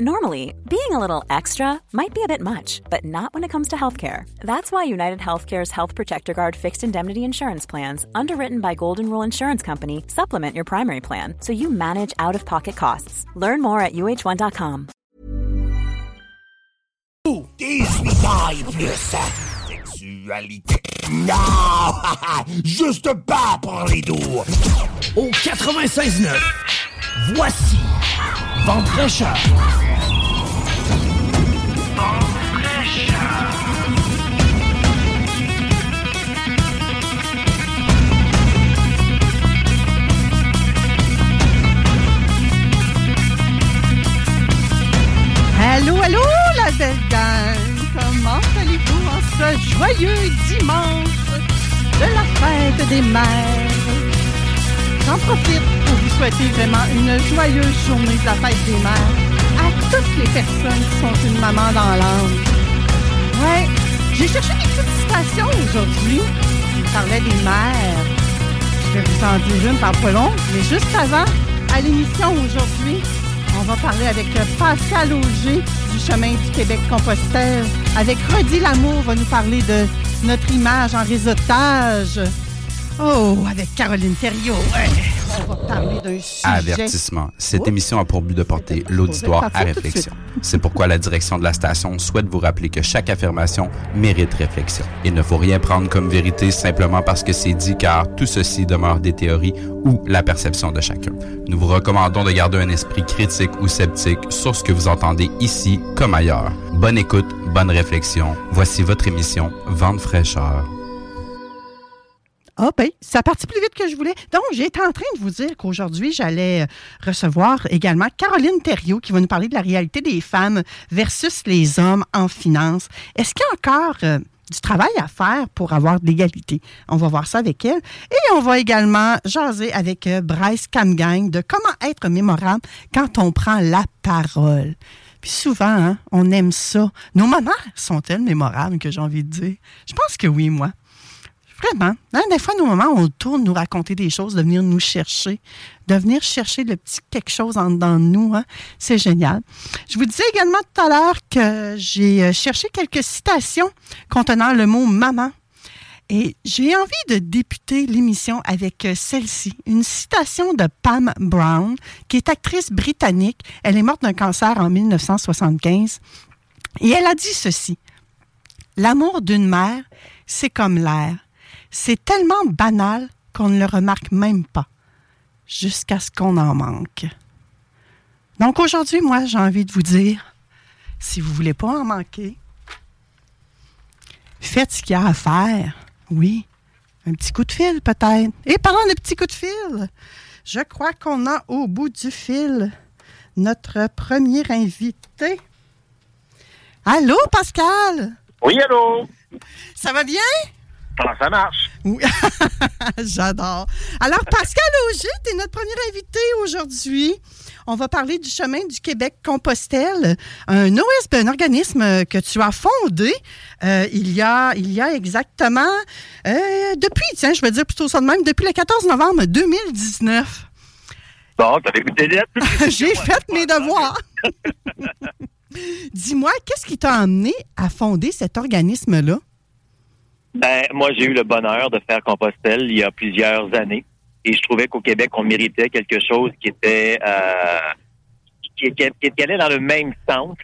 Normally, being a little extra might be a bit much, but not when it comes to healthcare. That's why United Healthcare's Health Protector Guard fixed indemnity insurance plans, underwritten by Golden Rule Insurance Company, supplement your primary plan so you manage out of pocket costs. Learn more at uh1.com. 18 ans plus. Sexualité. Non! Juste pas pour les. Au 96.9, voici Vente fraîcheur. Allô, allô, la belle gang! Comment allez-vous en ce joyeux dimanche de la fête des mères? J'en profite souhaiter vraiment une joyeuse journée de la fête des mères à toutes les personnes qui sont une maman dans l'âme. Ouais, j'ai cherché des petites citations aujourd'hui qui parlaient des mères. Je vais vous en dire une par pas mais juste avant, à l'émission aujourd'hui, on va parler avec Pascal Auger du chemin du Québec-Compostelle. Avec Rodi Lamour, va nous parler de notre image en réseautage. Oh, avec Caroline Thériault, ouais, on va parler d'un sujet. Avertissement. Cette émission a pour but de porter l'auditoire à réflexion. C'est pourquoi la direction de la station souhaite vous rappeler que chaque affirmation mérite réflexion. Il ne faut rien prendre comme vérité simplement parce que c'est dit car tout ceci demeure des théories ou la perception de chacun. Nous vous recommandons de garder un esprit critique ou sceptique sur ce que vous entendez ici comme ailleurs. Bonne écoute, bonne réflexion. Voici votre émission Vente fraîcheur. Ah ben, ça partit plus vite que je voulais. Donc, j'étais en train de vous dire qu'aujourd'hui, j'allais euh, recevoir également Caroline Thériault qui va nous parler de la réalité des femmes versus les hommes en finance. Est-ce qu'il y a encore euh, du travail à faire pour avoir de l'égalité? On va voir ça avec elle. Et on va également jaser avec euh, Bryce Camgang de comment être mémorable quand on prend la parole. Puis souvent, hein, on aime ça. Nos mamans sont-elles mémorables, que j'ai envie de dire? Je pense que oui, moi. Vraiment. Hein, Des fois, nos moments, on tourne nous raconter des choses, de venir nous chercher, de venir chercher le petit quelque chose en dedans de nous. hein. C'est génial. Je vous disais également tout à l'heure que j'ai euh, cherché quelques citations contenant le mot maman. Et j'ai envie de débuter l'émission avec euh, celle-ci, une citation de Pam Brown, qui est actrice britannique. Elle est morte d'un cancer en 1975. Et elle a dit ceci. L'amour d'une mère, c'est comme l'air. C'est tellement banal qu'on ne le remarque même pas, jusqu'à ce qu'on en manque. Donc aujourd'hui, moi, j'ai envie de vous dire, si vous voulez pas en manquer, faites ce qu'il y a à faire. Oui, un petit coup de fil peut-être. Et parlant de petits coups de fil, je crois qu'on a au bout du fil notre premier invité. Allô, Pascal? Oui, allô? Ça va bien? Comment ça marche? Oui, j'adore. Alors, Pascal Auger, tu es notre premier invité aujourd'hui. On va parler du chemin du Québec-Compostelle, un OSB, un organisme que tu as fondé euh, il, y a, il y a exactement, euh, depuis, tiens, je vais dire plutôt ça de même, depuis le 14 novembre 2019. Bon, t'avais écouté lettres? J'ai fait mes devoirs. Dis-moi, qu'est-ce qui t'a amené à fonder cet organisme-là? Ben, moi, j'ai eu le bonheur de faire Compostelle il y a plusieurs années. Et je trouvais qu'au Québec, on méritait quelque chose qui était euh, qui, qui- qui- allait dans le même sens.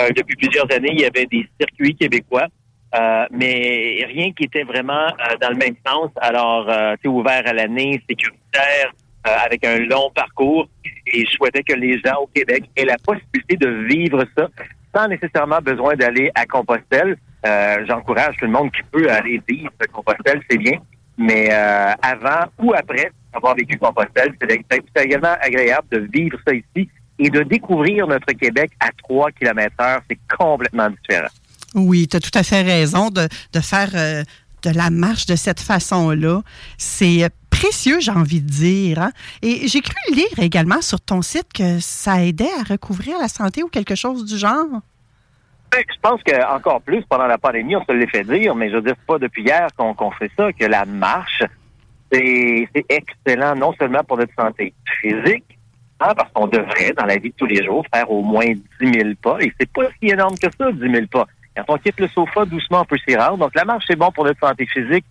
Euh, depuis plusieurs années, il y avait des circuits québécois, euh, mais rien qui était vraiment euh, dans le même sens. Alors, euh, c'est ouvert à l'année, sécuritaire, euh, avec un long parcours. Et je souhaitais que les gens au Québec aient la possibilité de vivre ça sans nécessairement besoin d'aller à Compostelle. Euh, J'encourage tout le monde qui peut aller vivre Compostelle, c'est bien. Mais euh, avant ou après avoir vécu Compostelle, c'est également agréable de vivre ça ici et de découvrir notre Québec à 3 km heure, c'est complètement différent. Oui, tu as tout à fait raison de, de faire euh, de la marche de cette façon-là. C'est précieux, j'ai envie de dire. Hein. Et j'ai cru lire également sur ton site que ça aidait à recouvrir la santé ou quelque chose du genre. Je pense qu'encore plus, pendant la pandémie, on se l'est fait dire, mais je veux dire, pas depuis hier qu'on fait ça, que la marche, c'est excellent, non seulement pour notre santé physique, hein, parce qu'on devrait, dans la vie de tous les jours, faire au moins 10 000 pas, et c'est pas si énorme que ça, 10 000 pas. Quand on quitte le sofa, doucement, on peut s'y rendre. Donc, la marche, c'est bon pour notre santé physique.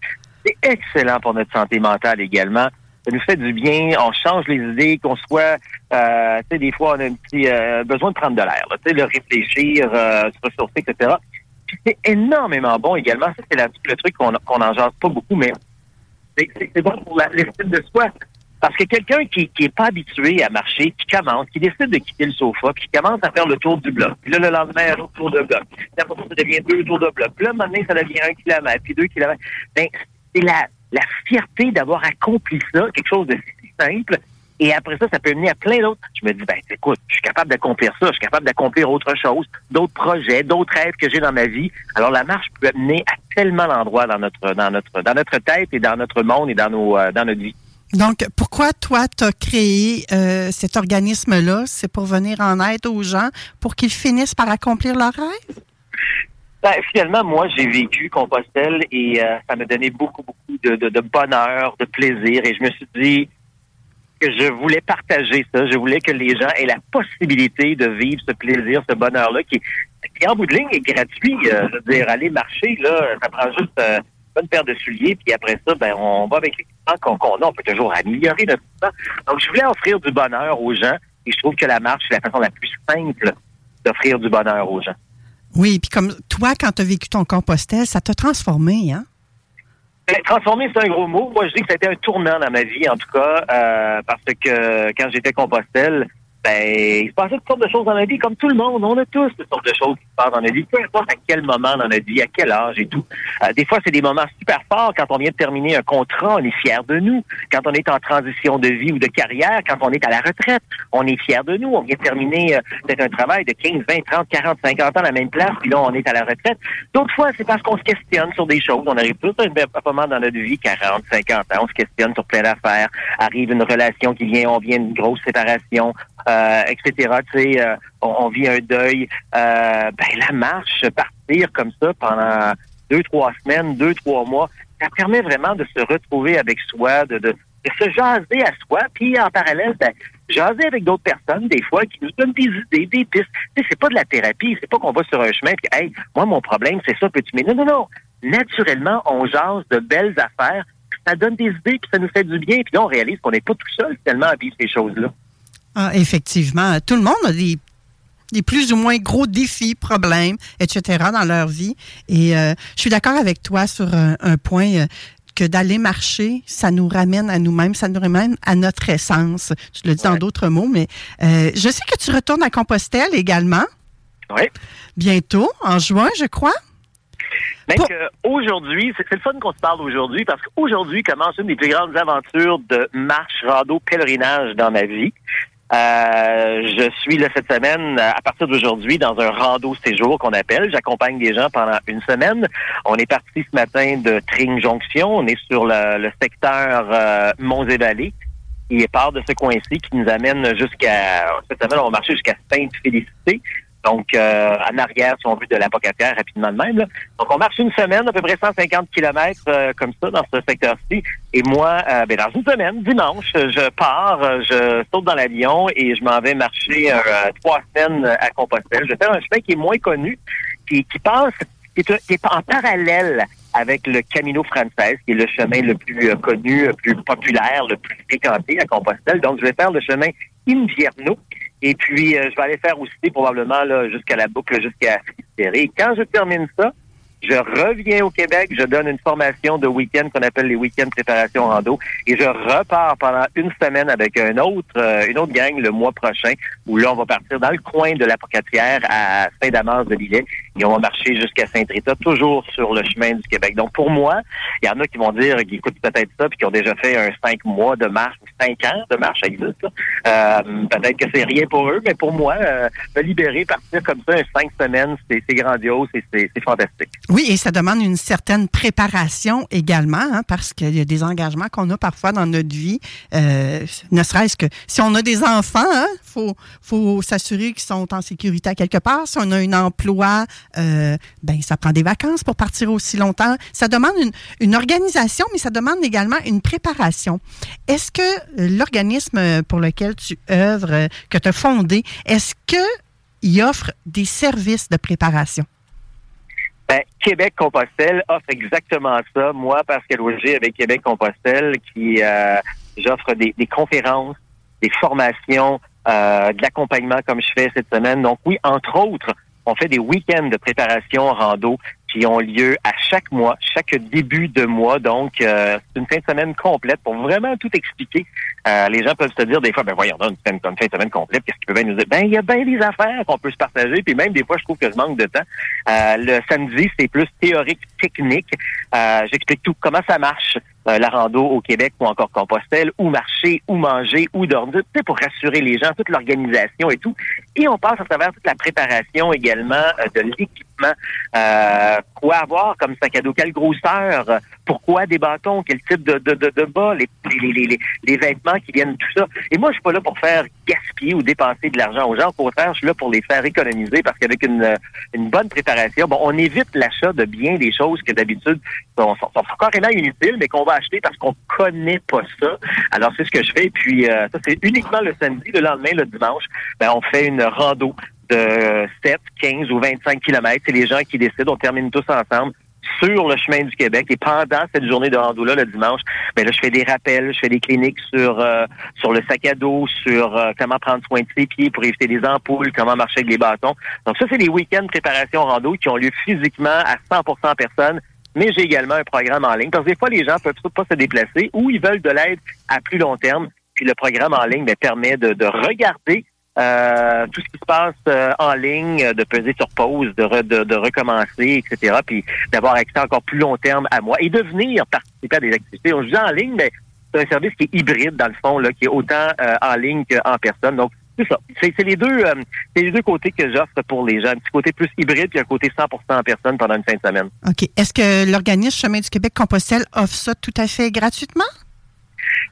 C'est excellent pour notre santé mentale également. Ça nous fait du bien. On change les idées, qu'on soit, euh, tu sais, des fois, on a un petit euh, besoin de prendre de l'air, tu sais, le réfléchir, euh, se ressourcer, etc. Puis c'est énormément bon également. Ça, c'est le truc qu'on qu'on en jase pas beaucoup, mais c'est bon pour l'estime de soi. Parce que quelqu'un qui n'est pas habitué à marcher, qui commence, qui décide de quitter le sofa, qui commence à faire le tour du bloc. Puis là, le lendemain, un autre tour de bloc. Puis après ça, devient deux tours de bloc. Puis là, maintenant, ça devient un kilomètre, puis deux kilomètres. Ben, c'est la, la fierté d'avoir accompli ça, quelque chose de si simple. Et après ça, ça peut mener à plein d'autres. Je me dis, ben, écoute, je suis capable d'accomplir ça, je suis capable d'accomplir autre chose, d'autres projets, d'autres rêves que j'ai dans ma vie. Alors, la marche peut amener à tellement d'endroits dans notre, dans notre, dans notre tête et dans notre monde et dans euh, notre vie. Donc, pourquoi toi, tu as créé euh, cet organisme-là? C'est pour venir en aide aux gens pour qu'ils finissent par accomplir leurs rêves? Ben, finalement, moi, j'ai vécu Compostelle et euh, ça m'a donné beaucoup, beaucoup de, de, bonheur, de plaisir. Et je me suis dit que je voulais partager ça. Je voulais que les gens aient la possibilité de vivre ce plaisir, ce bonheur-là qui, qui en bout de ligne, est gratuit. Euh, je veux dire, aller marcher, là, ça prend juste une paire de souliers, puis après ça, ben, on va avec l'équipement qu'on a. On peut toujours améliorer notre temps. Donc, je voulais offrir du bonheur aux gens, et je trouve que la marche, c'est la façon la plus simple d'offrir du bonheur aux gens. Oui, puis comme toi, quand tu as vécu ton compostel, ça t'a transformé, hein? Ben, transformé, c'est un gros mot. Moi, je dis que c'était un tournant dans ma vie, en tout cas, euh, parce que quand j'étais compostel, ben, il se passait toutes sortes de choses dans la vie, comme tout le monde. On a tous toutes sortes de choses qui se passent dans la vie, peu importe à quel moment dans notre vie, à quel âge et tout. Euh, des fois, c'est des moments super forts. Quand on vient de terminer un contrat, on est fier de nous. Quand on est en transition de vie ou de carrière, quand on est à la retraite, on est fier de nous. On vient de terminer euh, peut-être un travail de 15, 20, 30, 40, 50 ans à la même place, puis là, on est à la retraite. D'autres fois, c'est parce qu'on se questionne sur des choses. On arrive tous à un moment dans notre vie, 40, 50 ans, on se questionne sur plein d'affaires. Arrive une relation qui vient, on vient d'une grosse séparation. Euh, etc. Euh, on, vit un deuil. Euh, ben, la marche, partir comme ça pendant deux, trois semaines, deux, trois mois, ça permet vraiment de se retrouver avec soi, de, de, se jaser à soi, puis en parallèle, ben, jaser avec d'autres personnes, des fois, qui nous donnent des idées, des pistes. C'est pas de la thérapie, c'est pas qu'on va sur un chemin, puis, hey, moi, mon problème, c'est ça, peux-tu Non, non, non. Naturellement, on jase de belles affaires, ça donne des idées, puis ça nous fait du bien, puis là, on réalise qu'on n'est pas tout seul tellement à vivre ces choses-là. Ah, effectivement. Tout le monde a des, plus ou moins gros défis, problèmes, etc. dans leur vie. Et euh, je suis d'accord avec toi sur un, point. Euh, que d'aller marcher, ça nous ramène à nous-mêmes, ça nous ramène à notre essence. Tu le dis dans d'autres mots, mais euh, je sais que tu retournes à Compostelle également. Oui. Bientôt, en juin, je crois. Mais aujourd'hui, c'est le fun qu'on se parle aujourd'hui parce qu'aujourd'hui commence une des plus grandes aventures de marche, rando, pèlerinage dans ma vie. Euh, je suis là cette semaine, à partir d'aujourd'hui, dans un rando séjour qu'on appelle. J'accompagne des gens pendant une semaine. On est parti ce matin de Tring Jonction. On est sur le, secteur euh, Monts-et-Vallées. Il part de ce coin-ci qui nous amène jusqu'à... Cette semaine, on va marcher jusqu'à Sainte-Félicité. Donc, euh, en arrière, si on veut, de l'apocataire, rapidement de même. Donc, on marche une semaine, à peu près 150 kilomètres euh, comme ça, dans ce secteur-ci. Et moi, euh, ben, dans une semaine, dimanche, je pars, je saute dans l'avion et je m'en vais marcher trois semaines à Compostelle. Je vais faire un chemin qui est moins connu, qui, qui passe, qui est, en parallèle avec le Camino Frances, qui est le chemin le plus connu, le plus populaire, le plus fréquenté à Compostelle. Donc, je vais faire le chemin Invierno, et puis, euh, je vais aller faire aussi probablement là jusqu'à la boucle, jusqu'à Et Quand je termine ça, Je reviens au Québec, je donne une formation de week-end qu'on appelle les week-ends préparation rando et je repars pendant une semaine avec un autre, euh, une autre gang le mois prochain où là, on va partir dans le coin de la Pocatière à Saint-Damas de Lillet et on va marcher jusqu'à Saint-Rita, toujours sur le chemin du Québec. Donc, pour moi, il y en a qui vont dire, qui écoutent peut-être ça puis qui ont déjà fait un cinq mois de marche cinq ans de marche, ça existe. Euh, peut-être que c'est rien pour eux, mais pour moi, euh, me libérer, partir comme ça, cinq semaines, c'est grandiose c'est fantastique. Oui, et ça demande une certaine préparation également, hein, parce qu'il y a des engagements qu'on a parfois dans notre vie. Euh, ne serait-ce que si on a des enfants, il hein, faut, faut s'assurer qu'ils sont en sécurité à quelque part. Si on a un emploi, euh, ben ça prend des vacances pour partir aussi longtemps. Ça demande une, organisation, mais ça demande également une préparation. Est-ce que l'organisme pour lequel tu œuvres, que tu as fondé, est-ce qu'il offre des services de préparation? Ben, Québec-Compostelle offre exactement ça. Moi, Pascal Auger, avec Québec-Compostelle, qui euh, j'offre des, conférences, des formations, euh, de l'accompagnement comme je fais cette semaine. Donc oui, entre autres, on fait des week-ends de préparation rando qui ont lieu à chaque mois, chaque début de mois. Donc, euh, c'est une fin de semaine complète pour vraiment tout expliquer. Euh, les gens peuvent se dire des fois, ben voyons, une fin, une fin de semaine complète, qu'est-ce qu'ils peuvent nous dire? Ben, il y a bien des affaires qu'on peut se partager. Puis même des fois, je trouve que je manque de temps. Euh, le samedi, c'est plus théorique, technique. J'explique tout, comment ça marche, la rando au Québec ou encore Compostelle, où marcher, où manger, où dormir, tu sais, pour rassurer les gens, toute l'organisation et tout. Et on passe à travers toute la préparation également de l'équipement. Euh, quoi avoir comme sac à dos, quelle grosseur, pourquoi des bâtons, quel type de, de, de, de bas, les, les, les, les, vêtements qui viennent, tout ça. Et moi, je suis pas là pour faire gaspiller ou dépenser de l'argent aux gens. Au contraire, je suis là pour les faire économiser parce qu'avec une, une bonne préparation, bon, on évite l'achat de bien des choses que d'habitude sont, sont, sont, carrément inutiles, mais qu'on va acheter parce qu'on connaît pas ça. Alors, c'est ce que je fais. Puis, euh, ça, c'est uniquement le samedi. Le lendemain, le dimanche, ben, on fait une rando de 7, 15 ou 25 kilomètres. C'est les gens qui décident. On termine tous ensemble sur le chemin du Québec. Et pendant cette journée de rando-là, le dimanche, ben là, je fais des rappels, je fais des cliniques sur euh, sur le sac à dos, sur euh, comment prendre soin de ses pieds pour éviter les ampoules, comment marcher avec les bâtons. Donc ça, c'est des week-ends de préparation rando qui ont lieu physiquement à 100 personnes. Mais j'ai également un programme en ligne. Parce que des fois, les gens peuvent pas se déplacer ou ils veulent de l'aide à plus long terme. Puis le programme en ligne ben, permet de, de regarder euh, tout ce qui se passe euh, en ligne, de peser sur pause, de, de, recommencer, etc. Puis d'avoir accès encore plus long terme à moi et de venir participer à des activités. On joue en ligne, mais c'est un service qui est hybride dans le fond, là, qui est autant euh, en ligne qu'en personne. Donc c'est ça. C'est les deux, c'est les deux côtés que j'offre pour les gens. Un petit côté plus hybride puis un côté 100% en personne pendant une fin de semaine. OK. Est-ce que l'organisme Chemin du Québec Compostelle offre ça tout à fait gratuitement?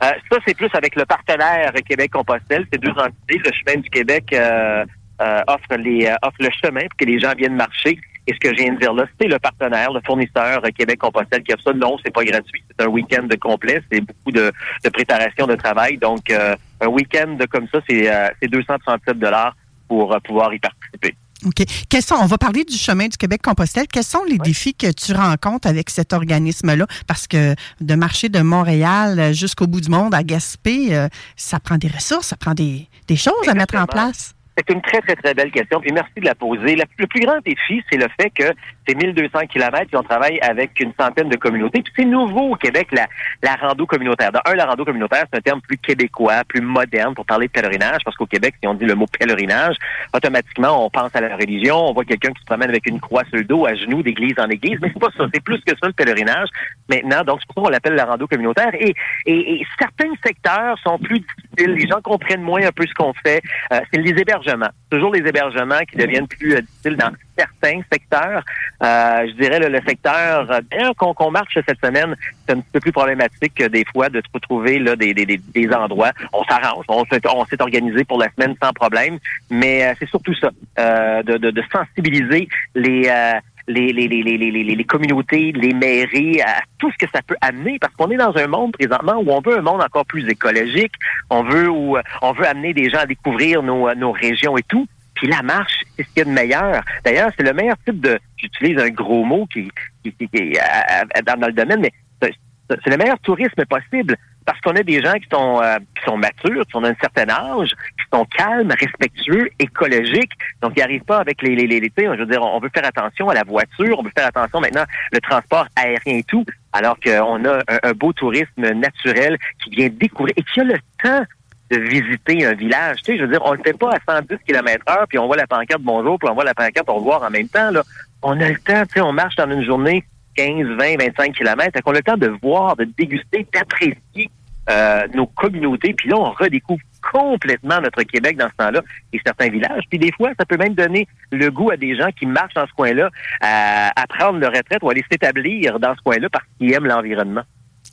Euh, ça, c'est plus avec le partenaire Québec-Compostelle. Ces deux entités, le chemin du Québec euh, euh, offre les offre le chemin pour que les gens viennent marcher. Et ce que je viens de dire là, c'est le partenaire, le fournisseur Québec-Compostelle qui offre ça. Non, c'est pas gratuit. C'est un week-end complet. C'est beaucoup de, de, préparation de travail. Donc, un week-end comme ça, c'est 237 dollars pour pouvoir y participer. OK. Quels sont, on va parler du chemin du Québec-Compostelle. Quels sont les défis que tu rencontres avec cet organisme-là? Parce que de marcher de Montréal jusqu'au bout du monde à Gaspé, euh, ça prend des ressources, ça prend des, des choses à mettre en place. C'est une très, très, très belle question. Merci de la poser. le plus grand défi, c'est le fait que c'est 1200 kilomètres et on travaille avec une centaine de communautés. Puis c'est nouveau au Québec, la, la rando communautaire. Dans un, la rando communautaire, c'est un terme plus québécois, plus moderne pour parler de pèlerinage, parce qu'au Québec, si on dit le mot pèlerinage, automatiquement, on pense à la religion, on voit quelqu'un qui se promène avec une croix sur le dos, à genoux, d'église en église, mais c'est pas ça. C'est plus que ça, le pèlerinage. Maintenant, donc c'est pour ça qu'on l'appelle la rando communautaire. Et, et, certains secteurs sont plus difficiles. Les gens comprennent moins un peu ce qu'on fait. Euh, c'est les hébergements. Toujours les hébergements qui deviennent plus euh, difficiles dans certains secteurs. Euh, je dirais le, le secteur, bien qu'on marche cette semaine, c'est un petit peu plus problématique que des fois de se retrouver là, des, des, des endroits. On s'arrange, on s'est organisé pour la semaine sans problème, mais euh, c'est surtout ça, euh, de, de, de, sensibiliser les, euh, les, les, les, les, les, les communautés, les mairies, à tout ce que ça peut amener, parce qu'on est dans un monde présentement où on veut un monde encore plus écologique, on veut où on veut amener des gens à découvrir nos, nos régions et tout. Puis la marche, c'est ce qu'il y a de meilleur? D'ailleurs, c'est le meilleur type de. J'utilise un gros mot qui, qui, qui, est dans, le domaine, mais c'est le meilleur tourisme possible parce qu'on a des gens qui sont euh, qui sont matures, qui ont un certain âge, qui sont calmes, respectueux, écologiques. Donc, ils n'arrivent pas avec les, les, les, Je veux dire, on veut faire attention à la voiture, on veut faire attention maintenant le transport aérien et tout, alors qu'on a un, beau tourisme naturel qui vient découvrir et qui a le temps de visiter un village. Tu sais, je veux dire, on le fait pas à 110 km heure, puis on voit la pancarte bonjour, puis on voit la pancarte au revoir en même temps. Là. On a le temps, tu sais, on marche dans une journée 15, 20, 25 km. On a le temps de voir, de déguster, d'apprécier euh, nos communautés. Puis là, on redécouvre complètement notre Québec dans ce temps-là et certains villages. Puis des fois, ça peut même donner le goût à des gens qui marchent dans ce coin-là à, à prendre leur retraite ou à aller s'établir dans ce coin-là parce qu'ils aiment l'environnement.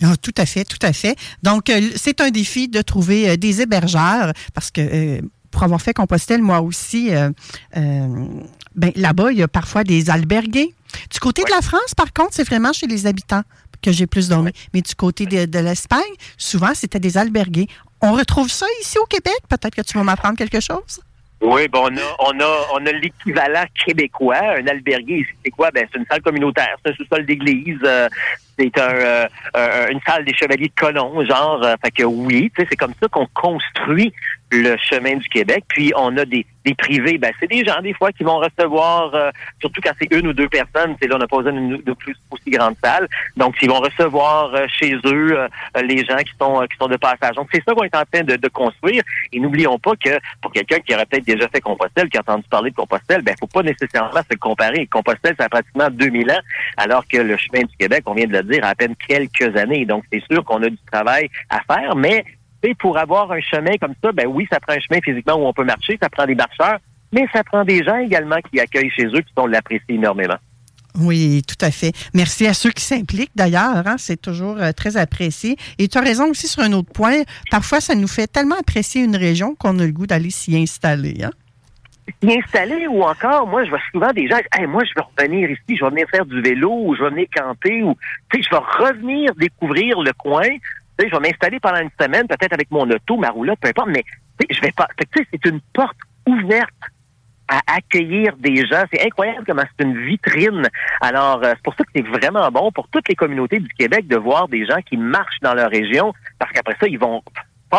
Ah, tout à fait, tout à fait. Donc, euh, c'est un défi de trouver euh, des hébergeurs parce que pour avoir fait Compostelle, moi aussi, ben, là-bas, il y a parfois des albergués. Du côté de la France, par contre, c'est vraiment chez les habitants que j'ai plus dormi. Mais du côté de, l'Espagne, souvent, c'était des albergués. On retrouve ça ici au Québec? Peut-être que tu vas m'apprendre quelque chose? Oui, bon, on a, on a, on a l'équivalent québécois. Un albergué ici, c'est quoi? Ben, c'est une salle communautaire. C'est un sous-sol d'église. Euh, c'est un, euh, une salle des chevaliers de colons, genre. Euh, fait que oui, c'est comme ça qu'on construit le chemin du Québec. Puis on a des, des privés, ben c'est des gens des fois qui vont recevoir, euh, surtout quand c'est une ou deux personnes, c'est là on n'a pas besoin de plus aussi grande salle. Donc ils vont recevoir euh, chez eux euh, les gens qui sont qui sont de passage. Donc c'est ça qu'on est en train de, de construire. Et n'oublions pas que pour quelqu'un qui aurait peut-être déjà fait Compostelle, qui a entendu parler de Compostelle, ben faut pas nécessairement se comparer. Compostelle, ça a pratiquement 2000 ans, alors que le chemin du Québec, on vient de le dire, a à peine quelques années. Donc c'est sûr qu'on a du travail à faire, mais pour avoir un chemin comme ça, ben oui, ça prend un chemin physiquement où on peut marcher, ça prend des marcheurs, mais ça prend des gens également qui accueillent chez eux, qui sont l'apprécient énormément. Oui, tout à fait. Merci à ceux qui s'impliquent d'ailleurs. Hein, c'est toujours euh, très apprécié. Et tu as raison aussi sur un autre point. Parfois, ça nous fait tellement apprécier une région qu'on a le goût d'aller s'y installer. Hein? S'y installer ou encore, moi, je vois souvent des gens, hey, moi, je veux revenir ici, je vais venir faire du vélo ou je vais venir camper ou, tu sais, je vais revenir découvrir le coin je vais m'installer pendant une semaine, peut-être avec mon auto, ma roulotte, peu importe, mais je vais pas. c'est une porte ouverte à accueillir des gens. C'est incroyable comment c'est une vitrine. Alors, euh, c'est pour ça que c'est vraiment bon pour toutes les communautés du Québec de voir des gens qui marchent dans leur région, parce qu'après ça, ils vont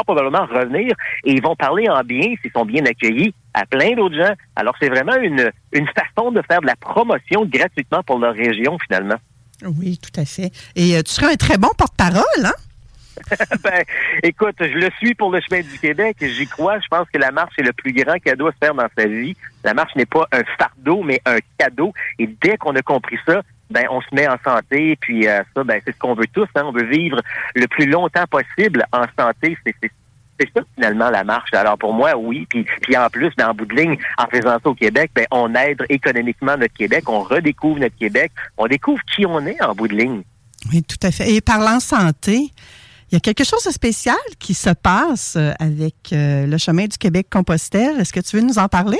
probablement revenir et ils vont parler en bien s'ils sont bien accueillis à plein d'autres gens. Alors, c'est vraiment une, une façon de faire de la promotion gratuitement pour leur région, finalement. Oui, tout à fait. Et euh, tu seras un très bon porte-parole, hein? ben, écoute, je le suis pour le chemin du Québec. J'y crois. Je pense que la marche est le plus grand cadeau à se faire dans sa vie. La marche n'est pas un fardeau, mais un cadeau. Et dès qu'on a compris ça, ben on se met en santé. Puis euh, ça, ben c'est ce qu'on veut tous. Hein. On veut vivre le plus longtemps possible en santé. C'est c'est ça finalement la marche. Alors pour moi, oui. Puis, puis en plus, dans le bout de ligne, en faisant ça au Québec, ben, on aide économiquement notre Québec, on redécouvre notre Québec, on découvre qui on est en bout de ligne. Oui, tout à fait. Et parlant santé, il y a quelque chose de spécial qui se passe euh, avec euh, le chemin du Québec-Compostelle. Est-ce que tu veux nous en parler?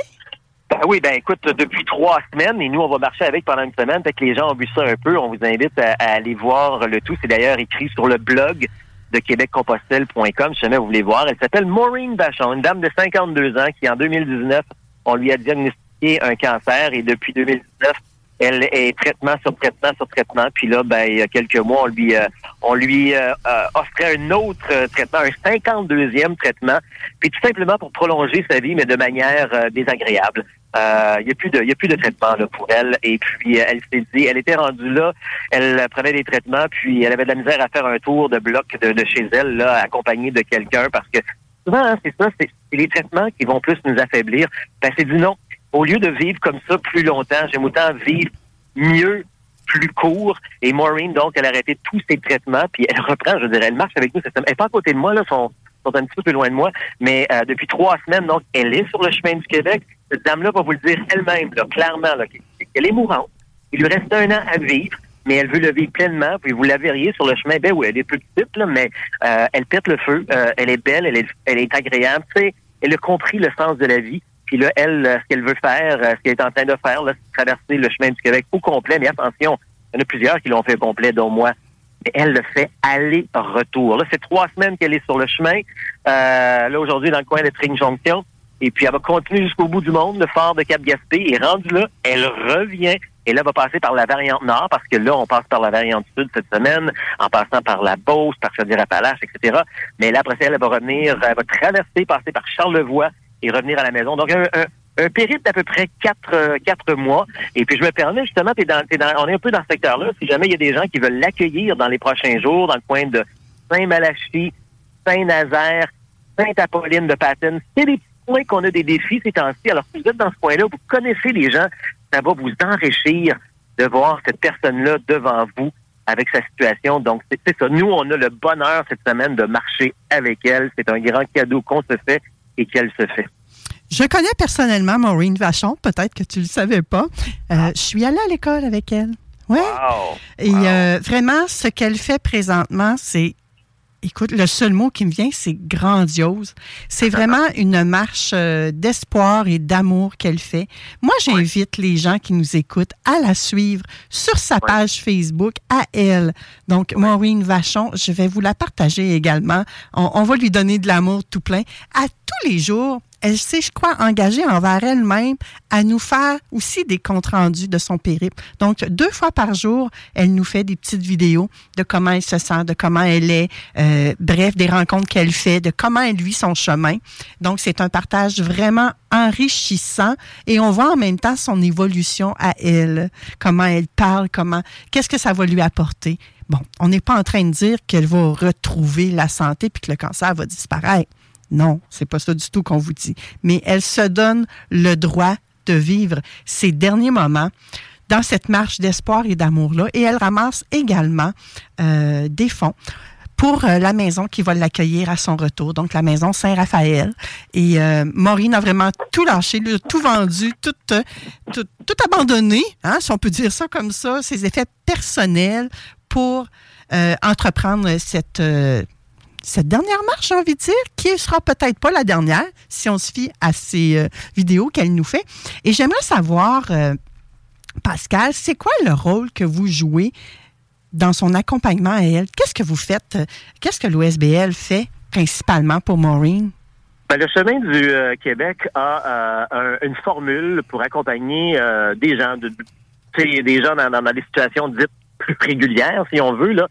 Ben oui, ben écoute, depuis trois semaines, et nous, on va marcher avec pendant une semaine. Fait que les gens ont vu ça un peu. On vous invite à, aller voir le tout. C'est d'ailleurs écrit sur le blog de québeccompostelle.com, si jamais vous voulez voir. Elle s'appelle Maureen Bachon, une dame de 52 ans qui, en 2019, on lui a diagnostiqué un cancer et depuis 2019, elle est traitement sur traitement sur traitement. Puis là, ben, il y a quelques mois, on lui, euh, on lui euh, euh, offrait un autre traitement, un 52e traitement, puis tout simplement pour prolonger sa vie, mais de manière désagréable. Il n'y a plus de, il a plus de traitement là, pour elle. Et puis elle s'est dit, elle était rendue là, elle prenait des traitements, puis elle avait de la misère à faire un tour de bloc de, chez elle, là, accompagnée de quelqu'un, parce que souvent, hein, c'est ça, c'est les traitements qui vont plus nous affaiblir. Ben, c'est du non au lieu de vivre comme ça plus longtemps, j'aime autant vivre mieux, plus court. Et Maureen, donc, elle a arrêté tous ses traitements, puis elle reprend, je dirais, elle marche avec nous. Elle n'est pas à côté de moi, là, sont, sont un petit peu plus loin de moi, mais euh, depuis trois semaines, donc, elle est sur le chemin du Québec. Cette dame-là va vous le dire elle-même, clairement, là, qu'elle est mourante. Il lui reste un an à vivre mais elle veut le vivre pleinement. Puis vous la verriez sur le chemin. Ben oui, elle est plus petite, mais euh, elle pète le feu. Euh, elle est belle, elle est, agréable. Elle a compris le sens de la vie. Puis là, elle, euh, ce qu'elle veut faire, ce qu'elle est en train de faire, c'est traverser le chemin du Québec au complet. Mais attention, il y en a plusieurs qui l'ont fait complet, dont moi. Mais elle le fait aller-retour. Là, c'est trois semaines qu'elle est sur le chemin. Là, aujourd'hui, dans le coin de Tring Junction. Et puis, elle va continuer jusqu'au bout du monde, le fort de Cap-Gaspé. Et rendu là, elle revient Et là, va passer par la variante nord, parce que là, on passe par la variante sud cette semaine, en passant par la Beauce, par Chaudière-Appalaches, etc. Mais là, après ça, elle va revenir, elle va traverser, passer par Charlevoix et revenir à la maison. Donc, un, un, périple d'à peu près quatre, euh, quatre mois. Et puis, je me permets, justement, t'es dans, dans, on est un peu dans ce secteur-là. Si jamais il y a des gens qui veulent l'accueillir dans les prochains jours, dans le coin de Saint-Malachie, Saint-Nazaire, Sainte-Apolline de Patton, c'est des points qu'on a des défis ces temps-ci. Alors, si vous êtes dans ce coin-là, vous connaissez les gens, ça va vous enrichir de voir cette personne-là devant vous avec sa situation. Donc, c'est ça. Nous, on a le bonheur cette semaine de marcher avec elle. C'est un grand cadeau qu'on se fait et qu'elle se fait. Je connais personnellement Maureen Vachon, peut-être que tu ne le savais pas. Euh, je suis allée à l'école avec elle. Ouais. Et euh, vraiment, ce qu'elle fait présentement, c'est écoute, le seul mot qui me vient, c'est grandiose. C'est vraiment une marche euh, d'espoir et d'amour qu'elle fait. Moi, j'invite les gens qui nous écoutent à la suivre sur sa page Facebook, à elle. Donc, Maureen Vachon, je vais vous la partager également. On, on va lui donner de l'amour tout plein. À tous les jours, elle s'est, je crois, engagée envers elle-même à nous faire aussi des comptes rendus de son périple. Donc, deux fois par jour, elle nous fait des petites vidéos de comment elle se sent, de comment elle est, euh, bref, des rencontres qu'elle fait, de comment elle vit son chemin. Donc, c'est un partage vraiment enrichissant et on voit en même temps son évolution à elle, comment elle parle, comment, qu'est-ce que ça va lui apporter. Bon, on n'est pas en train de dire qu'elle va retrouver la santé puis que le cancer va disparaître. Non, c'est pas ça du tout qu'on vous dit. Mais elle se donne le droit de vivre ses derniers moments dans cette marche d'espoir et d'amour-là. Et elle ramasse également euh, des fonds pour euh, la maison qui va l'accueillir à son retour, donc la maison Saint-Raphaël. Et euh, Maureen a vraiment tout lâché, tout vendu, tout, tout, tout abandonné, hein, si on peut dire ça comme ça, ses effets personnels pour entreprendre cette cette dernière marche, j'ai envie de dire, qui sera peut-être pas la dernière, si on se fie à ces euh, vidéos qu'elle nous fait. Et j'aimerais savoir, euh, Pascal, c'est quoi le rôle que vous jouez dans son accompagnement à elle? Qu'est-ce que vous faites? Qu'est-ce que l'OSBL fait principalement pour Maureen? Ben, le chemin du Québec a une formule pour accompagner des gens, de, des gens dans, des situations dites plus régulière, si on veut, là,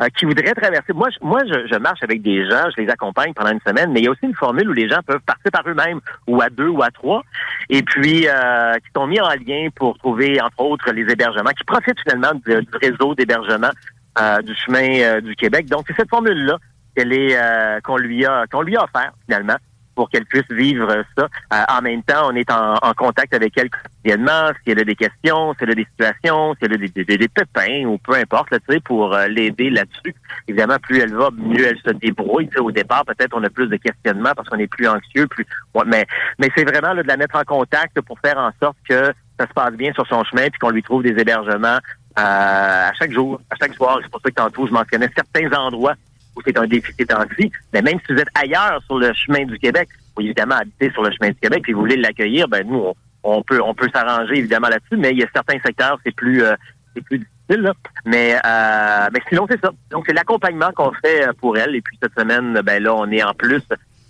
euh, qui voudraient traverser. Moi, je, moi, je, marche avec des gens, je les accompagne pendant une semaine, mais il y a aussi une formule où les gens peuvent partir par eux-mêmes, ou à deux, ou à trois, et puis euh, qui sont mis en lien pour trouver, entre autres, les hébergements, qui profitent finalement du, réseau d'hébergement euh, du chemin du Québec. Donc, c'est cette formule-là qu'elle est qu'on lui a qu'on lui a offert finalement pour qu'elle puisse vivre ça. Euh, en même temps, on est en, contact avec elle quotidiennement, si elle a des questions, si elle a des situations, si elle a des, des, des pépins ou peu importe, là, pour euh, l'aider là-dessus. Évidemment, plus elle va, mieux elle se débrouille. au départ, peut-être on a plus de questionnements parce qu'on est plus anxieux, plus mais mais c'est vraiment là, de la mettre en contact pour faire en sorte que ça se passe bien sur son chemin puis qu'on lui trouve des hébergements euh, à chaque jour, à chaque soir. C'est pour ça que tantôt, je mentionnais certains endroits c'est un déficit en vie. Mais même si vous êtes ailleurs sur le chemin du Québec, vous évidemment habiter sur le chemin du Québec et vous voulez l'accueillir, ben nous, on, peut on peut s'arranger évidemment là-dessus, mais il y a certains secteurs, c'est plus euh, c'est plus difficile. Là. Mais euh, mais sinon, c'est ça. Donc, c'est l'accompagnement qu'on fait euh, pour elle. Et puis cette semaine, ben là, on est en plus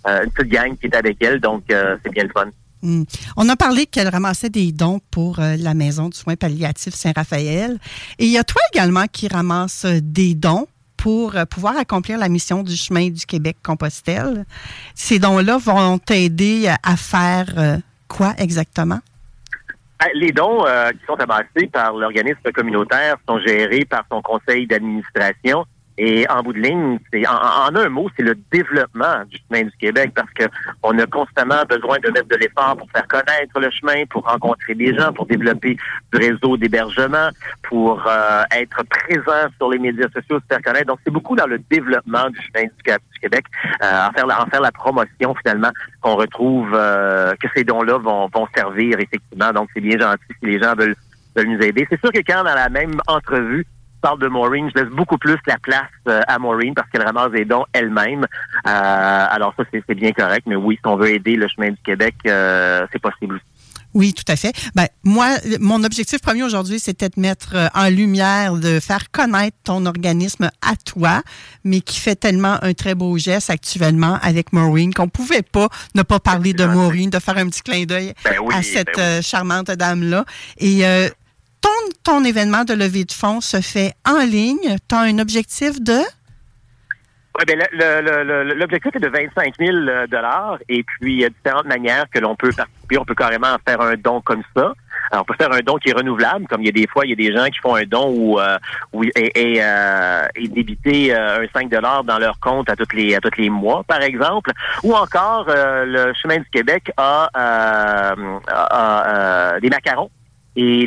une petite gang qui est avec elle, donc c'est bien le fun. Hmm. On a parlé qu'elle ramassait des dons pour la maison du soin palliatif Saint-Raphaël. Et il y a toi également qui ramasse des dons pour euh, pouvoir accomplir la mission du chemin du Québec-Compostelle. Ces dons-là vont t'aider à faire euh, quoi exactement? Ben, les dons euh, qui sont amassés par l'organisme communautaire sont gérés par son conseil d'administration et en bout de ligne, c'est en, un mot, c'est le développement du chemin du Québec parce que on a constamment besoin de mettre de l'effort pour faire connaître le chemin, pour rencontrer des gens, pour développer du réseau d'hébergement, pour euh, être présent sur les médias sociaux, se faire connaître. Donc c'est beaucoup dans le développement du chemin du, Québec, euh, en faire en faire la promotion finalement qu'on retrouve euh, que ces dons-là vont, vont servir effectivement. Donc c'est bien gentil si les gens veulent veulent nous aider. C'est sûr que quand dans la même entrevue parle de Maureen, je laisse beaucoup plus la place euh, à Maureen parce qu'elle ramasse des dons elle-même. Euh, alors ça, c'est bien correct. Mais oui, si on veut aider le chemin du Québec, euh, c'est possible Oui, tout à fait. Ben, moi, mon objectif premier aujourd'hui, c'était de mettre en lumière, de faire connaître ton organisme à toi, mais qui fait tellement un très beau geste actuellement avec Maureen qu'on pouvait pas ne pas parler de Maureen, de faire un petit clin d'œil ben à cette ben charmante dame-là. Et ton, événement de levée de fonds se fait en ligne. Tu as un objectif de? Oui, ben, l'objectif est de 25 000 et puis il y a différentes manières que l'on peut participer. On peut carrément faire un don comme ça. On peut faire un don qui est renouvelable, comme il y a des fois, il y a des gens qui font un don où, euh, où et, euh, débiter euh, un 5 dans leur compte à tous les à les mois, par exemple. Ou encore, euh, le Chemin du Québec a des macarons et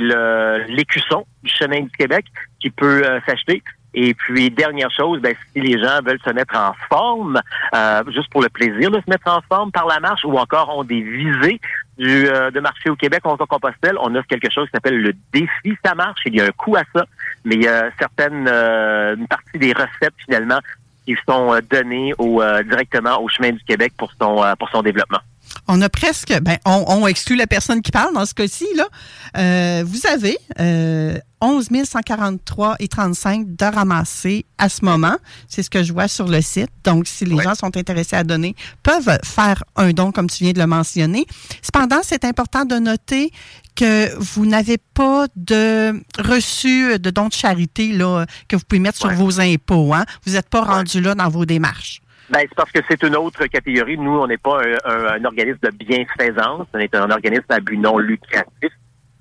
l'écusson du Chemin du Québec qui peut s'acheter. Et puis, dernière chose, ben, si les gens veulent se mettre en forme, euh, juste pour le plaisir de se mettre en forme par la marche, ou encore ont des visées du, euh, de marcher au Québec en Compostelle, on offre quelque chose qui s'appelle le défi Ça marche. Il y a un coût à ça, mais il y a certaines, euh, une partie des recettes finalement qui sont données au, directement au chemin du Québec pour son, pour son développement. On a presque, ben, on, exclut la personne qui parle dans ce cas-ci. Là. Euh, vous avez euh, 11 143 et 35 de ramasser à ce moment. C'est ce que je vois sur le site. Donc, si les gens sont intéressés à donner, peuvent faire un don, comme tu viens de le mentionner. Cependant, c'est important de noter que vous n'avez pas de reçu de don de charité là, que vous pouvez mettre sur vos impôts. Hein? Vous n'êtes pas rendu là dans vos démarches. Ben, c'est parce que c'est une autre catégorie. Nous, on n'est pas un, organisme de bienfaisance. On est un organisme à but non lucratif.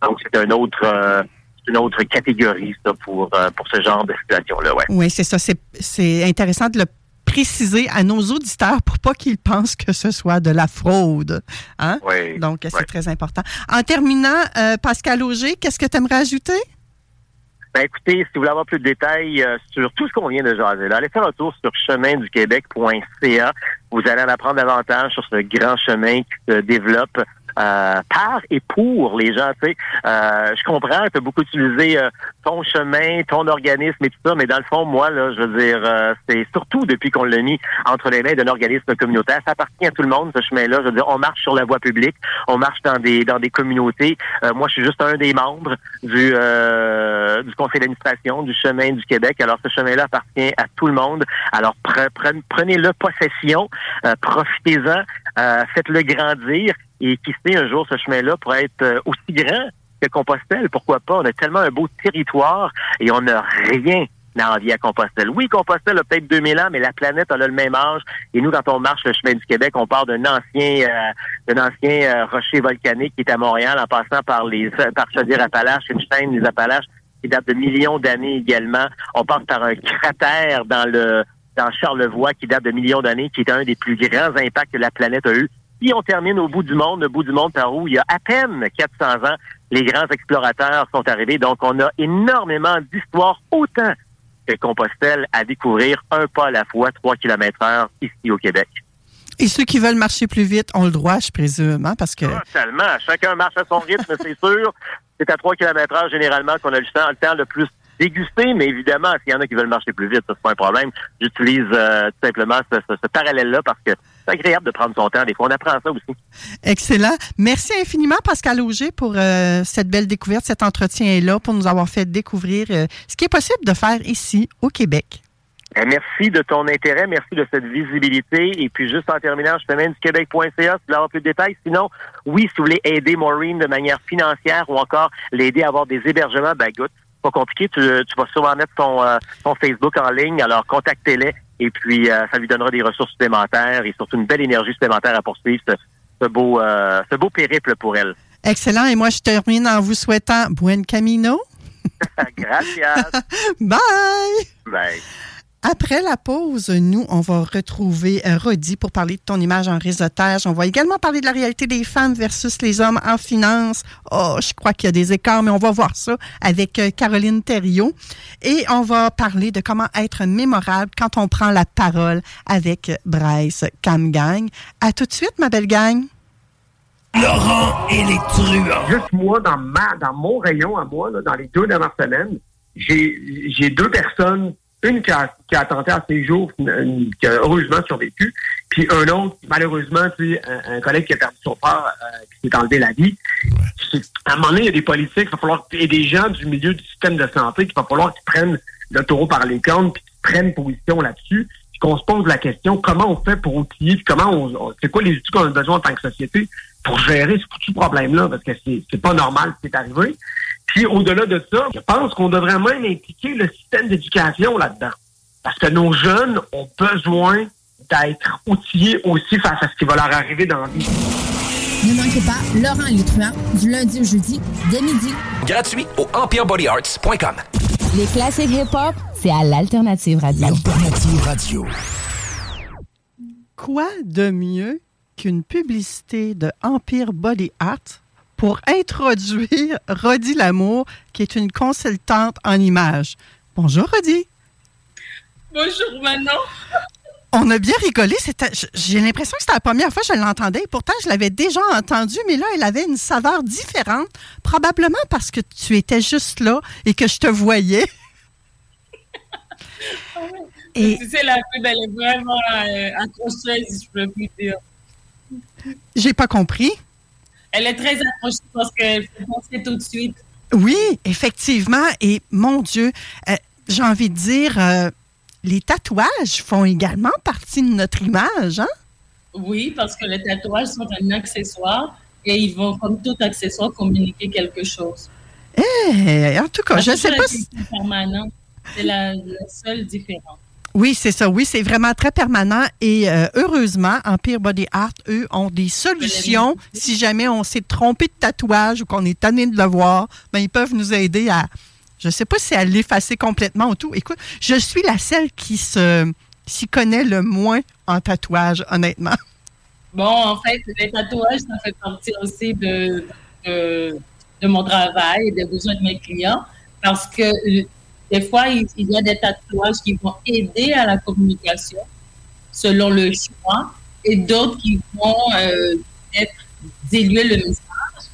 Donc, c'est un autre, euh, une autre catégorie, ça, pour, euh, pour ce genre de situation-là, ouais. Oui, c'est ça. C'est intéressant de le préciser à nos auditeurs pour pas qu'ils pensent que ce soit de la fraude. Hein? Oui, Donc, c'est très important. En terminant, euh, Pascal Auger, qu'est-ce que tu aimerais ajouter? Ben écoutez, si vous voulez avoir plus de détails euh, sur tout ce qu'on vient de jaser, là, allez faire un tour sur cheminduquebec.ca. Vous allez en apprendre davantage sur ce grand chemin qui se développe euh, par et pour les gens. Tu sais, euh, je comprends, tu beaucoup utilisé euh, ton chemin, ton organisme et tout ça, mais dans le fond, moi, là, je veux dire, c'est surtout depuis qu'on l'a mis entre les mains d'un organisme communautaire, ça appartient à tout le monde, ce chemin-là. Je veux dire, on marche sur la voie publique, on marche dans des dans des communautés. moi, je suis juste un des membres du du conseil d'administration du chemin du Québec. Alors, ce chemin-là appartient à tout le monde. Alors, prenez-le possession, profitez-en, faites-le grandir et qui sait un jour ce chemin-là pourrait être euh, aussi grand que Compostelle, pourquoi pas? On a tellement un beau territoire et on n'a rien à envier à Compostelle. Oui, Compostelle a peut-être 2000 ans, mais la planète a le même âge. Et nous, quand on marche le chemin du Québec, on part d'un ancien, euh, d'un ancien euh, rocher volcanique qui est à Montréal, en passant par les, par Chaudière-Appalaches, une chaîne des Appalaches qui date de millions d'années également. On passe par un cratère dans le, dans Charlevoix qui date de millions d'années, qui est un des plus grands impacts que la planète a eu. Si on termine au bout du monde, le bout du monde par où il y a à peine 400 ans, les grands explorateurs sont arrivés. Donc, on a énormément d'histoires, autant que Compostelle, à découvrir un pas à la fois, 3 km heure ici au Québec. Et ceux qui veulent marcher plus vite ont le droit, je présume, hein, parce que... Totalement. Chacun marche à son rythme, c'est sûr. C'est à 3 km heure généralement qu'on a le temps, le temps le plus déguster, mais évidemment, s'il y en a qui veulent marcher plus vite, ça c'est pas un problème. J'utilise euh, tout simplement ce, ce, parallèle-là parce que c'est agréable de prendre son temps. Des fois, on apprend ça aussi. Excellent. Merci infiniment, Pascal Auger, pour euh, cette belle découverte, cet entretien-là, pour nous avoir fait découvrir euh, ce qui est possible de faire ici, au Québec. Merci de ton intérêt, merci de cette visibilité. Et puis, juste en terminant, je te mets du québec.ca si vous voulez avoir plus de détails. Sinon, oui, si vous voulez aider Maureen de manière financière ou encore l'aider à avoir des hébergements, ben, écoute, pas compliqué. Tu, vas sûrement mettre ton, euh, ton Facebook en ligne. Alors, contactez-les et puis euh, ça lui donnera des ressources supplémentaires et surtout une belle énergie supplémentaire à poursuivre ce, beau, euh, ce beau périple pour elle. Excellent. Et moi, je termine en vous souhaitant buen camino. Gracias. Bye. Bye. Après la pause, nous, on va retrouver euh, Rodi pour parler de ton image en réseautage. On va également parler de la réalité des femmes versus les hommes en finance. Oh, je crois qu'il y a des écarts, mais on va voir ça avec euh, Caroline Thériault. Et on va parler de comment être mémorable quand on prend la parole avec Bryce Camgang. À tout de suite, ma belle gang. Laurent et les truands. Juste moi, dans, ma, dans mon rayon à moi, dans les deux dernières semaines, j'ai deux personnes une qui a, qui a tenté à ses jours, qui a heureusement survécu, puis un autre, malheureusement, tu un, un collègue qui a perdu son père, euh, qui s'est enlevé la vie. À un moment donné, il y a des politiques, il va falloir, et des gens du milieu du système de santé, qu'il va falloir qu'ils prennent le taureau par les cornes, puis qu'ils prennent position là-dessus, puis qu'on se pose la question, comment on fait pour outiller, puis comment on, c'est quoi les outils qu'on a besoin en tant que société pour gérer ce foutu problème-là, parce que c'est, c'est pas normal ce qui est arrivé. Puis au-delà de ça, je pense qu'on devrait même impliquer le système d'éducation là-dedans. Parce que nos jeunes ont besoin d'être outillés aussi face à ce qui va leur arriver dans la vie. Ne manquez pas Laurent truands du lundi au jeudi dès midi. Gratuit au empirebodyarts.com. Les classiques hip-hop, c'est à l'Alternative Radio. L'Alternative Radio. Quoi de mieux qu'une publicité de Empire Body Art pour introduire Rodi Lamour, qui est une consultante en images. Bonjour, Rodi. Bonjour, Manon. On a bien rigolé. J'ai l'impression que c'était la première fois que je l'entendais. Pourtant, je l'avais déjà entendu, mais là, elle avait une saveur différente. Probablement parce que tu étais juste là et que je te voyais. Et- Tu sais, la pub, elle est vraiment euh, accrocheuse, si je peux plus dire. J'ai pas compris. Elle est très accrocheuse parce qu'elle fait penser tout de suite. Oui, effectivement. Et mon Dieu, euh, j'ai envie de dire, euh, les tatouages font également partie de notre image, hein? Oui, parce que les tatouages sont un accessoire et ils vont, comme tout accessoire, communiquer quelque chose. Eh, en tout cas, je ne sais pas si... C'est permanent. C'est la, la seule différence. Oui, c'est ça. Oui, c'est vraiment très permanent. Et euh, heureusement, Empire Body Art, eux, ont des solutions. Si jamais on s'est trompé de tatouage ou qu'on est tanné de le voir, ben, ils peuvent nous aider à, je sais pas si à l'effacer complètement ou tout. Écoute, je suis la seule qui se s'y connaît le moins en tatouage, honnêtement. Bon, en fait, les tatouages, ça fait partie aussi de, de, de mon travail et des besoins de mes clients parce que euh, des fois, il, y a des tatouages qui vont aider à la communication selon le choix et d'autres qui vont euh, peut-être diluer le message.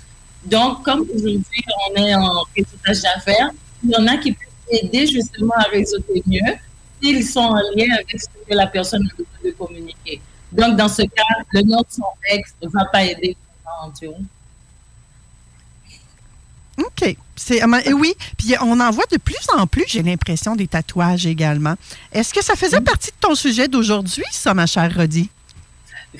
Donc, comme aujourd'hui, on est en réseautage d'affaires, il y en a qui peuvent aider justement à réseauter mieux s'ils sont en lien avec ce que la personne de communiquer. Donc, dans ce cas, le nom de son ex ne va pas aider. tu vois. OK. C'est, ah, et oui, puis on en voit de plus en plus, j'ai l'impression, des tatouages également. Est-ce que ça faisait partie de ton sujet d'aujourd'hui, ça, ma chère Rodi?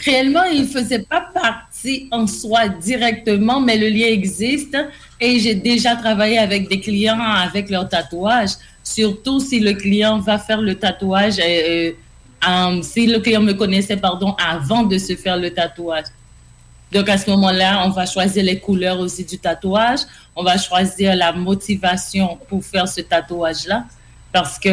Réellement, il ne faisait pas partie en soi directement, mais le lien existe et j'ai déjà travaillé avec des clients avec leur tatouage, surtout si le client va faire le tatouage, euh, euh, si le client me connaissait, pardon, avant de se faire le tatouage. Donc, à ce moment-là, on va choisir les couleurs aussi du tatouage. On va choisir la motivation pour faire ce tatouage-là. Parce que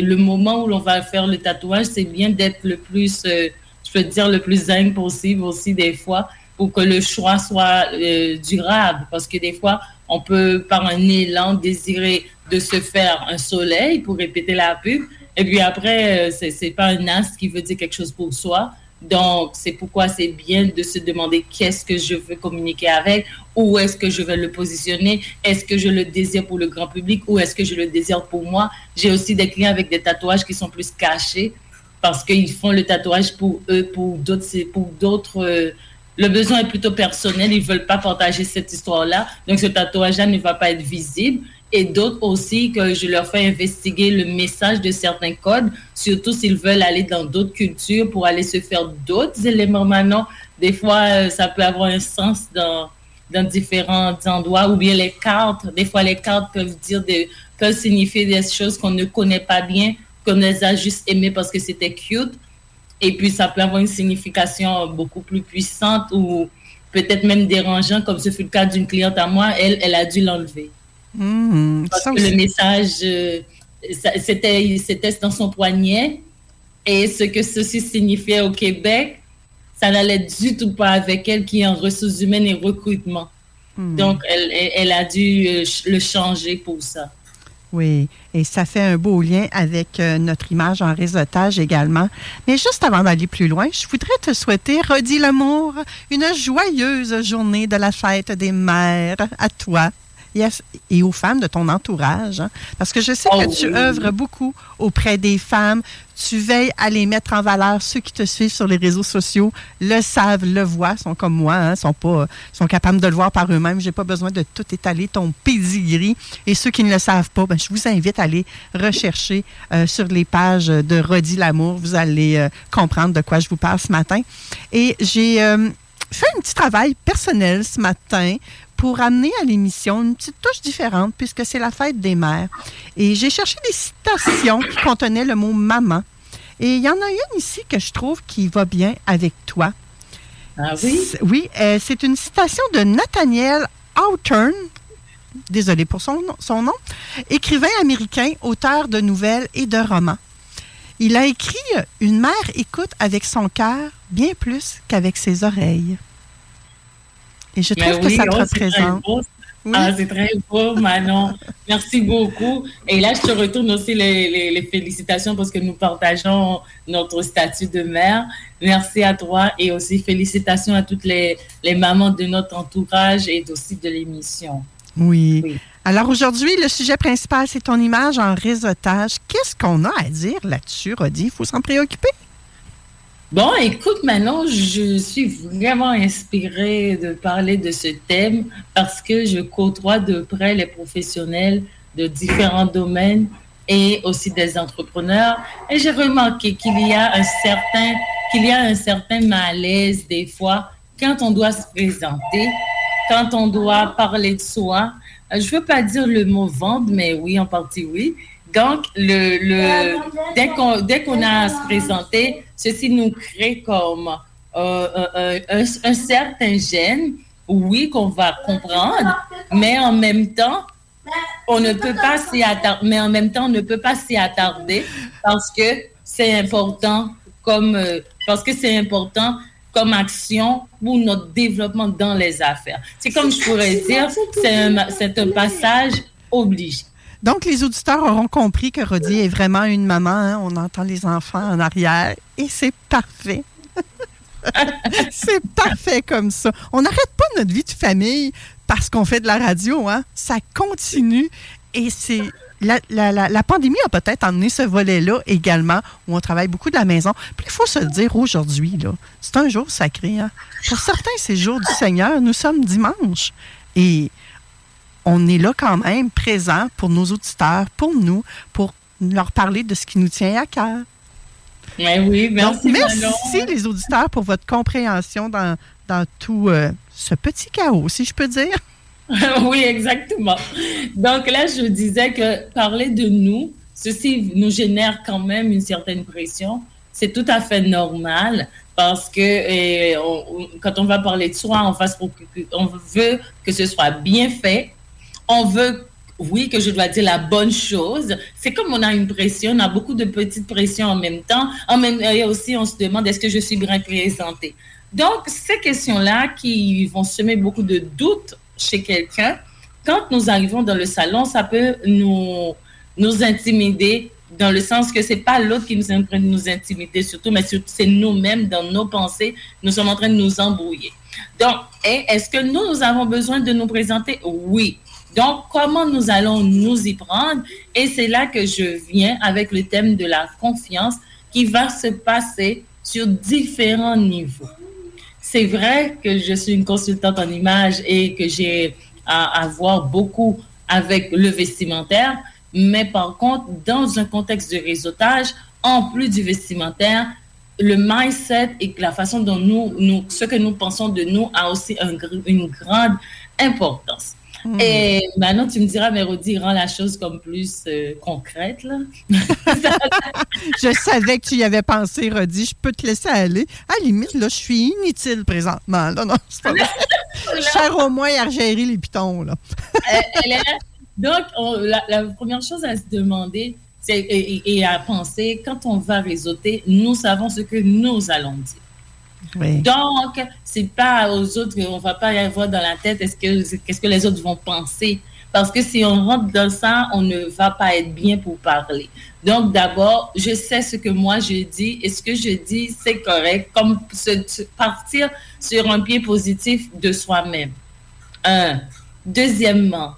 le moment où l'on va faire le tatouage, c'est bien d'être le plus, euh, je peux dire, le plus zen possible aussi des fois pour que le choix soit euh, durable. Parce que des fois, on peut, par un élan, désirer de se faire un soleil pour répéter la pub. Et puis après, euh, c'est c'est pas un astre qui veut dire quelque chose pour soi. Donc, c'est pourquoi c'est bien de se demander qu'est-ce que je veux communiquer avec, où est-ce que je vais le positionner, est-ce que je le désire pour le grand public ou est-ce que je le désire pour moi. J'ai aussi des clients avec des tatouages qui sont plus cachés parce qu'ils font le tatouage pour eux, pour d'autres, pour d'autres. euh, le besoin est plutôt personnel, ils veulent pas partager cette histoire-là, donc ce tatouage-là ne va pas être visible. Et d'autres aussi que je leur fais investiguer le message de certains codes, surtout s'ils veulent aller dans d'autres cultures pour aller se faire d'autres éléments maintenant. Des fois, euh, ça peut avoir un sens dans, différents endroits, ou bien les cartes. Des fois, les cartes peuvent dire peuvent signifier des choses qu'on ne connaît pas bien, qu'on les a juste aimées parce que c'était cute. Et puis, ça peut avoir une signification beaucoup plus puissante ou peut-être même dérangeante, comme ce fut le cas d'une cliente à moi. Elle, elle a dû l'enlever. Mmh, Parce ça que le message, euh, c'était c'était dans son poignet. Et ce que ceci signifiait au Québec, ça n'allait du tout pas avec elle qui est en ressources humaines et recrutement. Hmm. Donc, elle, elle, a dû euh, le changer pour ça. Oui, et ça fait un beau lien avec euh, notre image en réseautage également. Mais juste avant d'aller plus loin, je voudrais te souhaiter, Rodi l'amour, une joyeuse journée de la fête des mères à toi à- et aux femmes de ton entourage. hein. Parce que je sais Oh que tu oui. œuvres beaucoup auprès des femmes. Tu veilles à les mettre en valeur. Ceux qui te suivent sur les réseaux sociaux le savent, le voient, sont comme moi, hein, sont pas, sont capables de le voir par eux-mêmes. J'ai pas besoin de tout étaler ton pedigree. Et ceux qui ne le savent pas, ben, je vous invite à aller rechercher euh, sur les pages de Rodi l'amour. Vous allez euh, comprendre de quoi je vous parle ce matin. Et j'ai euh, fait un petit travail personnel ce matin pour amener à l'émission une petite touche différente puisque c'est la fête des mères. Et j'ai cherché des citations qui contenaient le mot maman. Et il y en a une ici que je trouve qui va bien avec toi. Ah oui? Oui, euh, c'est une citation de Nathaniel Hawthorne, désolé pour son, son nom, écrivain américain, auteur de nouvelles et de romans. Il a écrit Une mère écoute avec son cœur bien plus qu'avec ses oreilles. Et je trouve que ça te représente. Ah, c'est très beau, Manon. Merci beaucoup. Et là, je te retourne aussi les, les, félicitations parce que nous partageons notre statut de mère. Merci à toi et aussi félicitations à toutes les, les mamans de notre entourage et aussi de l'émission. Oui. oui. Alors aujourd'hui, le sujet principal, c'est ton image en réseautage. Qu'est-ce qu'on a à dire là-dessus, Rodi? Il faut s'en préoccuper? Bon, écoute, maintenant, je suis vraiment inspirée de parler de ce thème parce que je côtoie de près les professionnels de différents domaines et aussi des entrepreneurs. Et j'ai remarqué qu'il y a un certain, qu'il y a un certain malaise des fois quand on doit se présenter, quand on doit parler de soi. Je veux pas dire le mot vendre, mais oui, en partie oui. Donc, le, le, dès qu'on dès qu'on a à se présenter, ceci nous crée comme euh, euh, un, un, certain gène, oui, qu'on va comprendre, mais en même temps, on ne peut pas s'y attarder, mais en même temps, on ne peut pas s'y attarder parce que c'est important comme euh, parce que c'est important comme action pour notre développement dans les affaires. C'est comme je pourrais dire, c'est un, un passage obligé. Donc, les auditeurs auront compris que Rodi est vraiment une maman. Hein. On entend les enfants en arrière et c'est parfait. c'est parfait comme ça. On n'arrête pas notre vie de famille parce qu'on fait de la radio. Hein? Ça continue et c'est. La, la, pandémie a peut-être emmené ce volet-là également, où on travaille beaucoup de la maison. Puis il faut se le dire aujourd'hui, c'est un jour sacré. Hein? Pour certains, c'est le jour du Seigneur. Nous sommes dimanche. Et on est là quand même présent pour nos auditeurs, pour nous, pour leur parler de ce qui nous tient à cœur. oui, merci. merci les auditeurs pour votre compréhension dans, dans tout euh, ce petit chaos, si je peux dire. oui, exactement. Donc là, je disais que parler de nous, ceci nous génère quand même une certaine pression. C'est tout à fait normal parce que eh, quand on va parler de soi, on, va on veut que ce soit bien fait, on veut oui, que je dois dire la bonne chose. C'est comme on a une pression, on a beaucoup de petites pressions en même temps. En même et aussi, on se demande est-ce que je suis bien présentée? Donc, ces questions-là qui vont semer beaucoup de doutes chez quelqu'un, quand nous arrivons dans le salon, ça peut nous, nous intimider dans le sens que c'est pas l'autre qui nous est en train de nous intimider surtout, mais c'est nous-mêmes dans nos pensées, nous sommes en train de nous embrouiller. Donc, est-ce que nous, nous avons besoin de nous présenter? Oui. Donc, comment nous allons nous y prendre? Et c'est là que je viens avec le thème de la confiance qui va se passer sur différents niveaux. C'est vrai que je suis une consultante en image et que j'ai à, voir beaucoup avec le vestimentaire, mais par contre, dans un contexte de réseautage, en plus du vestimentaire, le mindset et la façon dont nous ce que nous pensons de nous a aussi une grande importance. Hmm. Et maintenant, tu me diras, mais Rodi, rend la chose comme plus euh, concrète. Là. je savais que tu y avais pensé, Rodi. Je peux te laisser aller. À la limite, là, je suis inutile présentement. Là. Non, c'est pas Cher au moins à gérer les pitons. Là. Donc, la, première chose à se demander, c'est, et, et à penser, quand on va réseauter, nous savons ce que nous allons dire. Donc, c'est pas aux autres qu'on va pas y avoir dans la tête est-ce que qu'est-ce que les autres vont penser? Parce que si on rentre dans ça, on ne va pas être bien pour parler. Donc d'abord, je sais ce que moi je dis et ce que je dis c'est correct comme se, partir sur un pied positif de soi-même. Un. Deuxièmement,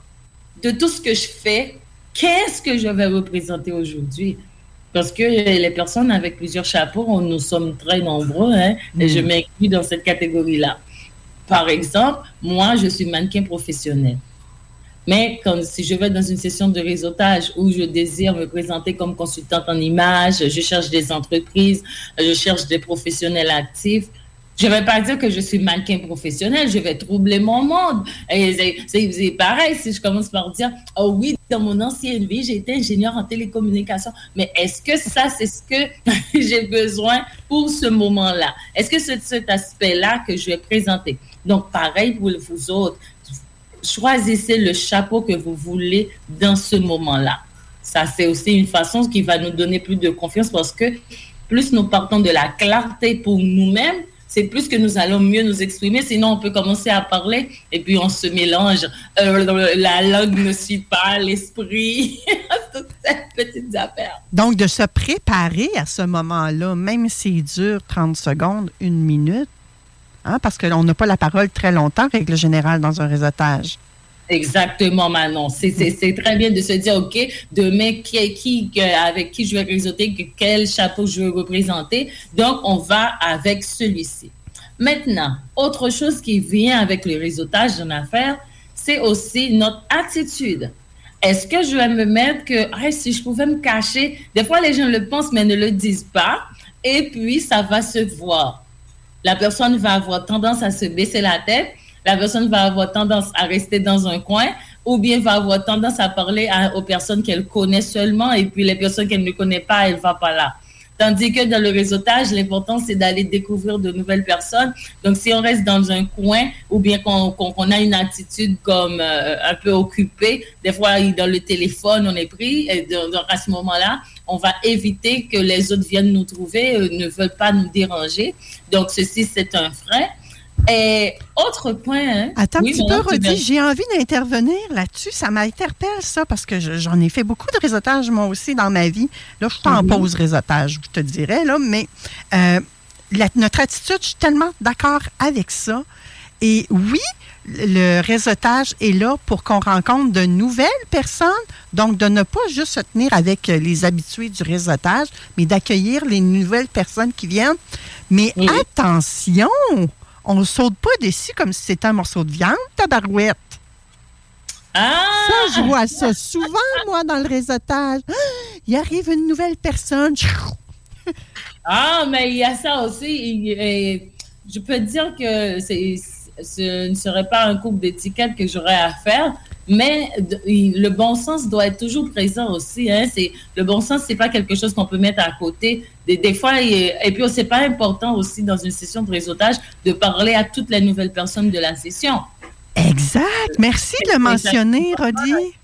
de tout ce que je fais, qu'est-ce que je vais représenter aujourd'hui? Parce que les personnes avec plusieurs chapeaux, nous sommes très nombreux, hein, et je mm. m'inclus dans cette catégorie-là. Par exemple, moi, je suis mannequin professionnel. Mais quand, si je vais dans une session de réseautage où je désire me présenter comme consultante en image, je cherche des entreprises, je cherche des professionnels actifs, Je ne vais pas dire que je suis mannequin professionnel, je vais troubler mon monde. C'est pareil si je commence par dire, oh oui, dans mon ancienne vie, j'étais ingénieur en télécommunication. Mais est-ce que ça, c'est ce que j'ai besoin pour ce moment-là? Est-ce que c'est cet aspect-là que je vais présenter? Donc, pareil pour vous autres, choisissez le chapeau que vous voulez dans ce moment-là. Ça, c'est aussi une façon qui va nous donner plus de confiance parce que plus nous partons de la clarté pour nous-mêmes, c'est plus que nous allons mieux nous exprimer. Sinon, on peut commencer à parler et puis on se mélange. Euh, la langue ne suit pas l'esprit. Toutes ces petites affaires. Donc, de se préparer à ce moment-là, même s'il dure 30 secondes, une minute, hein, parce qu'on n'a pas la parole très longtemps, règle générale, dans un réseautage. Exactement, Manon. C'est très bien de se dire, OK, demain, qui, qui, avec qui je vais réseauter, quel chapeau je veux représenter. Donc, on va avec celui-ci. Maintenant, autre chose qui vient avec le réseautage d'une affaire, c'est aussi notre attitude. Est-ce que je vais me mettre que, si je pouvais me cacher, des fois les gens le pensent mais ne le disent pas, et puis ça va se voir. La personne va avoir tendance à se baisser la tête la personne va avoir tendance à rester dans un coin ou bien va avoir tendance à parler aux personnes qu'elle connaît seulement et puis les personnes qu'elle ne connaît pas, elle va pas là. Tandis que dans le réseautage, l'important, c'est d'aller découvrir de nouvelles personnes. Donc, si on reste dans un coin ou bien qu'on a une attitude comme euh, un peu occupée, des fois, dans le téléphone, on est pris. Et donc, à ce moment-là, on va éviter que les autres viennent nous trouver, euh, ne veulent pas nous déranger. Donc, ceci, c'est un frein. Et autre point. Hein? Attends un petit peu, Rodi, j'ai envie d'intervenir là-dessus. Ça m'interpelle, ça, parce que j'en ai fait beaucoup de réseautage, moi aussi, dans ma vie. Là, je suis en pause réseautage, je te dirais, là, mais euh, notre attitude, je suis tellement d'accord avec ça. Et oui, le réseautage est là pour qu'on rencontre de nouvelles personnes, donc de ne pas juste se tenir avec les habitués du réseautage, mais d'accueillir les nouvelles personnes qui viennent. Mais attention, on ne saute pas dessus comme si c'était un morceau de viande, tabarouette. Ah! Ça, je vois ça souvent, moi, dans le réseautage. Il arrive une nouvelle personne. ah, mais il y a ça aussi. je peux dire que ce ne serait pas un couple d'étiquettes que j'aurais à faire, mais le bon sens doit être toujours présent aussi. Hein. C'est le bon sens, c'est pas quelque chose qu'on peut mettre à côté. Des, des fois, et, et puis c'est pas important aussi dans une session de réseautage de parler à toutes les nouvelles personnes de la session. Exact. Merci de le mentionner, Rodi.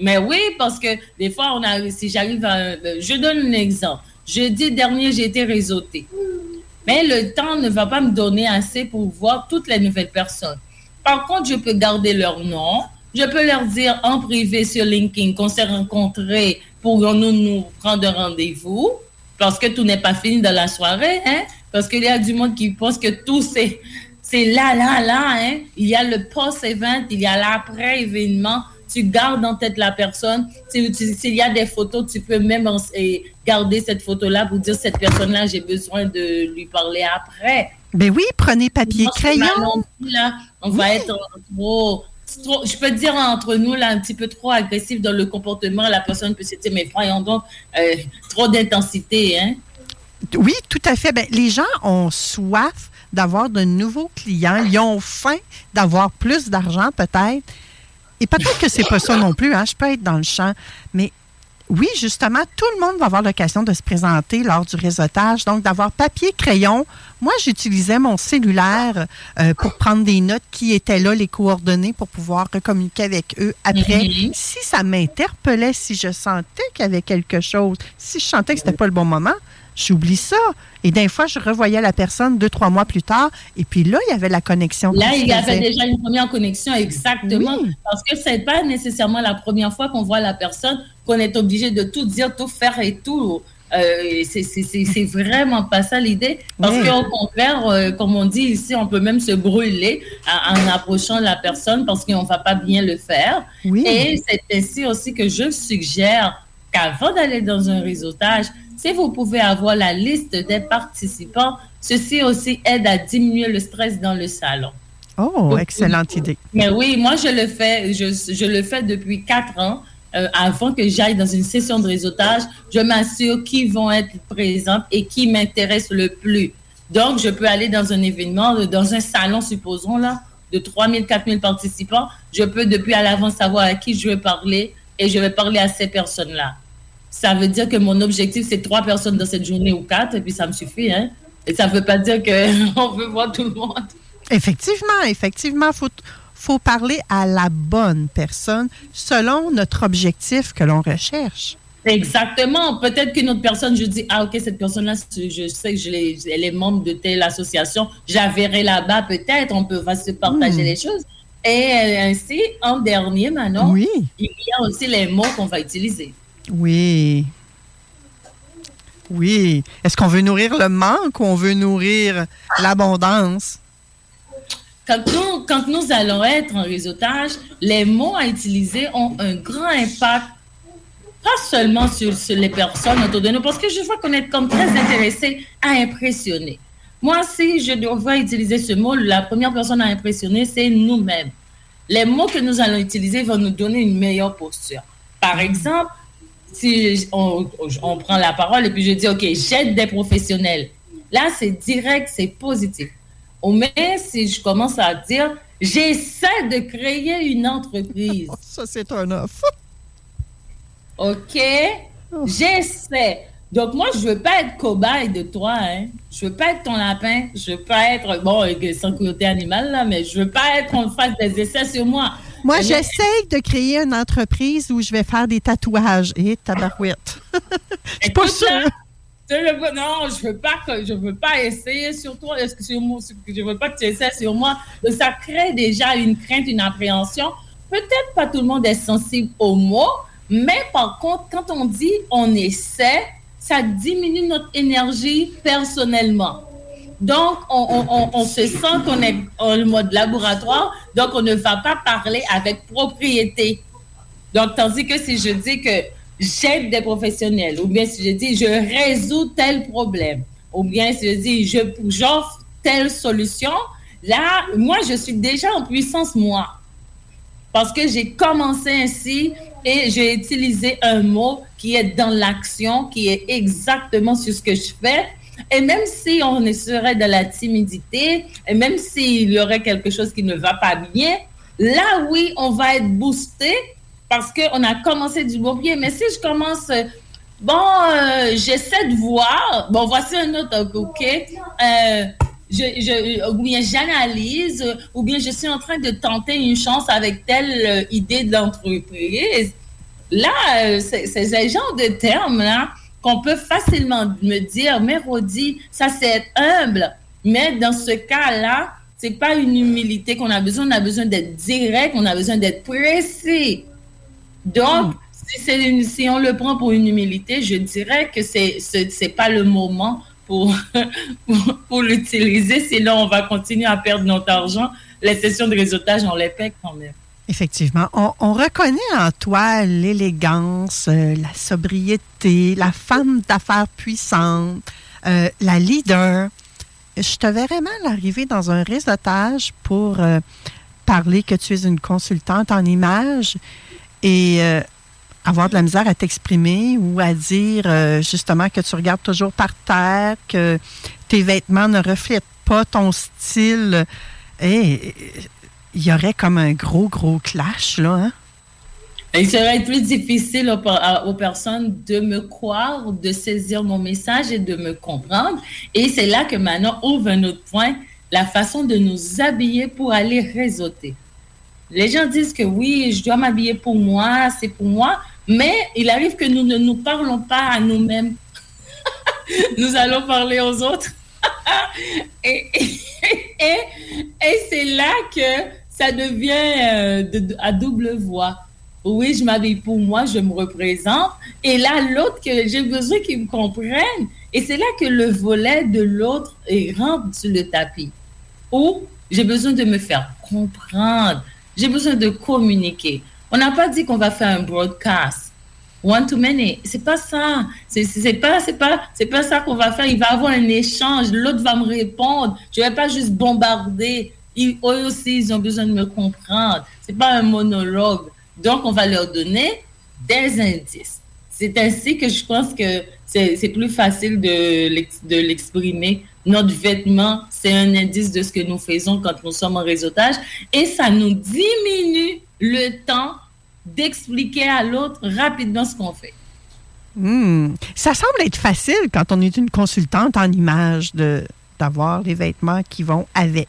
Mais oui, parce que des fois, on a, si j'arrive à, je donne un exemple. Jeudi dernier, j'ai été réseauté. Mais le temps ne va pas me donner assez pour voir toutes les nouvelles personnes. Par contre, je peux garder leur nom, je peux leur dire en privé sur LinkedIn qu'on s'est rencontrés pour nous, nous prendre rendez-vous? Parce que tout n'est pas fini dans la soirée, hein? Parce qu'il y a du monde qui pense que tout c'est c'est là, là, là, hein? Il y a le post-event, il y a l'après-événement. Tu gardes en tête la personne. S'il y a des photos, tu peux même garder cette photo-là pour dire cette personne-là, j'ai besoin de lui parler après. Ben oui, prenez papier crayon. Là, on va être trop je peux dire entre nous, là, un petit peu trop agressif dans le comportement. La personne peut se dire, mais voyons donc, euh, trop d'intensité. Hein? Oui, tout à fait. Ben, les gens ont soif d'avoir de nouveaux clients. Ils ont faim d'avoir plus d'argent, peut-être. Et peut-être que c'est pas ça non plus. Hein? Je peux être dans le champ. Mais oui, justement, tout le monde va avoir l'occasion de se présenter lors du réseautage, donc d'avoir papier, crayon. Moi, j'utilisais mon cellulaire euh, pour prendre des notes qui étaient là, les coordonnées, pour pouvoir communiquer avec eux après. Mm-hmm. Si ça m'interpellait, si je sentais qu'il y avait quelque chose, si je sentais que c'était pas le bon moment, j'oublie ça. Et des fois, je revoyais la personne deux, trois mois plus tard, et puis là, il y avait la connexion. Là, il y avait déjà une première connexion, exactement. Parce que ce n'est pas nécessairement la première fois qu'on voit la personne qu'on est obligé de tout dire, tout faire et tout. Euh, c'est vraiment pas ça l'idée. Parce qu'au contraire, euh, comme on dit ici, on peut même se brûler en, approchant la personne parce qu'on ne va pas bien le faire. Et c'est ainsi aussi que je suggère qu'avant d'aller dans un réseautage, si vous pouvez avoir la liste des participants, ceci aussi aide à diminuer le stress dans le salon. Oh, excellente idée. Mais oui, moi, je le fais, je, je le fais depuis quatre ans. Euh, avant que j'aille dans une session de réseautage, je m'assure qui vont être présents et qui m'intéressent le plus. Donc, je peux aller dans un événement, dans un salon, supposons, là, de 3 000, 4 000 participants. Je peux, depuis à l'avance, savoir à qui je vais parler et je vais parler à ces personnes-là. Ça veut dire que mon objectif, c'est trois personnes dans cette journée ou quatre, et puis ça me suffit. Hein? Et ça ne veut pas dire qu'on veut voir tout le monde. Effectivement, effectivement, faut, faut parler à la bonne personne selon notre objectif que l'on recherche. Exactement. Peut-être qu'une autre personne, je dis, ah, OK, cette personne-là, je sais que je elle est membre de telle association, j'avais là-bas, peut-être, on peut se partager hmm. les choses. Et euh, ainsi, en dernier, maintenant, il y a aussi les mots qu'on va utiliser. Oui. Oui. Est-ce qu'on veut nourrir le manque ou on veut nourrir l'abondance? Quand nous, allons être en réseautage, les mots à utiliser ont un grand impact, pas seulement sur, les personnes autour de nous, parce que je vois qu'on est comme très intéressé à impressionner. Moi, si je devrais utiliser ce mot, la première personne à impressionner, c'est nous-mêmes. Les mots que nous allons utiliser vont nous donner une meilleure posture. Par exemple, si on, prend la parole et puis je dis, OK, j'aide des professionnels. Là, c'est direct, c'est positif. Mais si je commence à dire, j'essaie de créer une entreprise. Ça, c'est un offre. OK? Oh. J'essaie. Donc, moi, je ne veux pas être cobaye de toi. Hein. Je ne veux pas être ton lapin. Je ne veux pas être, bon, sans côté animal, là, mais je ne veux pas être qu'on fasse des essais sur moi. Moi, j'essaie de créer une entreprise où je vais faire des tatouages. Et tabarouette. je suis pas sûre. Non, je veux pas que je veux pas essayer sur toi, sur moi, je veux pas que tu essaies sur moi. Ça crée déjà une crainte, une appréhension. Peut-être pas tout le monde est sensible aux mots, mais par contre, quand on dit on essaie, ça diminue notre énergie personnellement. Donc, on, se sent qu'on est en mode laboratoire, donc on ne va pas parler avec propriété. Donc, tandis que si je dis que j'aide des professionnels, ou bien si je dis je résous tel problème, ou bien si je dis je j'offre telle solution, là, moi, je suis déjà en puissance, moi. Parce que j'ai commencé ainsi et j'ai utilisé un mot qui est dans l'action, qui est exactement sur ce que je fais et même si on serait dans la timidité, et même s'il y aurait quelque chose qui ne va pas bien, là, oui, on va être boosté parce qu'on a commencé du bon pied. Mais si je commence, bon, euh, j'essaie de voir, bon, voici un autre, OK? Euh, je, ou bien j'analyse, ou bien je suis en train de tenter une chance avec telle euh, idée d'entreprise. Là, c'est ce genre de termes-là qu'on peut facilement me dire, mais Rodi, ça c'est être humble. Mais dans ce cas-là, c'est pas une humilité qu'on a besoin, on a besoin d'être direct, on a besoin d'être précis. Donc, si, si, on le prend pour une humilité, je dirais que c'est n'est pas le moment pour, pour, pour l'utiliser, sinon on va continuer à perdre notre argent. Les sessions de réseautage, on les paie quand même. Effectivement. On, reconnaît en toi l'élégance, euh, la sobriété, la femme d'affaires puissante, euh, la leader. Je te verrais mal arriver dans un réseautage pour euh, parler que tu es une consultante en images et avoir de la misère à t'exprimer ou à dire justement que tu regardes toujours par terre, que tes vêtements ne reflètent pas ton style. Et il y aurait comme un gros, gros clash, là. Hein? Il serait plus difficile aux, personnes de me croire, de saisir mon message et de me comprendre. Et c'est là que maintenant ouvre un autre point, la façon de nous habiller pour aller réseauter. Les gens disent que oui, je dois m'habiller pour moi, c'est pour moi, mais il arrive que nous ne nous parlons pas à nous-mêmes. nous allons parler aux autres. et, et c'est là que ça devient euh, à double voix. Oui, je m'habille pour moi, je me représente. Et là, l'autre, que j'ai besoin qu'il me comprenne. Et c'est là que le volet de l'autre rentre sur le tapis. Ou j'ai besoin de me faire comprendre. J'ai besoin de communiquer. On n'a pas dit qu'on va faire un broadcast. One to many. C'est pas ça. C'est pas, c'est pas, c'est pas ça qu'on va faire. Il va avoir un échange. L'autre va me répondre. Je vais pas juste bombarder eux aussi, ils ont besoin de me comprendre. C'est pas un monologue. Donc, on va leur donner des indices. c'est ainsi que je pense que c'est plus facile de l'exprimer. Notre vêtement, c'est un indice de ce que nous faisons quand nous sommes en réseautage et ça nous diminue le temps d'expliquer à l'autre rapidement ce qu'on fait. Hmm. Ça semble être facile quand on est une consultante en image d'avoir les vêtements qui vont avec.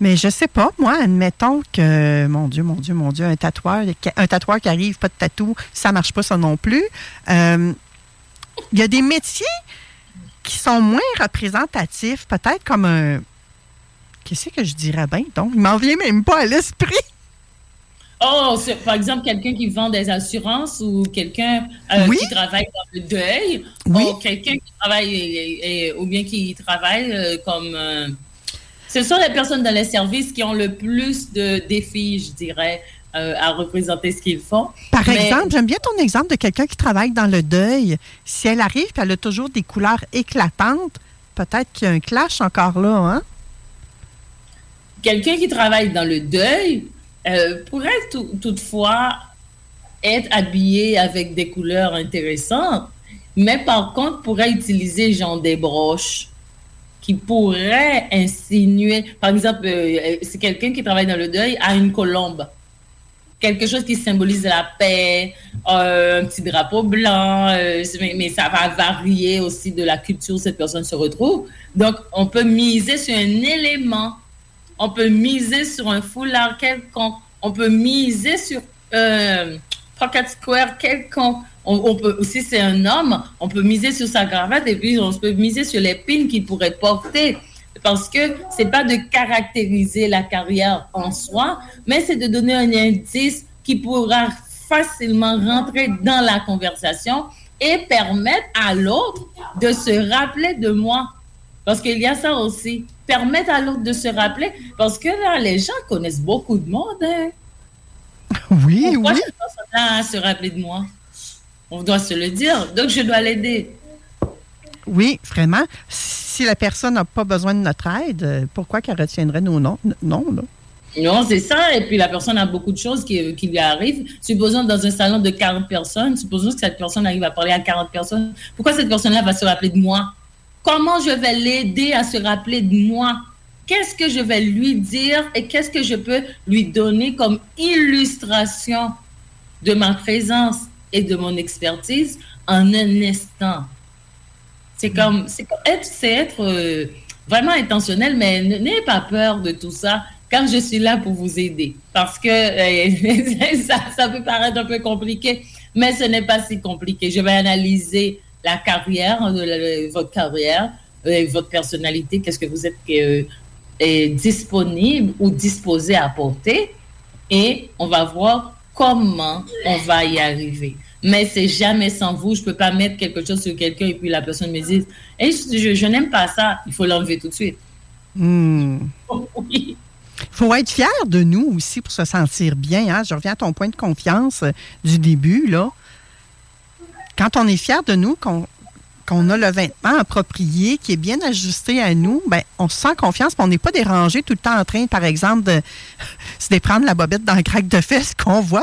Mais je sais pas, moi, admettons que, mon Dieu, mon Dieu, mon Dieu, un tatoueur, un tatoueur qui arrive, pas de tatou, ça marche pas ça non plus. Euh, il y a des métiers qui sont moins représentatifs, peut-être comme un... Qu'est-ce que je dirais bien, donc? Il m'en vient même pas à l'esprit. Oh, par exemple, quelqu'un qui vend des assurances ou quelqu'un euh, qui travaille dans le deuil, ou quelqu'un qui travaille, ou bien qui travaille euh, comme... Euh, ce sont les personnes dans les services qui ont le plus de défis, je dirais, à représenter ce qu'ils font. Par exemple, j'aime bien ton exemple de quelqu'un qui travaille dans le deuil. Si elle arrive et elle a toujours des couleurs éclatantes, peut-être qu'il y a un clash encore là, hein? Quelqu'un qui travaille dans le deuil, euh, pourrait toutefois être habillé avec des couleurs intéressantes, mais par contre pourrait utiliser genre des broches qui pourraient insinuer, par exemple, euh, c'est quelqu'un qui travaille dans le deuil a une colombe, quelque chose qui symbolise la paix, euh, un petit drapeau blanc, mais, mais, ça va varier aussi de la culture où cette personne se retrouve. Donc, on peut miser sur un élément on peut miser sur un foulard quelconque, on peut miser sur euh, pocket square quelconque. On, peut aussi, c'est un homme, on peut miser sur sa cravate et puis on peut miser sur les qu'il pourrait porter. Parce que c'est pas de caractériser la carrière en soi, mais c'est de donner un indice qui pourra facilement rentrer dans la conversation et permettre à l'autre de se rappeler de moi. Parce qu'il y a ça aussi permettre à l'autre de se rappeler. Parce que là, les gens connaissent beaucoup de monde. Hein. Oui, Pourquoi oui. Pourquoi se rappeler de moi? On doit se le dire. Donc, je dois l'aider. Oui, vraiment. Si la personne n'a pas besoin de notre aide, pourquoi qu'elle retiendrait nos noms? Non, là? Non, c'est ça. Et puis la personne a beaucoup de choses qui, lui arrivent. Supposons dans un salon de 40 personnes, supposons que cette personne arrive à parler à 40 personnes. Pourquoi cette personne-là va se rappeler de moi? Comment je vais l'aider à se rappeler de moi? Qu'est-ce que je vais lui dire et qu'est-ce que je peux lui donner comme illustration de ma présence et de mon expertise en un instant? C'est comme, c'est être, euh, vraiment intentionnel, mais n'ayez pas peur de tout ça, car je suis là pour vous aider. Parce que euh, ça, peut paraître un peu compliqué, mais ce n'est pas si compliqué. Je vais analyser la carrière, de votre carrière, euh, votre personnalité, qu'est-ce que vous êtes euh, disponible ou disposé à apporter. Et on va voir comment on va y arriver. Mais c'est jamais sans vous. Je peux pas mettre quelque chose sur quelqu'un et puis la personne me dit hey, Je, n'aime pas ça. Il faut l'enlever tout de suite. Hmm. Il faut être fier de nous aussi pour se sentir bien. Hein? Je reviens à ton point de confiance euh, du début. là quand on est fier de nous, qu'on a le vêtement approprié, qui est bien ajusté à nous, ben, on se sent confiance, mais on n'est pas dérangé tout le temps en train, par exemple, de se déprendre la bobette dans le crack de fesses qu'on voit.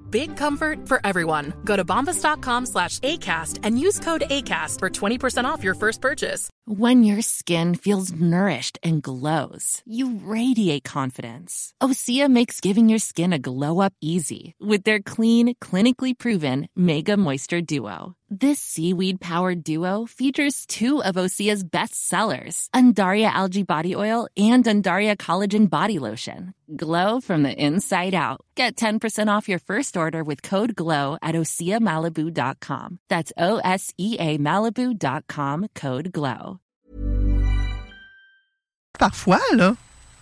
Big comfort for everyone. Go to bombas.com slash ACAST and use code ACAST for 20% off your first purchase. When your skin feels nourished and glows, you radiate confidence. Osea makes giving your skin a glow up easy with their clean, clinically proven Mega Moisture Duo. This seaweed powered duo features two of Osea's best sellers, Undaria Algae Body Oil and Undaria Collagen Body Lotion. Glow from the inside out. Get 10% off your first order with code GLOW at OseaMalibu.com. That's O S E A Malibu.com code GLOW. Parfois, là.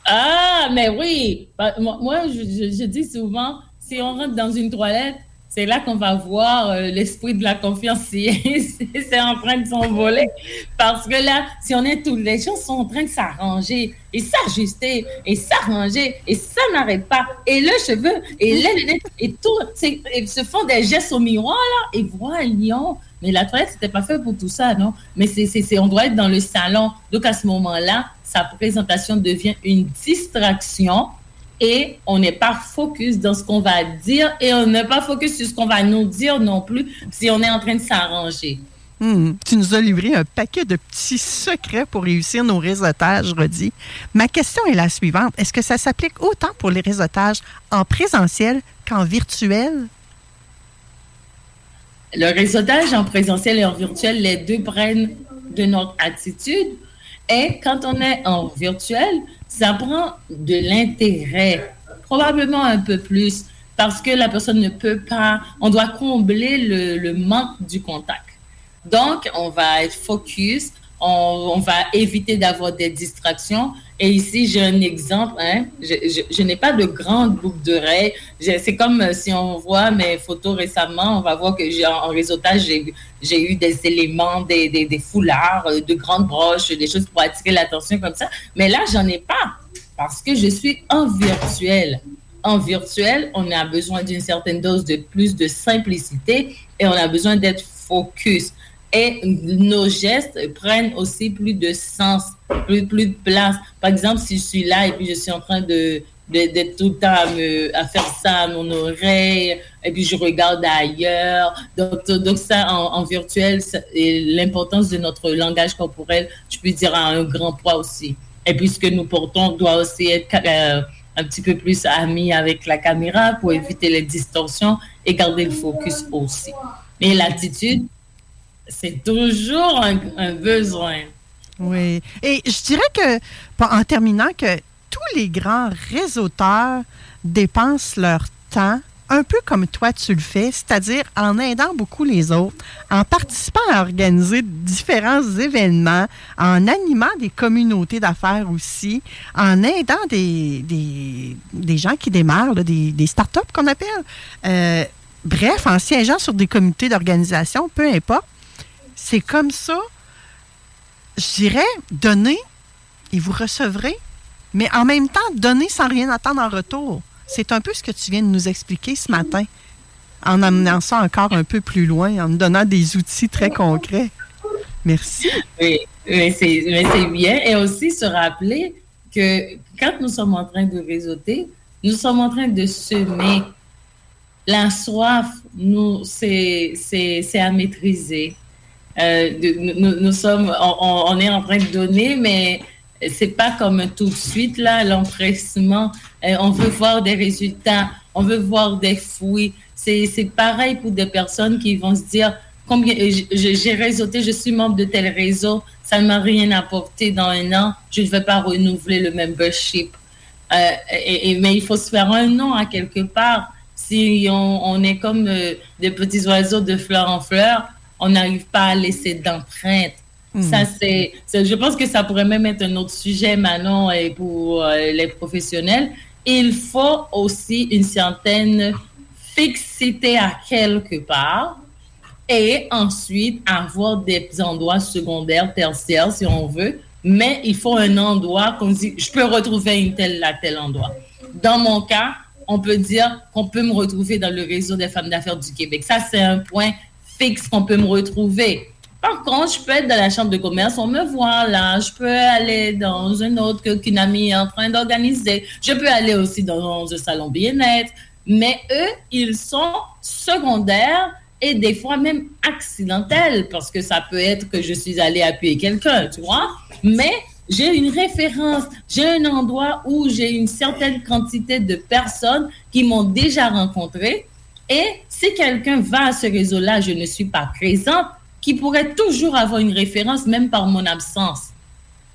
Ah, mais oui! Bah, moi, je, je dis souvent, si on rentre dans une toilette, c'est là qu'on va voir euh, l'esprit de la confiance c'est en train de s'envoler. Parce que là, si on est tous, les gens sont en train de s'arranger et s'ajuster et s'arranger et ça n'arrête pas. Et le cheveu et les et tout, ils se font des gestes au miroir là et voyons. Mais la toilette, c'était pas fait pour tout ça, non? Mais c'est, on doit être dans le salon. Donc à ce moment-là, sa présentation devient une distraction et on n'est pas focus dans ce qu'on va dire et on n'est pas focus sur ce qu'on va nous dire non plus si on est en train de s'arranger. Hmm. Tu nous as livré un paquet de petits secrets pour réussir nos réseautages, Rodi. Ma question est la suivante. Est-ce que ça s'applique autant pour les réseautages en présentiel qu'en virtuel? Le réseautage en présentiel et en virtuel, les deux prennent de notre attitude. Et quand on est en virtuel, ça prend de l'intérêt, probablement un peu plus, parce que la personne ne peut pas, on doit combler le, manque du contact. Donc, on va être focus, on, va éviter d'avoir des distractions. Et ici, j'ai un exemple. Hein. Je, n'ai pas de grande boucle d'oreille. C'est comme euh, si on voit mes photos récemment, on va voir que en, réseautage, j'ai eu des éléments, des, des, foulards, euh, de grandes broches, des choses pour attirer l'attention comme ça. Mais là, j'en ai pas parce que je suis en virtuel. En virtuel, on a besoin d'une certaine dose de plus de simplicité et on a besoin d'être focus et nos gestes prennent aussi plus de sens, plus, plus de place. Par exemple, si je suis là et puis je suis en train de d'être tout le temps à, me, à faire ça à mon oreille, et puis je regarde ailleurs. Donc, donc ça, en, virtuel, l'importance de notre langage corporel, je peux dire, a un grand poids aussi. Et puis, ce que nous portons doit aussi être euh, un petit peu plus ami avec la caméra pour éviter les distorsions et garder le focus aussi. Mais l'attitude, c'est toujours un, besoin. Oui. Et je dirais que, en terminant, que tous les grands réseauteurs dépensent leur temps un peu comme toi tu le fais, c'est-à-dire en aidant beaucoup les autres, en participant à organiser différents événements, en animant des communautés d'affaires aussi, en aidant des, des, gens qui démarrent, des, startups qu'on appelle. Euh, bref, en siégeant sur des comités d'organisation, peu importe. C'est comme ça, je dirais, donner et vous recevrez, mais en même temps, donner sans rien attendre en retour. C'est un peu ce que tu viens de nous expliquer ce matin, en amenant ça encore un peu plus loin, en nous donnant des outils très concrets. Merci. Oui, mais c'est bien. Et aussi se rappeler que quand nous sommes en train de réseauter, nous sommes en train de semer. La soif, nous, c'est à maîtriser. Euh, nous, sommes, on, est en train de donner, mais c'est pas comme tout de suite là, l'empressement. Euh, on veut voir des résultats, on veut voir des fruits. C'est pareil pour des personnes qui vont se dire combien euh, j'ai réseauté, je suis membre de tel réseau, ça ne m'a rien apporté dans un an, je ne vais pas renouveler le membership. mais il faut se faire un nom à quelque part. Si on, est comme des petits oiseaux de fleur en fleur, on n'arrive pas à laisser d'empreinte. Hmm. Ça, c'est, je pense que ça pourrait même être un autre sujet maintenant et pour euh, les professionnels. Il faut aussi une certaine fixité à quelque part et ensuite avoir des endroits secondaires, tertiaires si on veut. Mais il faut un endroit qu'on dit, je peux retrouver une telle à tel endroit. Dans mon cas, on peut dire qu'on peut me retrouver dans le réseau des femmes d'affaires du Québec. Ça, c'est un point fixe qu'on peut me retrouver. Par contre, je peux être dans la chambre de commerce, on me voit là, je peux aller dans une autre qu'une amie est en train d'organiser, je peux aller aussi dans un salon bien-être, mais eux, ils sont secondaires et des fois même accidentels parce que ça peut être que je suis allée appuyer quelqu'un, tu vois, mais j'ai une référence, j'ai un endroit où j'ai une certaine quantité de personnes qui m'ont déjà rencontré et si quelqu'un va à ce réseau-là, je ne suis pas présente, qui pourrait toujours avoir une référence, même par mon absence.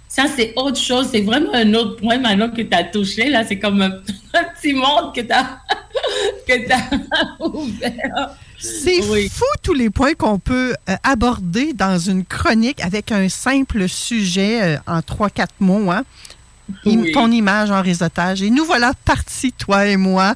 Ça, c'est autre chose. C'est vraiment un autre point maintenant que tu as touché. Là, c'est comme un, petit monde que tu as, ouvert. C'est fou tous les points qu'on peut euh, aborder dans une chronique avec un simple sujet euh, en trois, quatre mots. Hein? Ton image en réseautage. Et nous voilà partis, toi et moi.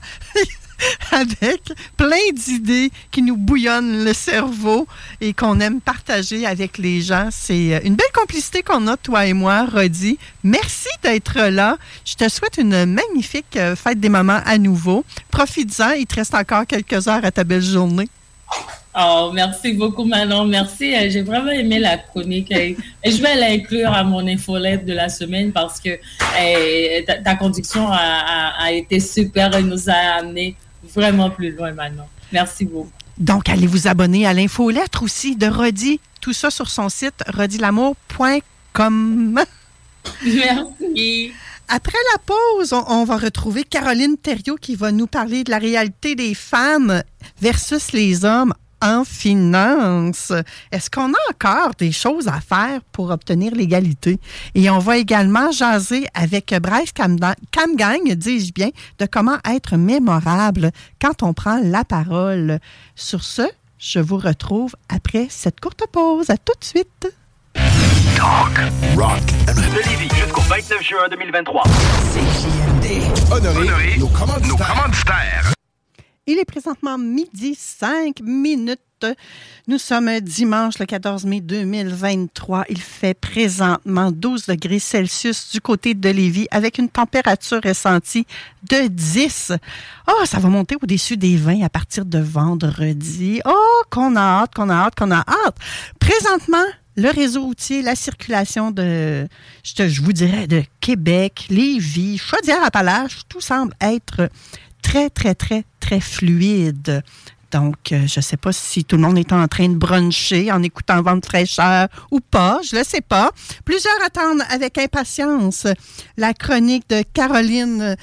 avec plein d'idées qui nous bouillonnent le cerveau et qu'on aime partager avec les gens. C'est euh, une belle complicité qu'on a, toi et moi, Rodi. Merci d'être là. Je te souhaite une magnifique euh, fête des mamans à nouveau. Profites-en, il te reste encore quelques heures à ta belle journée. Oh, merci beaucoup, Manon. Merci. Euh, j'ai vraiment aimé la chronique. Je vais l'inclure à mon infolette de la semaine parce que ta, conduction a, a, été super et nous a amené vraiment plus loin maintenant. Merci beaucoup. Donc, allez vous abonner à l'infolettre aussi de Rodi. Tout ça sur son site rodilamour.com. Merci. Après la pause, on, va retrouver Caroline Thériault qui va nous parler de la réalité des femmes versus les hommes en finance. Est-ce qu'on a encore des choses à faire pour obtenir l'égalité? Et on va également jaser avec Bryce Camgang, dis-je bien, de comment être mémorable quand on prend la parole. Sur ce, je vous retrouve après cette courte pause. À tout de suite. Talk, rock, de Lévis jusqu'au 29 juin 2023. CJMD. Honoré, nos commanditaires. Il est présentement midi 5 minutes. Nous sommes dimanche le 14 mai 2023. Il fait présentement 12 degrés Celsius du côté de Lévis avec une température ressentie de 10. Oh, ça va monter au-dessus des 20 à partir de vendredi. Oh, qu'on a hâte, qu'on a hâte, qu'on a hâte. Présentement, le réseau routier, la circulation de, je, je vous dirais, de Québec, Lévis, Chaudière-Appalaches, tout semble être très, très, très, très fluide. Donc, euh, je ne sais pas si tout le monde est en train de bruncher en écoutant Vente fraîcheur ou pas. Je ne le sais pas. Plusieurs attendent avec impatience la chronique de Caroline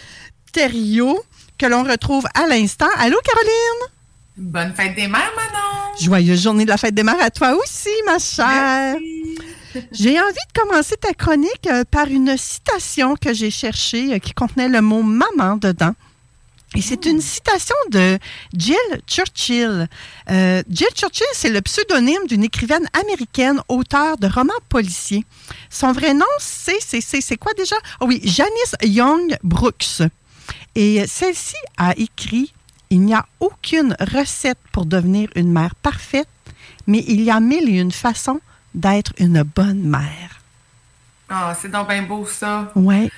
Thériault que l'on retrouve à l'instant. Allô, Caroline? Bonne fête des mères, Manon! Joyeuse journée de la fête des mères à toi aussi, ma chère! J'ai envie de commencer ta chronique euh, par une citation que j'ai cherchée euh, qui contenait le mot maman dedans. Et c'est une citation de Jill Churchill. Euh, Jill Churchill, c'est le pseudonyme d'une écrivaine américaine, auteure de romans policiers. Son vrai nom, c'est, c'est, quoi déjà? Oh oui, Janice Young Brooks. Et celle-ci a écrit Il n'y a aucune recette pour devenir une mère parfaite, mais il y a mille et une façons d'être une bonne mère. Ah, c'est donc bien beau ça. Ouais.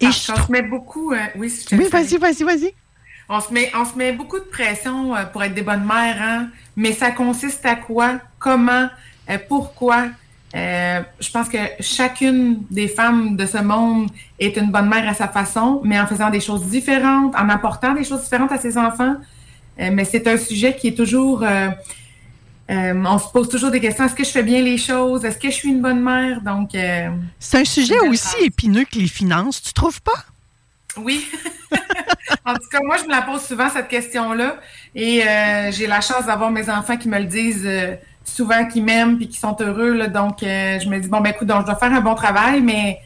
Et je trouve... beaucoup. Euh, oui, oui vas-y, vas-y, vas-y. On se, met, on se met beaucoup de pression euh, pour être des bonnes mères, hein? mais ça consiste à quoi? Comment? Euh, pourquoi? Euh, je pense que chacune des femmes de ce monde est une bonne mère à sa façon, mais en faisant des choses différentes, en apportant des choses différentes à ses enfants. mais c'est un sujet qui est toujours... on se pose toujours des questions. Est-ce que je fais bien les choses? Est-ce que je suis une bonne mère? Donc, c'est un sujet aussi épineux que les finances, tu trouves pas? Oui. en tout cas, moi, je me la pose souvent, cette question-là. Et euh, j'ai la chance d'avoir mes enfants qui me le disent euh, souvent, qui m'aiment puis qui sont heureux. Là, donc, euh, je me dis, bon, ben écoute, donc, je dois faire un bon travail, mais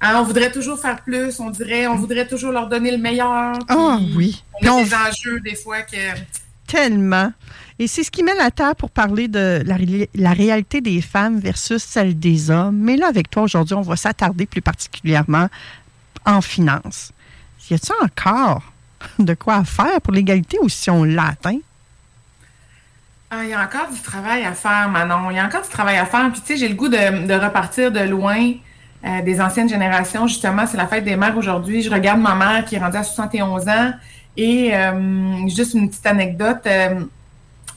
hein, on voudrait toujours faire plus. On dirait, on voudrait toujours leur donner le meilleur. Ah oui. On a des enjeux, des fois, que... Tellement. Et c'est ce qui met la table pour parler de la, la, réalité des femmes versus celle des hommes. Mais là, avec toi, aujourd'hui, on va s'attarder plus particulièrement en finance. Y a-t-il encore de quoi faire pour l'égalité ou si on l'atteint? Ah, il y a encore du travail à faire, Manon. Il y a encore du travail à faire. Puis, tu sais, j'ai le goût de, repartir de loin euh, des anciennes générations. Justement, c'est la fête des mères aujourd'hui. Je regarde ma mère qui est rendue à 71 ans. Et euh, juste une petite anecdote. Euh,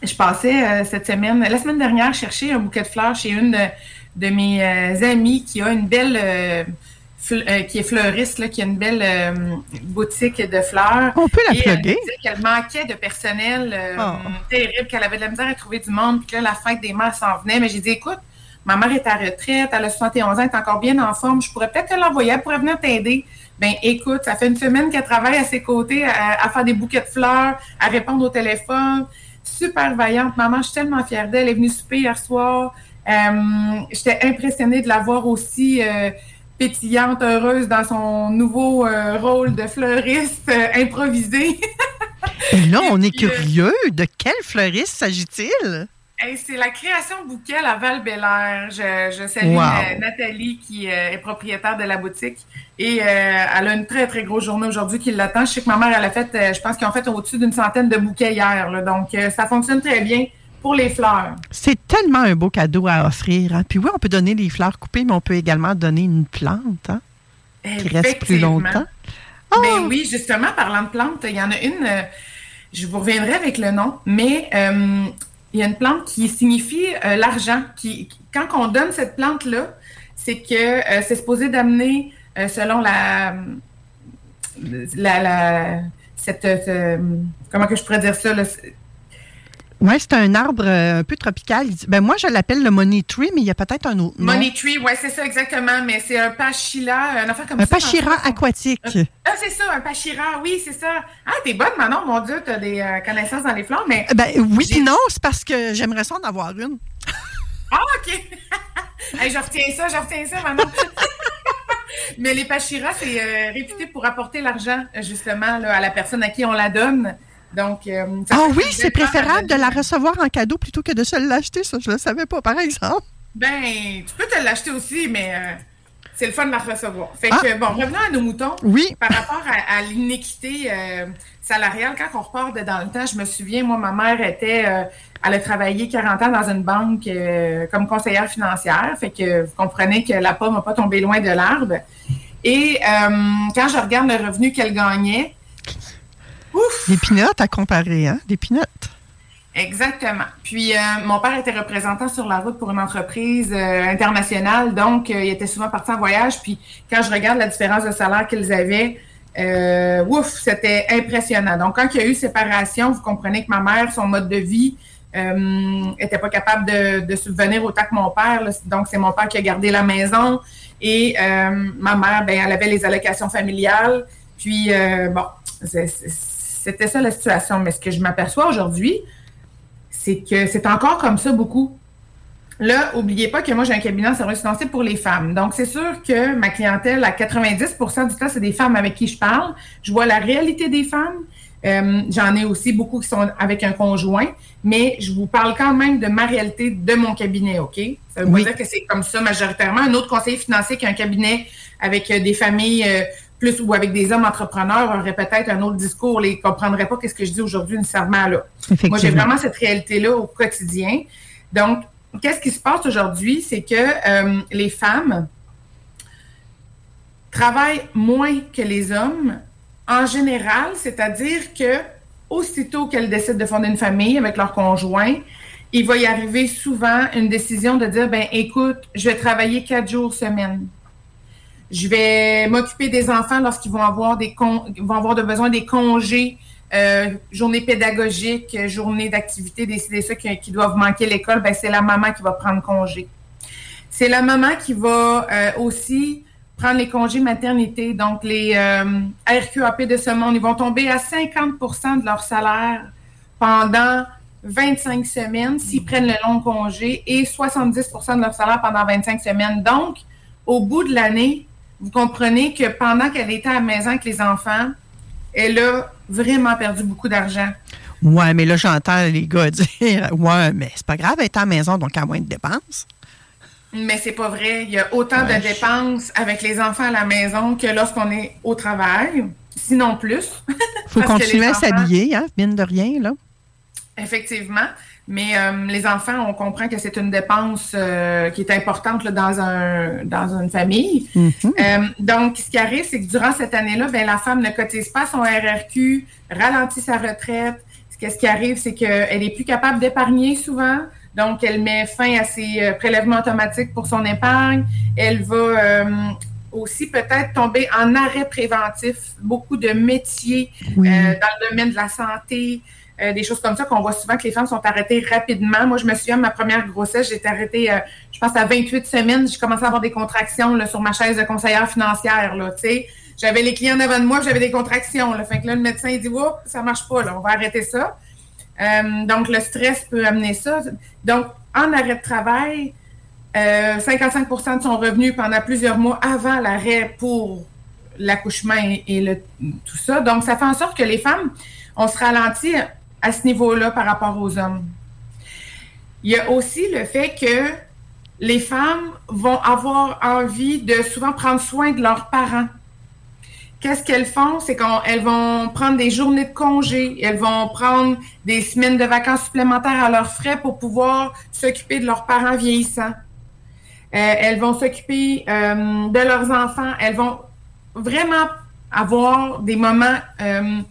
je passais cette semaine, la semaine dernière, chercher un bouquet de fleurs chez une de mes amies qui a une belle euh, qui est fleuriste, là, qui a une belle euh, boutique de fleurs. On peut la et Elle disait qu'elle manquait de personnel euh, oh. terrible, qu'elle avait de la misère à trouver du monde, puis que là, la fête des mères s'en venait. Mais j'ai dit, écoute, ma mère est à retraite, elle a 71 ans, elle est encore bien en forme, je pourrais peut-être te l'envoyer, elle pourrait venir t'aider. Ben écoute, ça fait une semaine qu'elle travaille à ses côtés, à, faire des bouquets de fleurs, à répondre au téléphone. Super vaillante. Maman, je suis tellement fière d'elle. Elle est venue souper hier soir. J'étais impressionnée de la voir aussi pétillante, heureuse dans son nouveau euh, rôle de fleuriste euh, improvisé. Et là, on est curieux. De quel fleuriste s'agit-il? c'est la création bouquet à val bélair Je, je salue Nathalie qui est propriétaire de la boutique et elle a une très, très grosse journée aujourd'hui qui l'attend. Je sais que ma mère, elle a fait, je pense qu'ils ont fait au-dessus d'une centaine de bouquets hier. donc, ça fonctionne très bien pour les fleurs. C'est tellement un beau cadeau à offrir. Hein. Puis oui, on peut donner les fleurs coupées, mais on peut également donner une plante hein, qui reste plus longtemps. Mais oh! oui, justement, parlant de plantes, il y en a une, euh, je vous reviendrai avec le nom, mais euh, il y a une plante qui signifie euh, l'argent. Qui, quand on donne cette plante-là, c'est que c'est supposé d'amener, selon la, la, la cette, comment que je pourrais dire ça, oui, c'est un arbre euh, un peu tropical. Ben, moi, je l'appelle le money tree, mais il y a peut-être un autre nom. Money tree, oui, c'est ça exactement. Mais c'est un pachila, un affaire comme un ça. Un pachira aquatique. ah, c'est ça, un pachira, oui, c'est ça. Ah, t'es bonne, Manon, mon Dieu, t'as des euh, connaissances dans les fleurs, mais... Ben oui, puis non, c'est parce que j'aimerais ça en avoir une. ah, OK. je retiens ça, je retiens ça, Manon. mais les pachiras, c'est euh, réputé pour apporter l'argent, justement, là, à la personne à qui on la donne. Donc, euh, ah oui, c'est préférable de la recevoir en cadeau plutôt que de se l'acheter, ça, je ne le savais pas, par exemple. Ben, tu peux te l'acheter aussi, mais euh, c'est le fun de la recevoir. Fait que, ah! bon, revenons à nos moutons. Oui. Par rapport à, l'inéquité euh, salariale, quand on repart de dans le temps, je me souviens, moi, ma mère était, elle a travaillé 40 ans dans une banque comme conseillère financière. Fait que vous comprenez que la pomme n'a pas tombé loin de l'arbre. Et quand je regarde le revenu qu'elle gagnait, des pinottes à comparer, hein? Des pinottes. Exactement. Puis, euh, mon père était représentant sur la route pour une entreprise euh, internationale, donc euh, il était souvent parti en voyage. Puis, quand je regarde la différence de salaire qu'ils avaient, ouf, c'était impressionnant. Donc, quand il y a eu séparation, vous comprenez que ma mère, son mode de vie, était pas capable de, subvenir autant que mon père. Donc, c'est mon père qui a gardé la maison et ma mère, ben, elle avait les allocations familiales. Puis, bon, c'est c'était ça la situation. Mais ce que je m'aperçois aujourd'hui, c'est que c'est encore comme ça beaucoup. Là, n'oubliez pas que moi, j'ai un cabinet en service financier pour les femmes. Donc, c'est sûr que ma clientèle, à 90% du temps, c'est des femmes avec qui je parle. Je vois la réalité des femmes. Euh, j'en ai aussi beaucoup qui sont avec un conjoint, mais je vous parle quand même de ma réalité de mon cabinet, OK? Ça veut dire que c'est comme ça majoritairement. Un autre conseiller financier qui a un cabinet avec euh, des familles euh, plus ou avec des hommes entrepreneurs aurait peut-être un autre discours, ils ne comprendraient pas ce que je dis aujourd'hui nécessairement là. Moi, j'ai vraiment cette réalité-là au quotidien. Donc, qu'est-ce qui se passe aujourd'hui? C'est que euh, les femmes travaillent moins que les hommes en général, c'est-à-dire que aussitôt qu'elles décident de fonder une famille avec leur conjoint, il va y arriver souvent une décision de dire, ben écoute, je vais travailler quatre jours semaine je vais m'occuper des enfants lorsqu'ils vont avoir des vont avoir de besoin des congés, euh, journée pédagogique, journée d'activité, décider ceux qui, doivent manquer l'école, ben c'est la maman qui va prendre congé. C'est la maman qui va euh, aussi prendre les congés maternité. Donc, les euh, RQAP de ce monde, ils vont tomber à 50% de leur salaire pendant 25 semaines s'ils prennent le long congé et 70% de leur salaire pendant 25 semaines. Donc, au bout de l'année, vous comprenez que pendant qu'elle était à la maison avec les enfants, elle a vraiment perdu beaucoup d'argent. Ouais, mais là, j'entends les gars dire Ouais, mais c'est pas grave, elle est à la maison, donc a moins de dépenses. Mais c'est pas vrai. Il y a autant de dépenses avec les enfants à la maison que lorsqu'on est au travail, sinon plus. faut continuer à s'habiller, hein, mine de rien, là. Effectivement. Mais euh, les enfants, on comprend que c'est une dépense euh, qui est importante dans, un, dans une famille. Mm-hmm. Euh, donc, ce qui arrive, c'est que durant cette année-là, ben, la femme ne cotise pas son RRQ, ralentit sa retraite. Ce qui arrive, c'est qu'elle est plus capable d'épargner souvent. Donc, elle met fin à ses prélèvements automatiques pour son épargne. Elle va aussi peut-être tomber en arrêt préventif. Beaucoup de métiers dans le domaine de la santé, euh, des choses comme ça qu'on voit souvent que les femmes sont arrêtées rapidement. Moi, je me souviens ma première grossesse, j'ai été arrêtée, euh, je pense, à 28 semaines. J'ai commencé à avoir des contractions sur ma chaise de conseillère financière. Là, j'avais les clients devant de moi, j'avais des contractions. Fait que là, le médecin il dit Oups, ça marche pas, là, on va arrêter ça. Euh, donc, le stress peut amener ça. Donc, en arrêt de travail, 55% de son revenu pendant plusieurs mois avant l'arrêt pour l'accouchement et, tout ça. Donc, ça fait en sorte que les femmes, on se ralentit à ce niveau-là par rapport aux hommes. il y a aussi le fait que les femmes vont avoir envie de souvent prendre soin de leurs parents. Qu'est-ce qu'elles font? C'est qu'elles vont prendre des journées de congé, elles vont prendre des semaines de vacances supplémentaires à leurs frais pour pouvoir s'occuper de leurs parents vieillissants. Euh, elles vont s'occuper euh, de leurs enfants. Elles vont vraiment avoir des moments euh,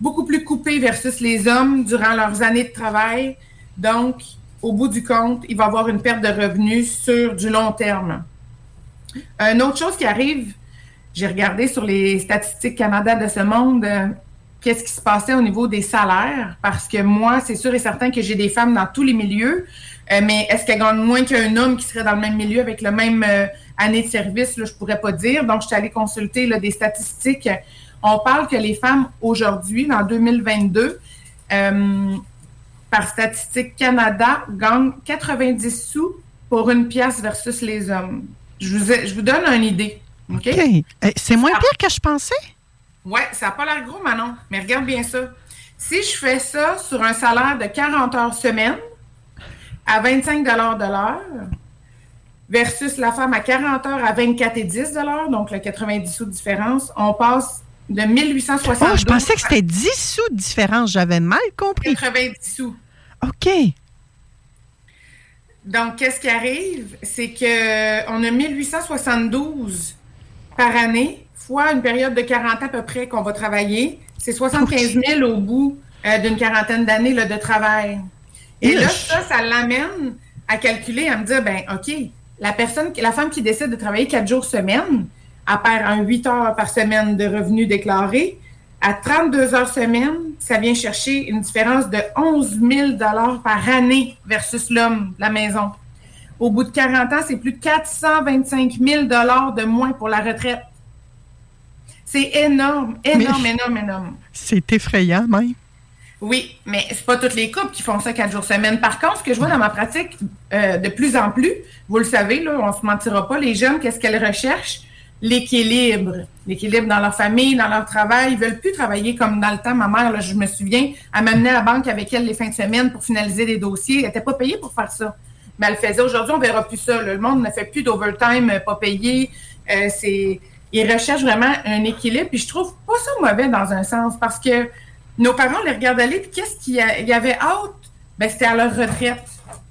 beaucoup plus coupés versus les hommes durant leurs années de travail. Donc, au bout du compte, il va y avoir une perte de revenus sur du long terme. Une autre chose qui arrive, j'ai regardé sur les statistiques Canada de ce monde, qu'est-ce qui se passait au niveau des salaires, parce que moi, c'est sûr et certain que j'ai des femmes dans tous les milieux. Euh, mais est-ce qu'elle gagne moins qu'un homme qui serait dans le même milieu avec le même euh, année de service? Là, je pourrais pas dire. Donc, je suis allée consulter des statistiques. On parle que les femmes aujourd'hui, en 2022, euh, par Statistique Canada, gagnent 90 sous pour une pièce versus les hommes. Je vous, je vous donne une idée. OK? C'est moins pire que je pensais? Oui, ça n'a pas l'air gros, Manon. Mais regarde bien ça. Si je fais ça sur un salaire de 40 heures semaine, à 25 de l'heure versus la femme à 40 heures à 24 et 10 donc le 90 sous de différence, on passe de 1872. Oh, je pensais que c'était 10 sous de différence. J'avais mal compris. 90 sous. OK. Donc, qu'est-ce qui arrive? C'est qu'on a 1872 par année, fois une période de 40 ans à peu près qu'on va travailler. C'est 75 000 au bout euh, d'une quarantaine d'années de travail. Et là, ça, ça l'amène à calculer, à me dire, ben, OK, la personne, la femme qui décide de travailler quatre jours semaine, elle perd un 8 heures par semaine de revenus déclarés. À 32 heures semaine, ça vient chercher une différence de 11 000 par année versus l'homme la maison. Au bout de 40 ans, c'est plus de 425 000 de moins pour la retraite. C'est énorme, énorme, énorme, énorme. C'est effrayant, même. Oui, mais c'est pas toutes les couples qui font ça quatre jours semaine. Par contre, ce que je vois dans ma pratique euh, de plus en plus, vous le savez, là, on se mentira pas, les jeunes, qu'est-ce qu'elles recherchent? L'équilibre. L'équilibre dans leur famille, dans leur travail. Ils veulent plus travailler comme dans le temps. Ma mère, là, je me souviens, elle m'amenait à la banque avec elle les fins de semaine pour finaliser des dossiers. Elle n'était pas payée pour faire ça. Mais elle faisait. Aujourd'hui, on verra plus ça. Le monde ne fait plus d'overtime euh, pas payé. Euh, c'est ils recherchent vraiment un équilibre. Puis je trouve pas ça mauvais dans un sens parce que nos parents les regardaient aller, qu'est-ce qu'il y avait hâte? Ben, c'était à leur retraite.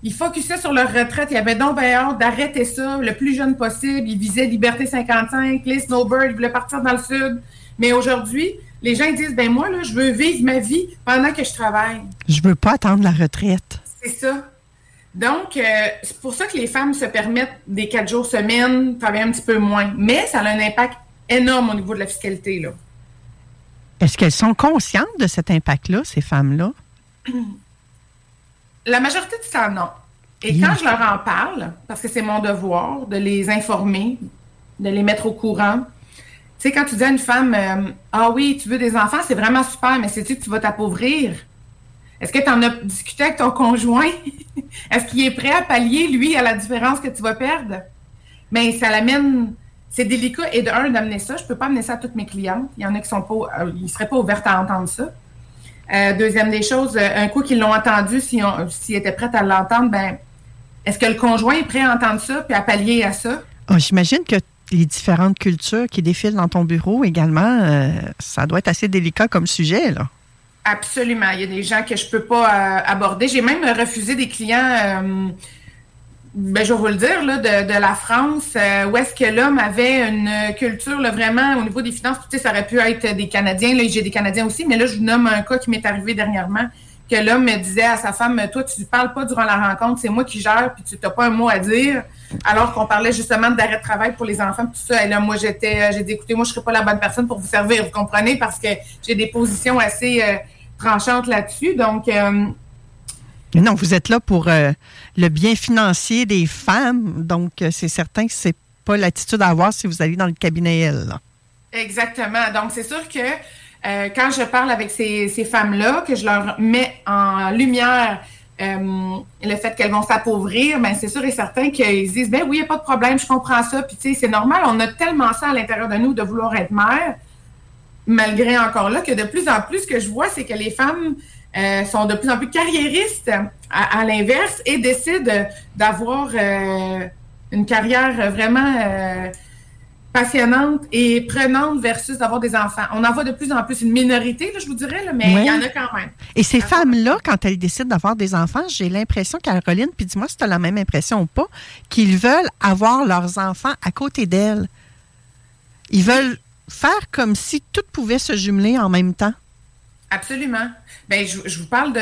Ils focusaient sur leur retraite. Ils avaient donc bien hâte d'arrêter ça le plus jeune possible. Ils visaient Liberté 55, les Snowbirds, ils voulaient partir dans le sud. Mais aujourd'hui, les gens disent, ben moi, là, je veux vivre ma vie pendant que je travaille. Je veux pas attendre la retraite. C'est ça. Donc, euh, c'est pour ça que les femmes se permettent des quatre jours semaine, travailler un petit peu moins. Mais ça a un impact énorme au niveau de la fiscalité, là. Est-ce qu'elles sont conscientes de cet impact-là, ces femmes-là? La majorité du temps, non. Et quand je leur en parle, parce que c'est mon devoir de les informer, de les mettre au courant, tu sais, quand tu dis à une femme, euh, ah oui, tu veux des enfants, c'est vraiment super, mais sais-tu que tu vas t'appauvrir? Est-ce que tu en as discuté avec ton conjoint? Est-ce qu'il est prêt à pallier, lui, à la différence que tu vas perdre? Mais ça l'amène c'est délicat. Et de un, d'amener ça, je ne peux pas amener ça à toutes mes clientes. Il y en a qui sont pas, euh, ils seraient pas ouvertes à entendre ça. Euh, deuxième des choses, euh, un coup qu'ils l'ont entendu, s'ils étaient prêts à l'entendre, ben, est-ce que le conjoint est prêt à entendre ça puis à pallier à ça? Oh, j'imagine que les différentes cultures qui défilent dans ton bureau également, ça doit être assez délicat comme sujet, là. Absolument. Il y a des gens que je ne peux pas aborder. J'ai même refusé des clients ben, je vais vous le dire, là, de, de la France, euh, où est-ce que l'homme avait une culture là, vraiment au niveau des finances, tu sais, ça aurait pu être des Canadiens, là, j'ai des Canadiens aussi, mais là, je vous nomme un cas qui m'est arrivé dernièrement, que l'homme me disait à sa femme, toi, tu ne parles pas durant la rencontre, c'est moi qui gère, puis tu n'as pas un mot à dire, alors qu'on parlait justement d'arrêt de travail pour les enfants, tout ça. Et là, moi, j'étais, euh, j'ai dit, écoutez, moi, je ne serais pas la bonne personne pour vous servir, vous comprenez, parce que j'ai des positions assez euh, tranchantes là-dessus. Donc, non, vous êtes là pour euh, le bien financier des femmes, donc euh, c'est certain que c'est pas l'attitude à avoir si vous allez dans le cabinet L. Exactement. Donc c'est sûr que euh, quand je parle avec ces, femmes-là, que je leur mets en lumière le fait qu'elles vont s'appauvrir, ben c'est sûr et certain qu'ils disent ben oui, il n'y a pas de problème, je comprends ça. Puis tu sais, c'est normal, on a tellement ça à l'intérieur de nous de vouloir être mère, malgré encore là que de plus en plus ce que je vois, c'est que les femmes euh, sont de plus en plus carriéristes à, l'inverse et décident d'avoir euh, une carrière vraiment euh, passionnante et prenante versus d'avoir des enfants. On en voit de plus en plus une minorité, je vous dirais, mais il y en a quand même. Et ces femmes-là, quand elles décident d'avoir des enfants, j'ai l'impression, Caroline, puis dis-moi si tu as la même impression ou pas, qu'ils veulent avoir leurs enfants à côté d'elles. Ils veulent faire comme si tout pouvait se jumeler en même temps. Absolument. Ben, je, vous parle de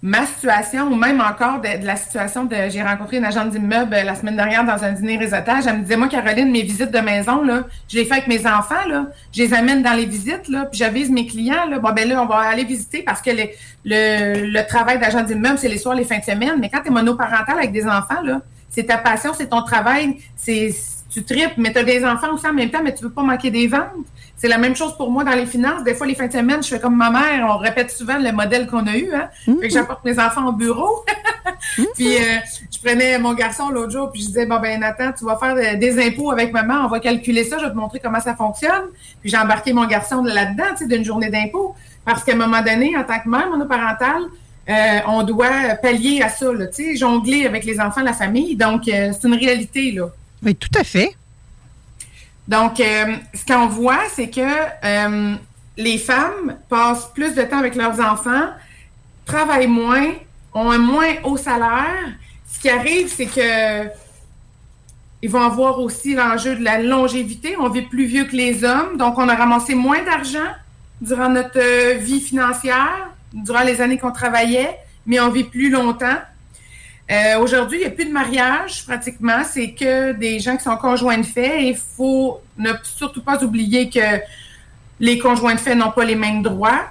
ma situation ou même encore de, la situation de. J'ai rencontré une agente d'immeuble euh, la semaine dernière dans un dîner réseautage. Elle me disait, moi, Caroline, mes visites de maison, là, je les fais avec mes enfants, là. Je les amène dans les visites, là, puis j'avise mes clients, là. Bon, ben là, on va aller visiter parce que le, le travail d'agent d'immeuble, c'est les soirs, les fins de semaine. Mais quand tu es monoparental avec des enfants, là, c'est ta passion, c'est ton travail, c'est tu tripes, mais tu as des enfants aussi en même temps, mais tu veux pas manquer des ventes. C'est la même chose pour moi dans les finances. Des fois, les fins de semaine, je fais comme ma mère. On répète souvent le modèle qu'on a eu. Hein? Fait que j'apporte mes enfants au bureau. puis euh, je prenais mon garçon l'autre jour, puis je disais, bon ben Nathan, tu vas faire des impôts avec maman. On va calculer ça. Je vais te montrer comment ça fonctionne. Puis j'ai embarqué mon garçon là-dedans, tu sais, d'une journée d'impôts. Parce qu'à un moment donné, en tant que mère monoparentale, euh, on doit pallier à ça, là, tu sais, jongler avec les enfants, la famille. Donc, euh, c'est une réalité, là. Oui, tout à fait. Donc, euh, ce qu'on voit, c'est que euh, les femmes passent plus de temps avec leurs enfants, travaillent moins, ont un moins haut salaire. Ce qui arrive, c'est que ils vont avoir aussi l'enjeu de la longévité. On vit plus vieux que les hommes, donc on a ramassé moins d'argent durant notre euh, vie financière, durant les années qu'on travaillait, mais on vit plus longtemps. Euh, aujourd'hui, il n'y a plus de mariage pratiquement. C'est que des gens qui sont conjoints de fait. Il faut ne surtout pas oublier que les conjoints de fait n'ont pas les mêmes droits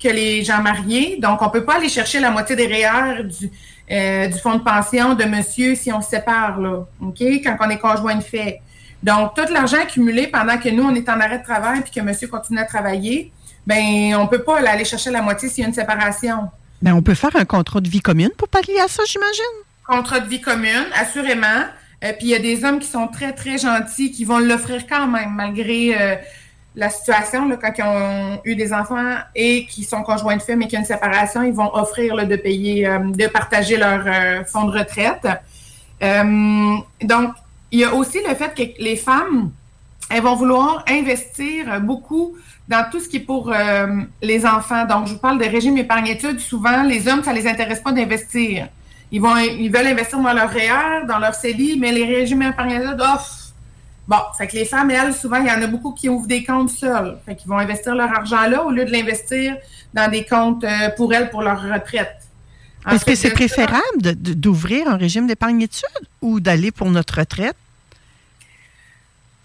que les gens mariés. Donc, on ne peut pas aller chercher la moitié des REER du, euh, du fonds de pension de monsieur si on se sépare, là, OK, quand on est conjoint de fait. Donc, tout l'argent accumulé pendant que nous, on est en arrêt de travail puis que monsieur continue à travailler, ben on ne peut pas aller chercher la moitié s'il y a une séparation. Mais on peut faire un contrat de vie commune pour pallier à ça, j'imagine. Contrat de vie commune, assurément. Euh, puis il y a des hommes qui sont très, très gentils, qui vont l'offrir quand même, malgré euh, la situation, quand ils ont eu des enfants et qui sont conjoints de fait, mais qu'il y a une séparation, ils vont offrir de payer, euh, de partager leur fonds de retraite. donc, il y a aussi le fait que les femmes, elles vont vouloir investir beaucoup dans tout ce qui est pour euh, les enfants. Donc, je vous parle de régime épargne-études. Souvent, les hommes, ça les intéresse pas d'investir. Ils vont, ils veulent investir dans leur REER, dans leur CELI, mais les régimes épargne-études, off. Bon, fait que les femmes, elles, souvent, il y en a beaucoup qui ouvrent des comptes seuls. Fait qu'ils vont investir leur argent là au lieu de l'investir dans des comptes euh, pour elles, pour leur retraite. Est-ce que c'est préférable d'ouvrir un régime d'épargne-études ou d'aller pour notre retraite?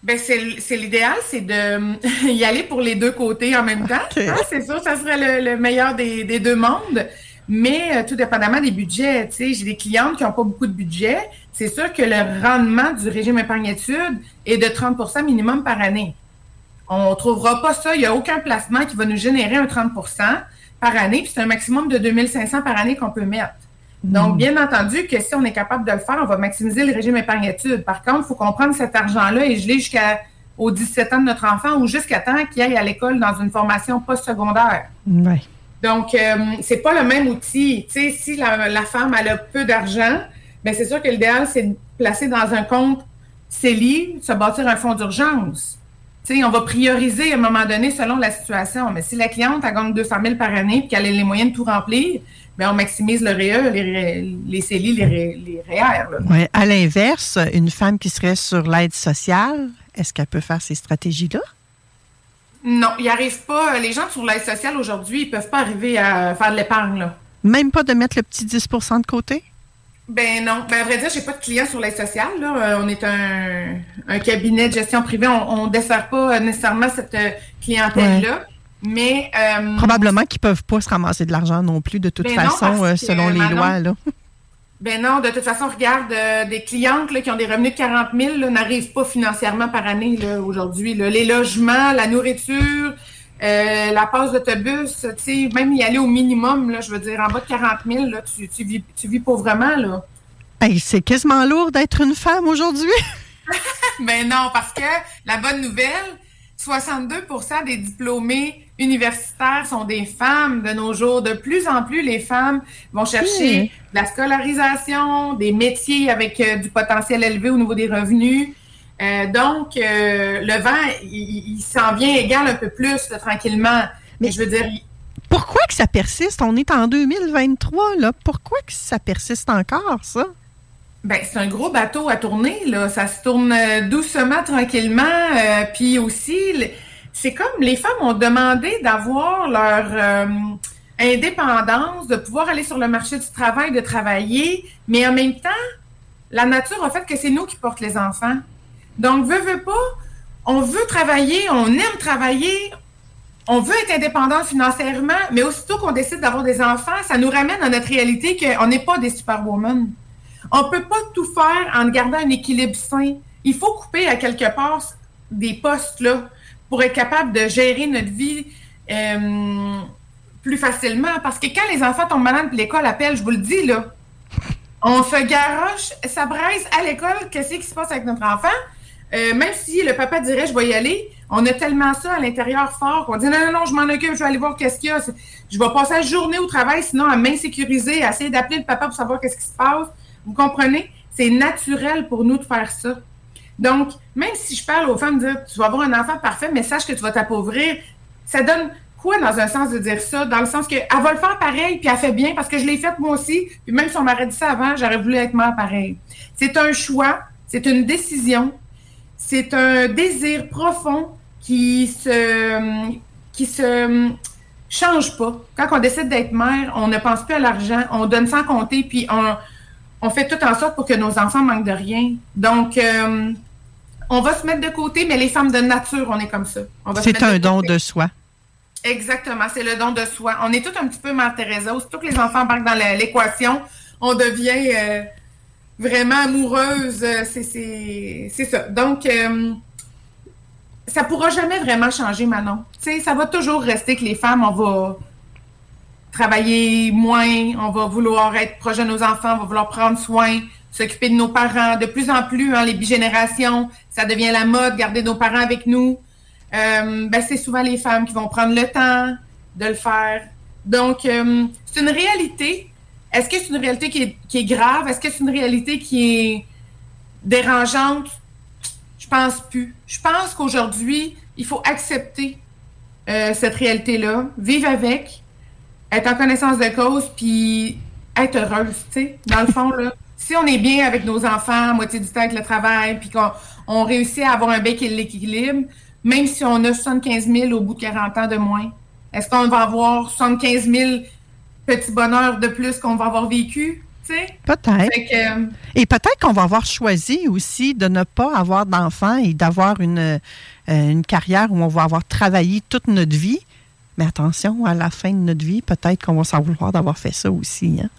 Ben c'est l'idéal, c'est de y aller pour les deux côtés en même temps. Ah, c'est sûr, ça serait le, meilleur des, deux mondes. Mais euh, tout dépendamment des budgets, tu sais, j'ai des clientes qui n'ont pas beaucoup de budget. C'est sûr que le rendement du régime épargne-études est de 30% minimum par année. On ne trouvera pas ça. Il n'y a aucun placement qui va nous générer un 30% par année. Puis c'est un maximum de 2500 par année qu'on peut mettre. Donc, bien entendu que si on est capable de le faire, on va maximiser le régime épargne-études. Par contre, il faut qu'on prenne cet argent-là et je l'ai jusqu'aux 17 ans de notre enfant ou jusqu'à temps qu'il aille à l'école dans une formation postsecondaire. Oui. Donc, euh, c'est pas le même outil. Tu sais, si la, femme a peu d'argent, ben c'est sûr que l'idéal, c'est de placer dans un compte CELI, se bâtir un fonds d'urgence. Tu sais, on va prioriser à un moment donné selon la situation. Mais si la cliente a gagne 200 000 par année et qu'elle a les moyens de tout remplir, on maximise le REE, les, les CELI, les, les REER. À l'inverse, une femme qui serait sur l'aide sociale, est-ce qu'elle peut faire ces stratégies-là? Non, il arrive pas. Les gens sur l'aide sociale aujourd'hui, ils peuvent pas arriver à faire de l'épargne. Même pas de mettre le petit 10% de côté? Ben non. Ben, à vrai dire, j'ai pas de clients sur l'aide sociale. Euh, on est un, cabinet de gestion privée. On ne dessert pas nécessairement cette euh, clientèle-là. Mais. Euh, Probablement qu'ils ne peuvent pas se ramasser de l'argent non plus, de toute ben façon, euh, selon les lois. Là. Ben non, de toute façon, regarde, euh, des clientes qui ont des revenus de 40 000 n'arrivent pas financièrement par année aujourd'hui. Les logements, la nourriture, la passe d'autobus, même y aller au minimum, là, je veux dire, en bas de 40 000, là, tu, tu, vis, tu vis pauvrement. Là. c'est quasiment lourd d'être une femme aujourd'hui. ben non, parce que la bonne nouvelle, 62% des diplômés universitaires sont des femmes de nos jours. De plus en plus, les femmes vont chercher de la scolarisation, des métiers avec euh, du potentiel élevé au niveau des revenus. Euh, donc, euh, le vent, il, s'en vient égal un peu plus tranquillement. Mais je veux dire. Pourquoi que ça persiste? On est en 2023, là. Pourquoi que ça persiste encore, ça? Ben, c'est un gros bateau à tourner, là. Ça se tourne euh, doucement, tranquillement. Euh, puis aussi, c'est comme les femmes ont demandé d'avoir leur euh, indépendance, de pouvoir aller sur le marché du travail, de travailler, mais en même temps, la nature a fait que c'est nous qui portons les enfants. Donc, veut, veut pas, on veut travailler, on aime travailler, on veut être indépendant financièrement, mais aussitôt qu'on décide d'avoir des enfants, ça nous ramène à notre réalité qu'on n'est pas des superwomen. On ne peut pas tout faire en gardant un équilibre sain. Il faut couper à quelque part des postes là pour être capable de gérer notre vie euh, plus facilement. Parce que quand les enfants tombent malades l'école appelle, je vous le dis là, on se garoche, ça braise à l'école, qu'est-ce qui se passe avec notre enfant? Euh, même si le papa dirait je vais y aller, on a tellement ça à l'intérieur fort qu'on dit non, non, non, je m'en occupe, je vais aller voir qu'est-ce qu'il y a. Je vais passer la journée au travail, sinon à m'insécuriser, à essayer d'appeler le papa pour savoir qu'est-ce qui se passe. Vous comprenez? C'est naturel pour nous de faire ça. Donc, même si je parle aux femmes de dire tu vas avoir un enfant parfait, mais sache que tu vas t'appauvrir, ça donne quoi dans un sens de dire ça? Dans le sens qu'elle va le faire pareil, puis elle fait bien parce que je l'ai fait moi aussi. Puis même si on m'aurait dit ça avant, j'aurais voulu être mère pareil. C'est un choix, c'est une décision, c'est un désir profond qui se qui se change pas. Quand on décide d'être mère, on ne pense plus à l'argent, on donne sans compter, puis on, on fait tout en sorte pour que nos enfants manquent de rien. Donc, euh, on va se mettre de côté, mais les femmes de nature, on est comme ça. C'est un don de soi. Exactement, c'est le don de soi. On est tout un petit peu Mère Teresa. Surtout que les enfants embarquent dans l'équation, on devient euh, vraiment amoureuse. Euh, c'est ça. Donc, ça pourra jamais vraiment changer, Manon. sais, ça va toujours rester que les femmes, on va travailler moins, on va vouloir être proche de nos enfants, on va vouloir prendre soin, s'occuper de nos parents. De plus en plus, hein, les bigénérations, ça devient la mode, garder nos parents avec nous. Euh, ben, c'est souvent les femmes qui vont prendre le temps de le faire. Donc, euh, c'est une réalité. Est-ce que c'est une réalité qui est, qui est grave? Est-ce que c'est une réalité qui est dérangeante? Je pense plus. Je pense qu'aujourd'hui, il faut accepter euh, cette réalité-là, vivre avec, être en connaissance de cause, puis être heureuse, tu sais. Dans le fond, là, si on est bien avec nos enfants, moitié du temps avec le travail, puis qu'on on réussit à avoir un bec et l'équilibre, même si on a 75 000 au bout de 40 ans de moins, est-ce qu'on va avoir 75 000 petits bonheurs de plus qu'on va avoir vécu? Peut-être. Euh, et peut-être qu'on va avoir choisi aussi de ne pas avoir d'enfants et d'avoir une, euh, une carrière où on va avoir travaillé toute notre vie mais attention, à la fin de notre vie, peut-être qu'on va s'en vouloir d'avoir fait ça aussi. Hein?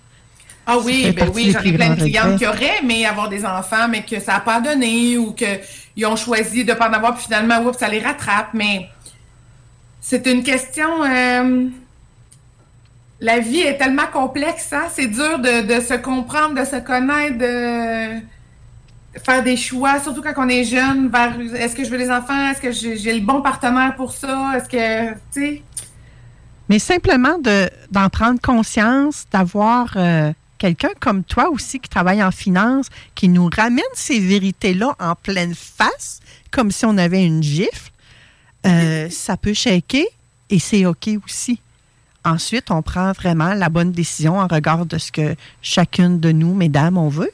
Ah oui, ben oui, j'aurais plein de clientes qui auraient aimé avoir des enfants, mais que ça n'a pas donné ou qu'ils ont choisi de ne pas en avoir, puis finalement, oups, ça les rattrape. Mais c'est une question. Euh, la vie est tellement complexe, hein? c'est dur de, se comprendre, de se connaître, de faire des choix, surtout quand on est jeune, vers est-ce que je veux des enfants, est-ce que j'ai le bon partenaire pour ça, est-ce que, tu sais, mais simplement d'en prendre conscience, d'avoir euh, quelqu'un comme toi aussi qui travaille en finance, qui nous ramène ces vérités-là en pleine face, comme si on avait une gifle, euh, ça peut shaker et c'est OK aussi. Ensuite, on prend vraiment la bonne décision en regard de ce que chacune de nous, mesdames, on veut.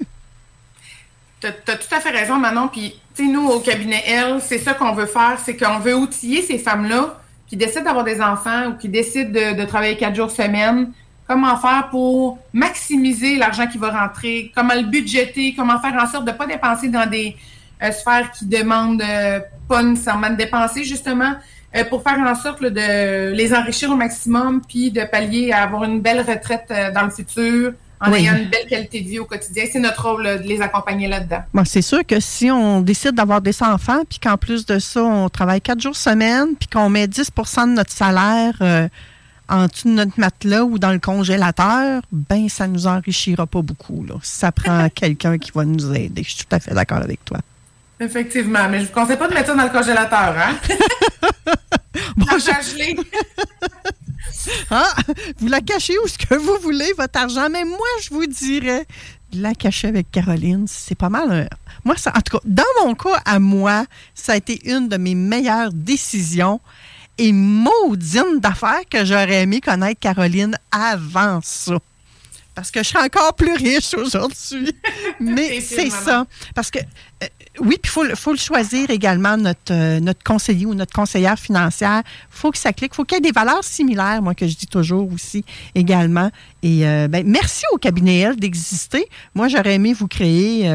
Tu as, tout à fait raison, Manon. Puis, tu sais, nous, au cabinet L, c'est ça qu'on veut faire, c'est qu'on veut outiller ces femmes-là qui décident d'avoir des enfants ou qui décident de, travailler quatre jours semaine, comment faire pour maximiser l'argent qui va rentrer, comment le budgéter, comment faire en sorte de ne pas dépenser dans des euh, sphères qui demandent euh, pas nécessairement de dépenser, justement, euh, pour faire en sorte de les enrichir au maximum, puis de pallier à avoir une belle retraite dans le futur, en ayant une belle qualité de vie au quotidien. C'est notre rôle de les accompagner là-dedans. c'est sûr que si on décide d'avoir des enfants, puis qu'en plus de ça, on travaille quatre jours semaine, puis qu'on met 10% de notre salaire euh, en dessous de notre matelas ou dans le congélateur, ben ça nous enrichira pas beaucoup. Là. Ça prend quelqu'un qui va nous aider. Je suis tout à fait d'accord avec toi. Effectivement, mais je ne vous conseille pas de mettre ça dans le congélateur, hein? ah, vous la cachez où ce que vous voulez, votre argent, mais moi, je vous dirais, la cacher avec Caroline, c'est pas mal. Moi, ça, en tout cas, dans mon cas, à moi, ça a été une de mes meilleures décisions et maudine d'affaires que j'aurais aimé connaître Caroline avant ça parce que je suis encore plus riche aujourd'hui. Mais c'est ça. Parce que, euh, oui, puis il faut, le choisir également, notre, euh, notre conseiller ou notre conseillère financière. Il faut que ça clique. Il faut qu'il y ait des valeurs similaires, moi, que je dis toujours aussi également. Et euh, ben, merci au cabinet L d'exister. Moi, j'aurais aimé vous créer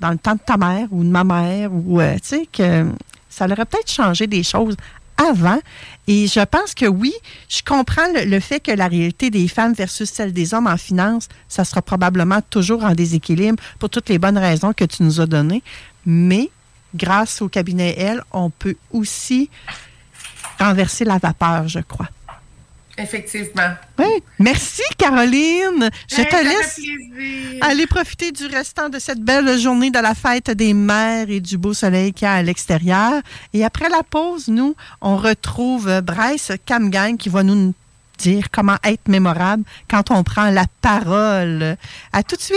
dans le temps de ta mère ou de ma mère, ou, tu sais, que ça aurait peut-être changé des choses avant. Et je pense que oui, je comprends le, fait que la réalité des femmes versus celle des hommes en finance, ça sera probablement toujours en déséquilibre pour toutes les bonnes raisons que tu nous as données. Mais grâce au cabinet L, on peut aussi renverser la vapeur, je crois. Effectivement. Oui. Merci, Caroline. Je te laisse aller profiter du restant de cette belle journée de la fête des mères et du beau soleil qu'il y a à l'extérieur. Et après la pause, nous, on retrouve Bryce Camgang qui va nous dire comment être mémorable quand on prend la parole. À tout de suite.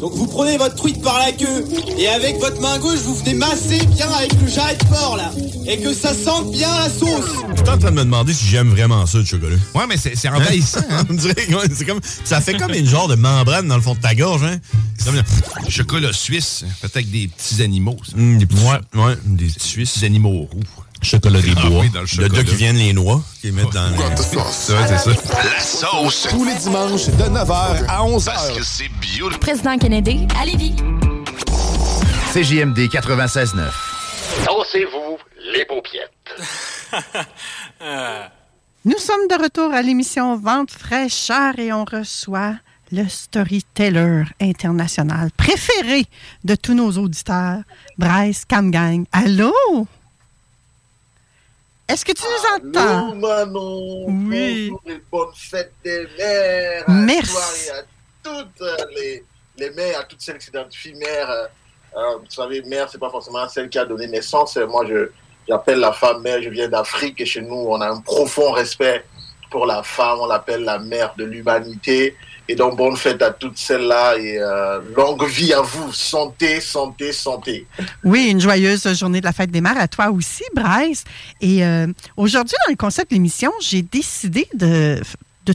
Donc vous prenez votre truite par la queue et avec votre main gauche vous venez masser bien avec le jarret de porc là et que ça sente bien la sauce. Je suis en train de me demander si j'aime vraiment ça le chocolat. Ouais mais c'est envahissant. Hein? On dirait c'est comme ça fait comme une genre de membrane dans le fond de ta gorge hein? Comme chocolat suisse, peut-être avec des petits animaux. Mmh, des petits, ouais, ouais, des Suisses animaux roux. Chocolat des Ah bois. oui, dans le chocolat. deux qui viennent les noix, qui mettent dans les... Ça, c'est ça. La sauce. Tous les dimanches de 9h à 11h. Parce que c'est bio. Président Kennedy, à Lévis. CJMD 96.9. Dansez-vous les paupiettes. Nous sommes de retour à l'émission Vente fraîcheur et on reçoit le storyteller international préféré de tous nos auditeurs, Bryce Camgang. Allô? Est-ce que tu nous entends? Allô, Manon. Oui. Bonjour et bonne fête des mères. Merci. À toi et à toutes euh, les, les mères, à toutes celles qui s'identifient mères. Euh, euh, vous savez, mère, c'est pas forcément celle qui a donné naissance. Euh, Moi, je, j'appelle la femme mère. Je viens d'Afrique et chez nous, on a un profond respect pour la femme. On l'appelle la mère de l'humanité. Et donc, bonne fête à toutes celles-là et euh, longue vie à vous. Santé, santé, santé. Oui, une joyeuse journée de la fête des mères à toi aussi, Bryce. Et euh, aujourd'hui, dans le concept de l'émission, j'ai décidé de,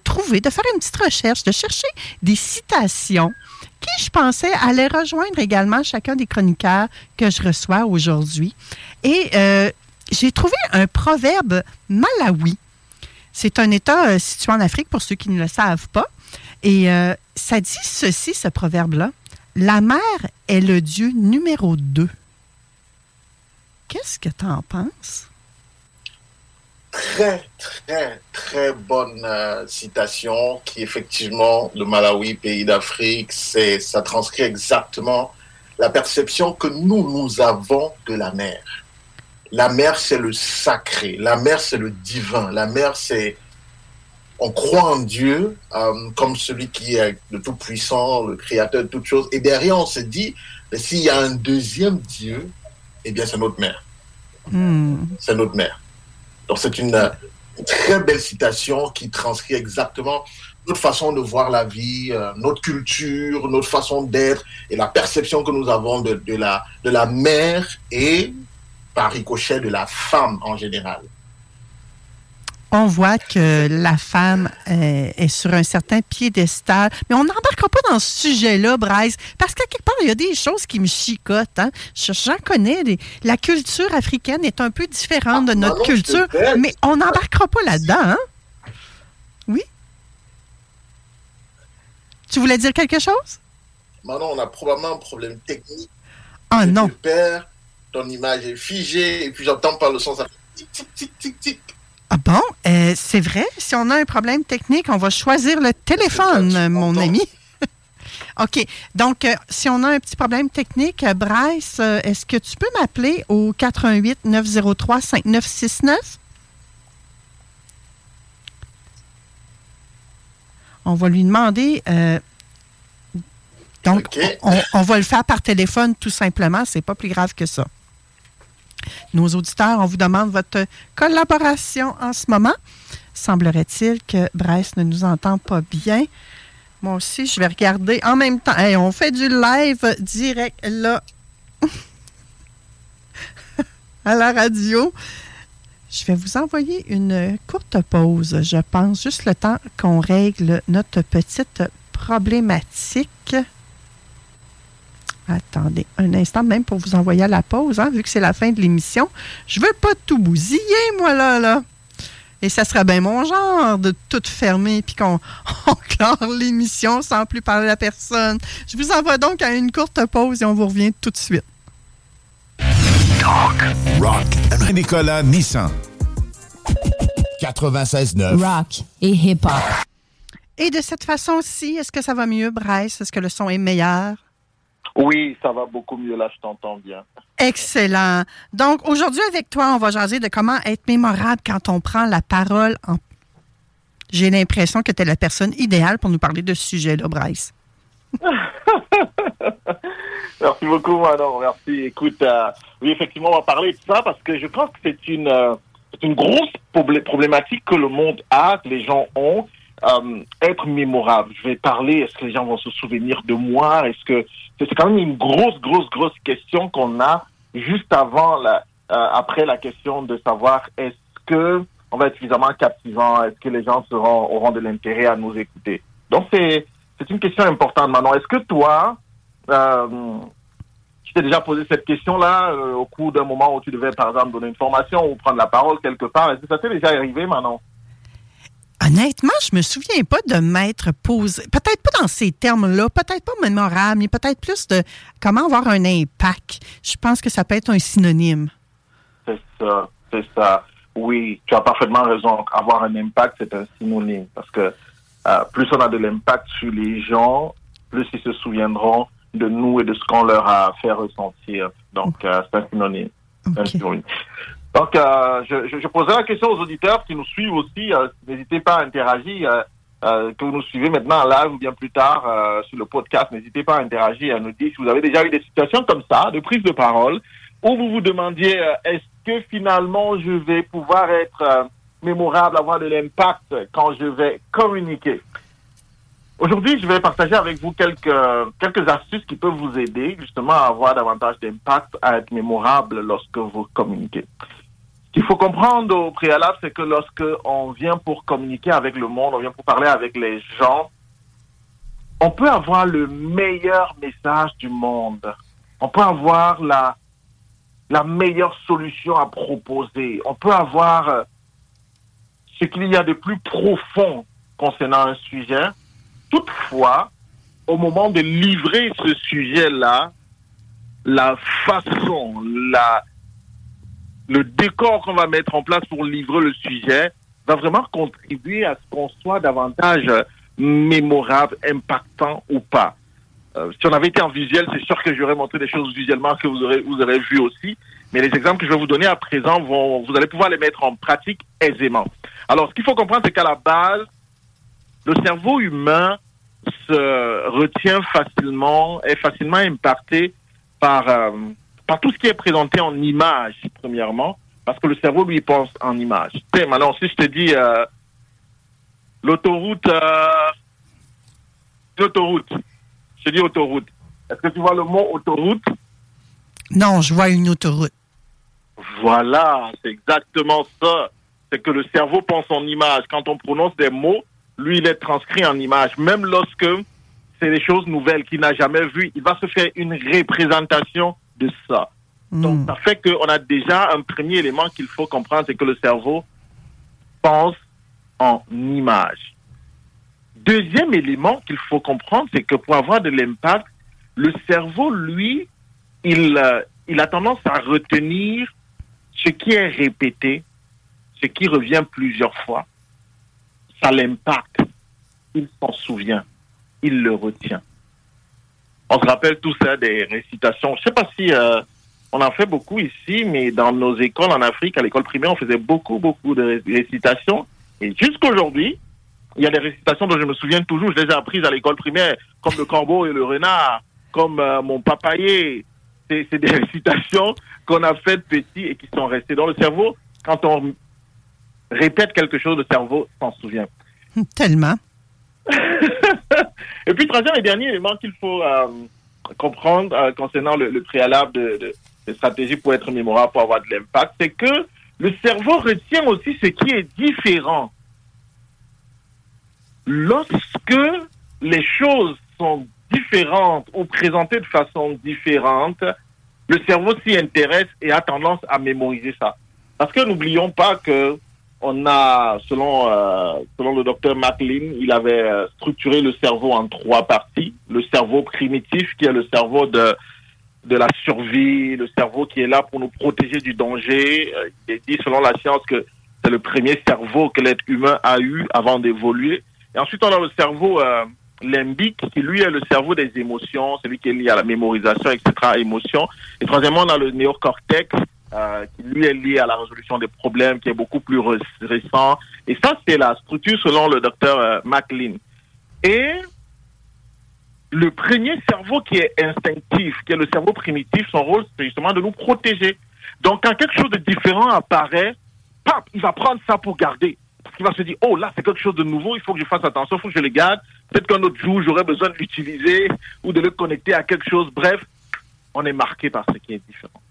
trouver, de faire une petite recherche, de chercher des citations qui, je pensais, allaient rejoindre également chacun des chroniqueurs que je reçois aujourd'hui. Et euh, j'ai trouvé un proverbe malawi. C'est un État situé en Afrique, pour ceux qui ne le savent pas. Et euh, ça dit ceci, ce proverbe-là. La mer est le dieu numéro 2. Qu'est-ce que tu en penses? très, très, très bonne euh, citation qui, effectivement, le Malawi, pays d'Afrique, c'est, ça transcrit exactement la perception que nous, nous avons de la mer. La mer, c'est le sacré. La mer, c'est le divin. La mer, c'est... On croit en Dieu euh, comme celui qui est le Tout-Puissant, le Créateur de toutes choses. Et derrière, on se dit, mais s'il y a un deuxième Dieu, eh bien, c'est notre mère. Hmm. C'est notre mère. Donc c'est une, très belle citation qui transcrit exactement notre façon de voir la vie, euh, notre culture, notre façon d'être et la perception que nous avons de, de la, de la mère et par ricochet de la femme en général. On voit que la femme euh, est sur un certain piédestal. Mais on n'embarquera pas dans ce sujet-là, Bryce, parce qu'à quelque part, il y a des choses qui me chicotent. Hein? Je- J'en connais. des- La culture africaine est un peu différente de notre je te culture, mais on n'embarquera pas là-dedans. Hein? Oui? Tu voulais dire quelque chose? Maintenant, on a probablement un problème technique. Ah non. Perds, ton image est figée et puis j'entends par le son, ça fait tic, tic, tic, tic, tic. Ah bon? Euh, c'est vrai? Si on a un problème technique, on va choisir le téléphone, mon ami. OK. Donc, euh, si on a un petit problème technique, euh, Bryce, euh, est-ce que tu peux m'appeler au 88 903 5969? On va lui demander. donc, on, on va le faire par téléphone tout simplement. C'est pas plus grave que ça. Nos auditeurs, on vous demande votre collaboration en ce moment. Semblerait-il que Bryce ne nous entend pas bien. Moi aussi, je vais regarder en même temps. On fait du live direct là à la radio. Je vais vous envoyer une courte pause, je pense, juste le temps qu'on règle notre petite problématique. Attendez un instant, même pour vous envoyer à la pause, hein, vu que c'est la fin de l'émission. Je veux pas tout bousiller, moi, là, là. Et ça serait bien mon genre de tout fermer puis qu'on on clore l'émission sans plus parler à personne. Je vous envoie donc à une courte pause et on vous revient tout de suite. Talk, rock, Nicolas Nissan. 96.9. Rock et hip-hop. Et de cette façon-ci, est-ce que ça va mieux, Bryce? Est-ce que le son est meilleur? Oui, ça va beaucoup mieux là, je t'entends bien. Excellent. Donc, aujourd'hui, avec toi, on va jaser de comment être mémorable quand on prend la parole. En... J'ai l'impression que tu es la personne idéale pour nous parler de ce sujet-là, Bryce. Merci beaucoup, Manon. Merci. Écoute, euh, oui, effectivement, on va parler de ça parce que je pense que c'est une, euh, une grosse problé- problématique que le monde a, que les gens ont. Euh, être mémorable. Je vais parler, est-ce que les gens vont se souvenir de moi? Est-ce que c'est quand même une grosse, grosse, grosse question qu'on a juste avant euh, après la question de savoir est-ce que on va être suffisamment captivant? Est-ce que les gens auront de l'intérêt à nous écouter? Donc, c'est, c'est une question importante maintenant. Est-ce que toi, euh, tu t'es déjà posé cette question-là euh, au cours d'un moment où tu devais, par exemple, donner une formation ou prendre la parole quelque part? Est-ce que ça t'est déjà arrivé maintenant? Honnêtement, je me souviens pas de m'être posé, peut-être pas dans ces termes-là, peut-être pas mémorable, mais peut-être plus de comment avoir un impact. Je pense que ça peut être un synonyme. C'est ça, c'est ça. Oui, tu as parfaitement raison. Avoir un impact, c'est un synonyme. Parce que euh, plus on a de l'impact sur les gens, plus ils se souviendront de nous et de ce qu'on leur a fait ressentir. Donc, euh, c'est un synonyme. C'est un synonyme. Donc, euh, je, poserai la question aux auditeurs qui nous suivent aussi. Euh, N'hésitez pas à interagir. euh, que vous nous suivez maintenant en live ou bien plus tard sur le podcast, n'hésitez pas à interagir et à nous dire si vous avez déjà eu des situations comme ça, de prise de parole, où vous vous demandiez est-ce que finalement je vais pouvoir être mémorable, avoir de l'impact quand je vais communiquer? Aujourd'hui, je vais partager avec vous quelques, quelques astuces qui peuvent vous aider justement à avoir davantage d'impact, à être mémorable lorsque vous communiquez. Qu'il faut comprendre au préalable, c'est que lorsque on vient pour communiquer avec le monde, on vient pour parler avec les gens, on peut avoir le meilleur message du monde. On peut avoir la, la meilleure solution à proposer. On peut avoir euh, ce qu'il y a de plus profond concernant un sujet. Toutefois, au moment de livrer ce sujet-là, la façon, la, le décor qu'on va mettre en place pour livrer le sujet va vraiment contribuer à ce qu'on soit davantage mémorable, impactant ou pas. Euh, si on avait été en visuel, c'est sûr que j'aurais montré des choses visuellement que vous aurez, vous aurez vu aussi. Mais les exemples que je vais vous donner à présent vont, vous allez pouvoir les mettre en pratique aisément. Alors, ce qu'il faut comprendre, c'est qu'à la base, le cerveau humain se retient facilement, est facilement impacté par, euh, par tout ce qui est présenté en image, premièrement, parce que le cerveau, lui, pense en image. Tu sais, maintenant, si je te dis euh, l'autoroute, euh, l'autoroute, je te dis autoroute. Est-ce que tu vois le mot autoroute? Non, je vois une autoroute. Voilà, c'est exactement ça. C'est que le cerveau pense en image. Quand on prononce des mots, lui, il est transcrit en image. Même lorsque c'est des choses nouvelles qu'il n'a jamais vues, il va se faire une représentation de ça. Donc, ça fait qu'on a déjà un premier élément qu'il faut comprendre, c'est que le cerveau pense en image. Deuxième élément qu'il faut comprendre, c'est que pour avoir de l'impact, le cerveau, lui, il, euh, il a tendance à retenir ce qui est répété, ce qui revient plusieurs fois. Ça l'impacte. Il s'en souvient. Il le retient. On se rappelle tous hein, des récitations. Je sais pas si euh, on en fait beaucoup ici, mais dans nos écoles en Afrique, à l'école primaire, on faisait beaucoup, beaucoup de ré- récitations. Et jusqu'aujourd'hui, il y a des récitations dont je me souviens toujours. Je les ai apprises à l'école primaire, comme le corbeau et le renard, comme euh, mon papayer. C'est c'est des récitations qu'on a faites petit et qui sont restées dans le cerveau. Quand on répète quelque chose, le cerveau s'en souvient. Tellement. Et puis, troisième et dernier élément qu'il faut euh, comprendre euh, concernant le, le préalable de, de, de stratégie pour être mémorable, pour avoir de l'impact, c'est que le cerveau retient aussi ce qui est différent. Lorsque les choses sont différentes ou présentées de façon différente, le cerveau s'y intéresse et a tendance à mémoriser ça. Parce que n'oublions pas que on a, selon, euh, selon le docteur MacLean, il avait euh, structuré le cerveau en trois parties. Le cerveau primitif, qui est le cerveau de, de la survie, le cerveau qui est là pour nous protéger du danger. Euh, il est dit, selon la science, que c'est le premier cerveau que l'être humain a eu avant d'évoluer. Et ensuite, on a le cerveau limbique, qui lui est le cerveau des émotions, celui qui est lié à la mémorisation, etc., émotions. Et troisièmement, on a le néocortex, euh, qui lui est lié à la résolution des problèmes, qui est beaucoup plus ré- récent. Et ça, c'est la structure selon le docteur euh, MacLean. Et le premier cerveau qui est instinctif, qui est le cerveau primitif, son rôle, c'est justement de nous protéger. Donc, quand quelque chose de différent apparaît, pap, il va prendre ça pour garder. Parce qu'il va se dire, oh là, c'est quelque chose de nouveau, il faut que je fasse attention, il faut que je le garde. Peut-être qu'un autre jour, j'aurai besoin de l'utiliser ou de le connecter à quelque chose. Bref, on est marqué par ce qui est différent.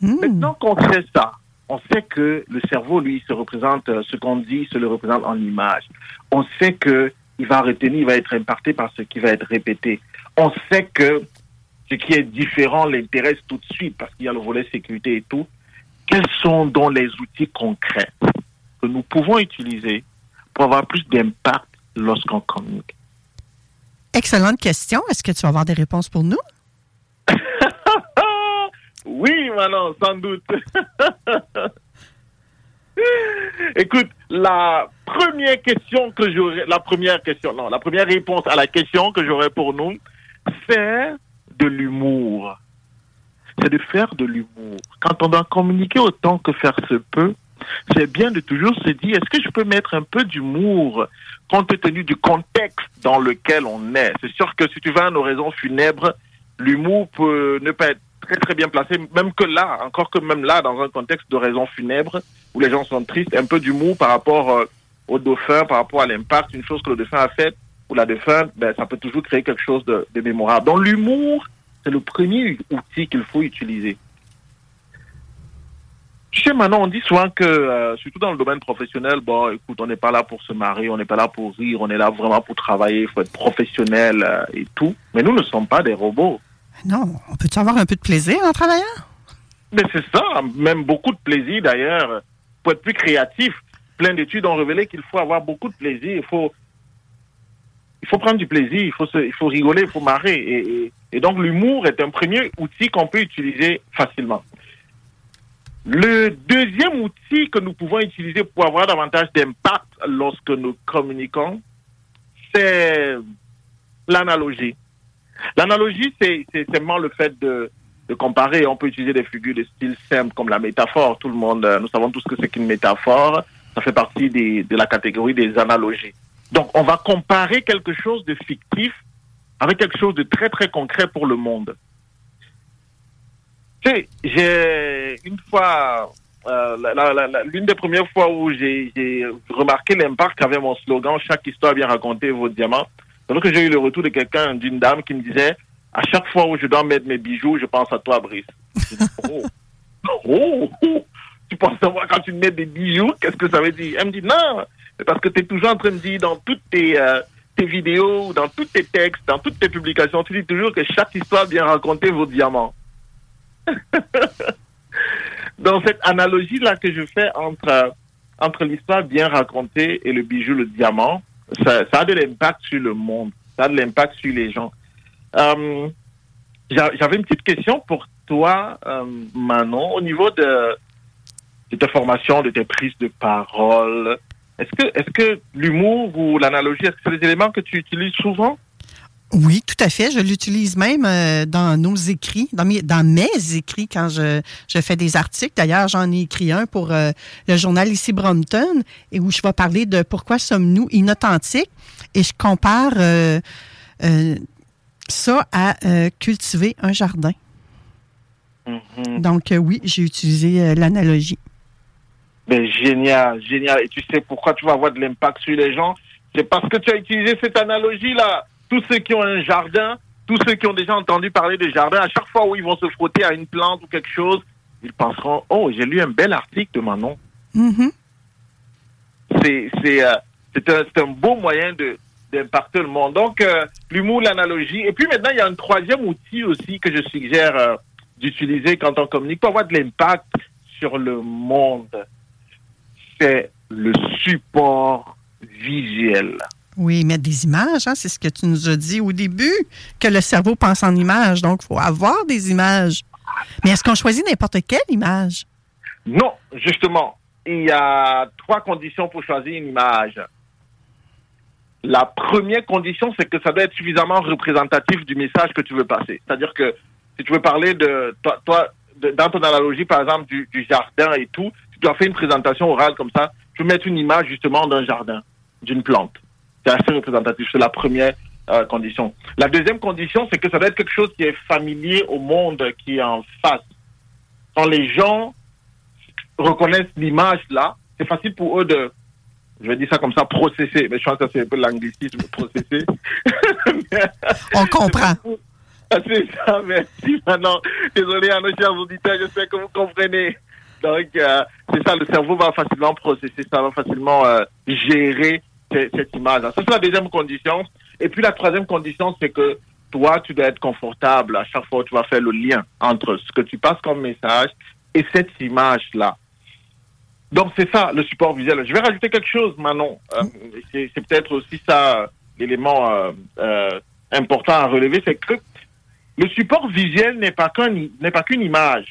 Maintenant qu'on sait ça, on sait que le cerveau, lui, se représente, euh, ce qu'on dit, se le représente en image. On sait que il va retenir, il va être impacté par ce qui va être répété. On sait que ce qui est différent l'intéresse tout de suite parce qu'il y a le volet sécurité et tout. Quels sont donc les outils concrets que nous pouvons utiliser pour avoir plus d'impact lorsqu'on communique? Excellente question. Est-ce que tu vas avoir des réponses pour nous? Oui, Manon, sans doute. Écoute, la première question réponse à la question que j'aurais pour nous, c'est de l'humour. C'est de faire de l'humour. Quand on doit communiquer autant que faire se peut, c'est bien de toujours se dire, est-ce que je peux mettre un peu d'humour compte tenu du contexte dans lequel on est? C'est sûr que si tu vas à nos raisons funèbres, l'humour peut ne pas être très très bien placé, même que là, encore que même là, dans un contexte de raison funèbre, où les gens sont tristes, un peu d'humour par rapport euh, au dauphin, par rapport à l'impact, une chose que le dauphin a faite, ou la dauphin, ben, ça peut toujours créer quelque chose de, mémorable. Donc l'humour, c'est le premier outil qu'il faut utiliser. Sais, maintenant, on dit souvent que, euh, surtout dans le domaine professionnel, bon, écoute, on n'est pas là pour se marier, on n'est pas là pour rire, on est là vraiment pour travailler, il faut être professionnel euh, et tout. Mais nous ne sommes pas des robots. Non, on peut-tu avoir un peu de plaisir en travaillant? Mais c'est ça, même beaucoup de plaisir d'ailleurs, pour être plus créatif. Plein d'études ont révélé qu'il faut avoir beaucoup de plaisir, il faut, prendre du plaisir, il faut, il faut rigoler, il faut marrer. Et donc l'humour est un premier outil qu'on peut utiliser facilement. Le deuxième outil que nous pouvons utiliser pour avoir davantage d'impact lorsque nous communiquons, c'est l'analogie. L'analogie, c'est seulement le fait de, comparer. On peut utiliser des figures de style simple comme la métaphore. Tout le monde, euh, nous savons tous ce que c'est qu'une métaphore. Ça fait partie de la catégorie des analogies. Donc, on va comparer quelque chose de fictif avec quelque chose de très, très concret pour le monde. Tu sais, j'ai une fois, euh, l'une des premières fois où j'ai remarqué l'impact qu'avait mon slogan « Chaque histoire bien racontée vaut diamant », que j'ai eu le retour de quelqu'un, d'une dame qui me disait « À chaque fois où je dois mettre mes bijoux, je pense à toi, Brice. » dit, oh. oh, oh, tu penses à moi quand tu mets des bijoux? Qu'est-ce que ça veut dire? Elle me dit « Non, parce que tu es toujours en train de dire dans toutes tes, euh, tes vidéos, dans tous tes textes, dans toutes tes publications, tu dis toujours que chaque histoire bien racontée vaut diamant. » dans cette analogie-là que je fais entre, euh, entre l'histoire bien racontée et le bijou, le diamant, ça, ça a de l'impact sur le monde, ça a de l'impact sur les gens. Euh, j'a- J'avais une petite question pour toi, euh, Manon, au niveau de, de ta formation, de tes prises de parole. Est-ce que, est-ce que l'humour ou l'analogie, est-ce que c'est des éléments que tu utilises souvent? Oui, tout à fait. Je l'utilise même euh, dans nos écrits, dans mes, dans mes écrits quand je, je fais des articles. D'ailleurs, j'en ai écrit un pour euh, le journal ici Brompton et où je vais parler de pourquoi sommes-nous inauthentiques et je compare euh, ça à cultiver un jardin. Mhm. Donc oui, j'ai utilisé l'analogie. Ben, génial, génial. Et tu sais pourquoi tu vas avoir de l'impact sur les gens? C'est parce que tu as utilisé cette analogie-là. Tous ceux qui ont un jardin, tous ceux qui ont déjà entendu parler des jardins, à chaque fois où ils vont se frotter à une plante ou quelque chose, ils penseront Oh, j'ai lu un bel article de Manon. Mhm. C'est euh, c'est un, un beau moyen de d'impacter le monde. Donc, euh, l'humour, l'analogie. Et puis maintenant, il y a un troisième outil aussi que je suggère euh, d'utiliser quand on communique pour avoir de l'impact sur le monde. C'est le support visuel. Oui, mettre des images, hein, c'est ce que tu nous as dit au début, que le cerveau pense en images. Donc, il faut avoir des images. Mais est-ce qu'on choisit n'importe quelle image? Non, justement, il y a trois conditions pour choisir une image. La première condition, c'est que ça doit être suffisamment représentatif du message que tu veux passer. C'est-à-dire que si tu veux parler de toi, toi dans ton analogie, par exemple, du, du jardin et tout, tu dois faire une présentation orale comme ça. Tu veux mettre une image justement d'un jardin, d'une plante. C'est assez représentatif. C'est la première euh, condition. La deuxième condition, c'est que ça doit être quelque chose qui est familier au monde qui est en face. Quand les gens reconnaissent l'image là, c'est facile pour eux de, je vais dire ça comme ça, processer. Mais je pense que c'est un peu l'anglicisme, processer. On comprend. C'est ça, merci. Maintenant, désolé à nos chers auditeurs, j'espère que vous comprenez. Donc, euh, c'est ça, le cerveau va facilement processer, ça va facilement euh, gérer cette image. Ça, c'est la deuxième condition. Et puis, la troisième condition, c'est que toi, tu dois être confortable à chaque fois tu vas faire le lien entre ce que tu passes comme message et cette image-là. Donc, c'est ça, le support visuel. Je vais rajouter quelque chose, Manon. Euh, c'est peut-être aussi ça l'élément euh, euh, important à relever, c'est que le support visuel n'est pas qu'un n'est pas qu'une image.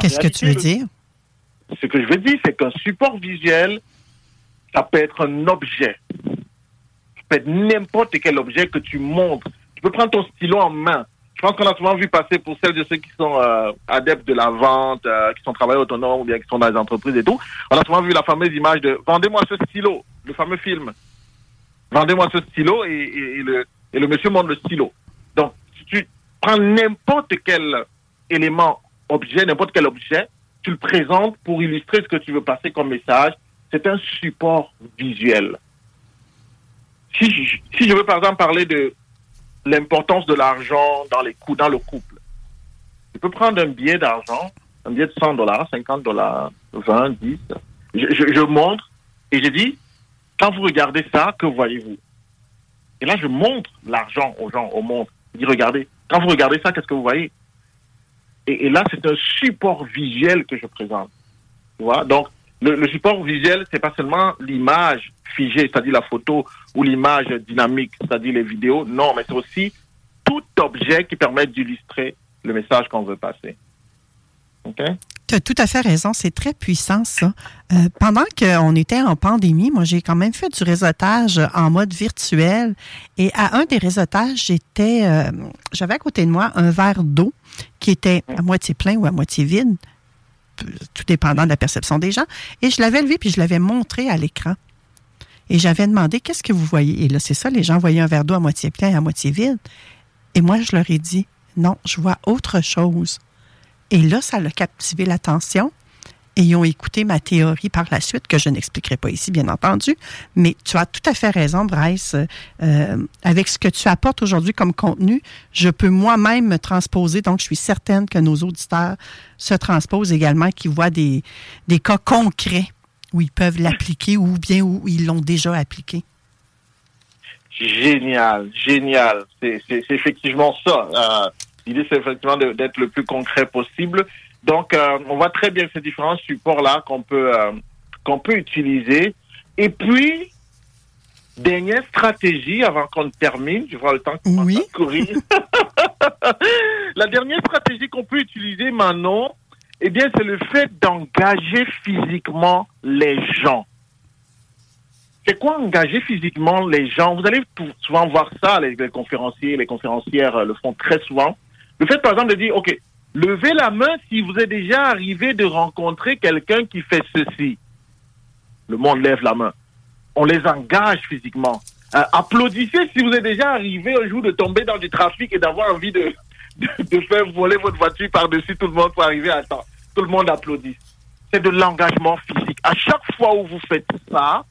Qu'est-ce que tu veux dire? Ce que je veux dire, c'est qu'un support visuel, ça peut être un objet. Ça peut être n'importe quel objet que tu montres. Tu peux prendre ton stylo en main. Je pense qu'on a souvent vu passer pour celles de ceux qui sont euh, adeptes de la vente, euh, qui sont travailleurs autonomes ou bien qui sont dans les entreprises et tout. On a souvent vu la fameuse image de vendez-moi ce stylo, le fameux film. Vendez-moi ce stylo et, le, et le monsieur montre le stylo. Donc, si tu prends n'importe quel élément, objet, n'importe quel objet, tu le présentes pour illustrer ce que tu veux passer comme message. C'est un support visuel. Si je, veux par exemple parler de l'importance de l'argent dans les coûts, dans le couple, je peux prendre un billet d'argent, un billet de 100 dollars, 50 dollars, 20, 10. Je, je, je montre et je dis, quand vous regardez ça, que voyez-vous? Et là, je montre l'argent aux gens, au monde. Je dis, regardez, quand vous regardez ça, qu'est-ce que vous voyez? Et, et là, c'est un support visuel que je présente. Tu vois? Donc, le, support visuel, c'est pas seulement l'image figée, c'est-à-dire la photo, ou l'image dynamique, c'est-à-dire les vidéos. Non, mais c'est aussi tout objet qui permet d'illustrer le message qu'on veut passer. OK? Tu as tout à fait raison, c'est très puissant ça. Euh, pendant qu'on était en pandémie, moi j'ai quand même fait du réseautage en mode virtuel et à un des réseautages, j'étais euh, j'avais à côté de moi un verre d'eau qui était à moitié plein ou à moitié vide, tout dépendant de la perception des gens, et je l'avais levé puis je l'avais montré à l'écran. Et j'avais demandé qu'est-ce que vous voyez? Et là c'est ça, les gens voyaient un verre d'eau à moitié plein et à moitié vide. Et moi je leur ai dit non, je vois autre chose. Et là, ça a captivé l'attention. Et écouté ma théorie par la suite, que je n'expliquerai pas ici, bien entendu. Mais tu as tout à fait raison, Bryce. Euh, avec ce que tu apportes aujourd'hui comme contenu, je peux moi-même me transposer. Donc, je suis certaine que nos auditeurs se transposent également, qui voient des, cas concrets où ils peuvent l'appliquer ou bien où ils l'ont déjà appliqué. Génial, génial. C'est effectivement ça. Euh, L'idée, c'est effectivement d'être le plus concret possible. Donc, euh, on voit très bien ces différents supports-là qu'on peut, euh, qu'on peut utiliser. Et puis, dernière stratégie avant qu'on termine, je vois le temps qui commence à courir. La dernière stratégie qu'on peut utiliser maintenant, eh bien, c'est le fait d'engager physiquement les gens. c'est quoi engager physiquement les gens? Vous allez tout- souvent voir ça, les, les conférenciers, les conférencières euh, le font très souvent. Le fait, par exemple, de dire, OK, levez la main si vous êtes déjà arrivé de rencontrer quelqu'un qui fait ceci. Le monde lève la main. On les engage physiquement. Euh, applaudissez si vous êtes déjà arrivé un jour de tomber dans du trafic et d'avoir envie de, de, faire voler votre voiture par-dessus tout le monde pour arriver à temps. Tout le monde applaudit. C'est de l'engagement physique. À chaque fois où vous faites ça,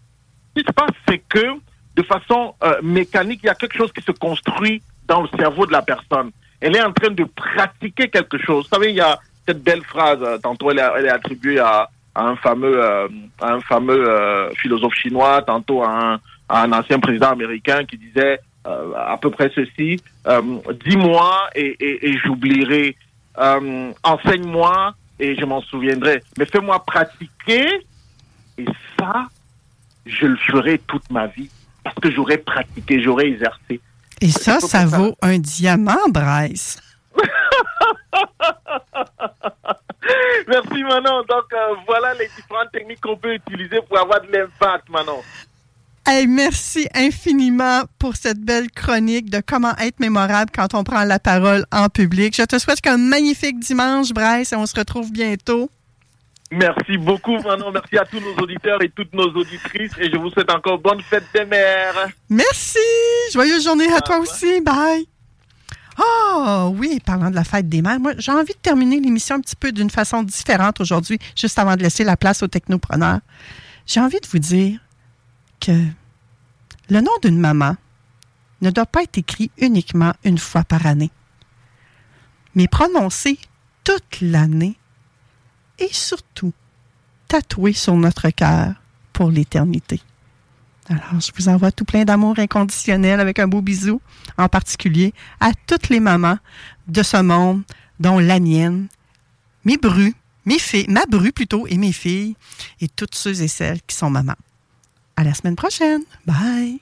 ce qui se passe, c'est que de façon euh, mécanique, il y a quelque chose qui se construit dans le cerveau de la personne. Elle est en train de pratiquer quelque chose. Vous savez, il y a cette belle phrase, euh, tantôt elle est, attribuée à, un fameux, euh, un fameux euh, philosophe chinois, tantôt à un, ancien président américain qui disait à peu près ceci, dis-moi et, et, j'oublierai, enseigne-moi et je m'en souviendrai, mais fais-moi pratiquer et ça, je le ferai toute ma vie parce que j'aurai pratiqué, j'aurai exercé. Et ça, ça vaut un diamant, Bryce. Merci Manon. Donc euh, voilà les différentes techniques qu'on peut utiliser pour avoir de l'impact, Manon. Hey, merci infiniment pour cette belle chronique de comment être mémorable quand on prend la parole en public. Je te souhaite un magnifique dimanche, Bryce, et on se retrouve bientôt. Merci beaucoup, Manon. Merci à tous nos auditeurs et toutes nos auditrices. Et je vous souhaite encore bonne fête des mères. Merci! Joyeuse journée à toi aussi. Bye! Oh oui, parlant de la fête des mères, moi j'ai envie de terminer l'émission un petit peu d'une façon différente aujourd'hui, juste avant de laisser la place aux technopreneurs. J'ai envie de vous dire que le nom d'une maman ne doit pas être écrit uniquement une fois par année, mais prononcé toute l'année et surtout tatoué sur notre cœur pour l'éternité. Alors, je vous envoie tout plein d'amour inconditionnel avec un beau bisou, en particulier à toutes les mamans de ce monde, dont la mienne, mes brus, mes filles, ma bru plutôt, et mes filles, et toutes ceux et celles qui sont mamans. À la semaine prochaine. Bye.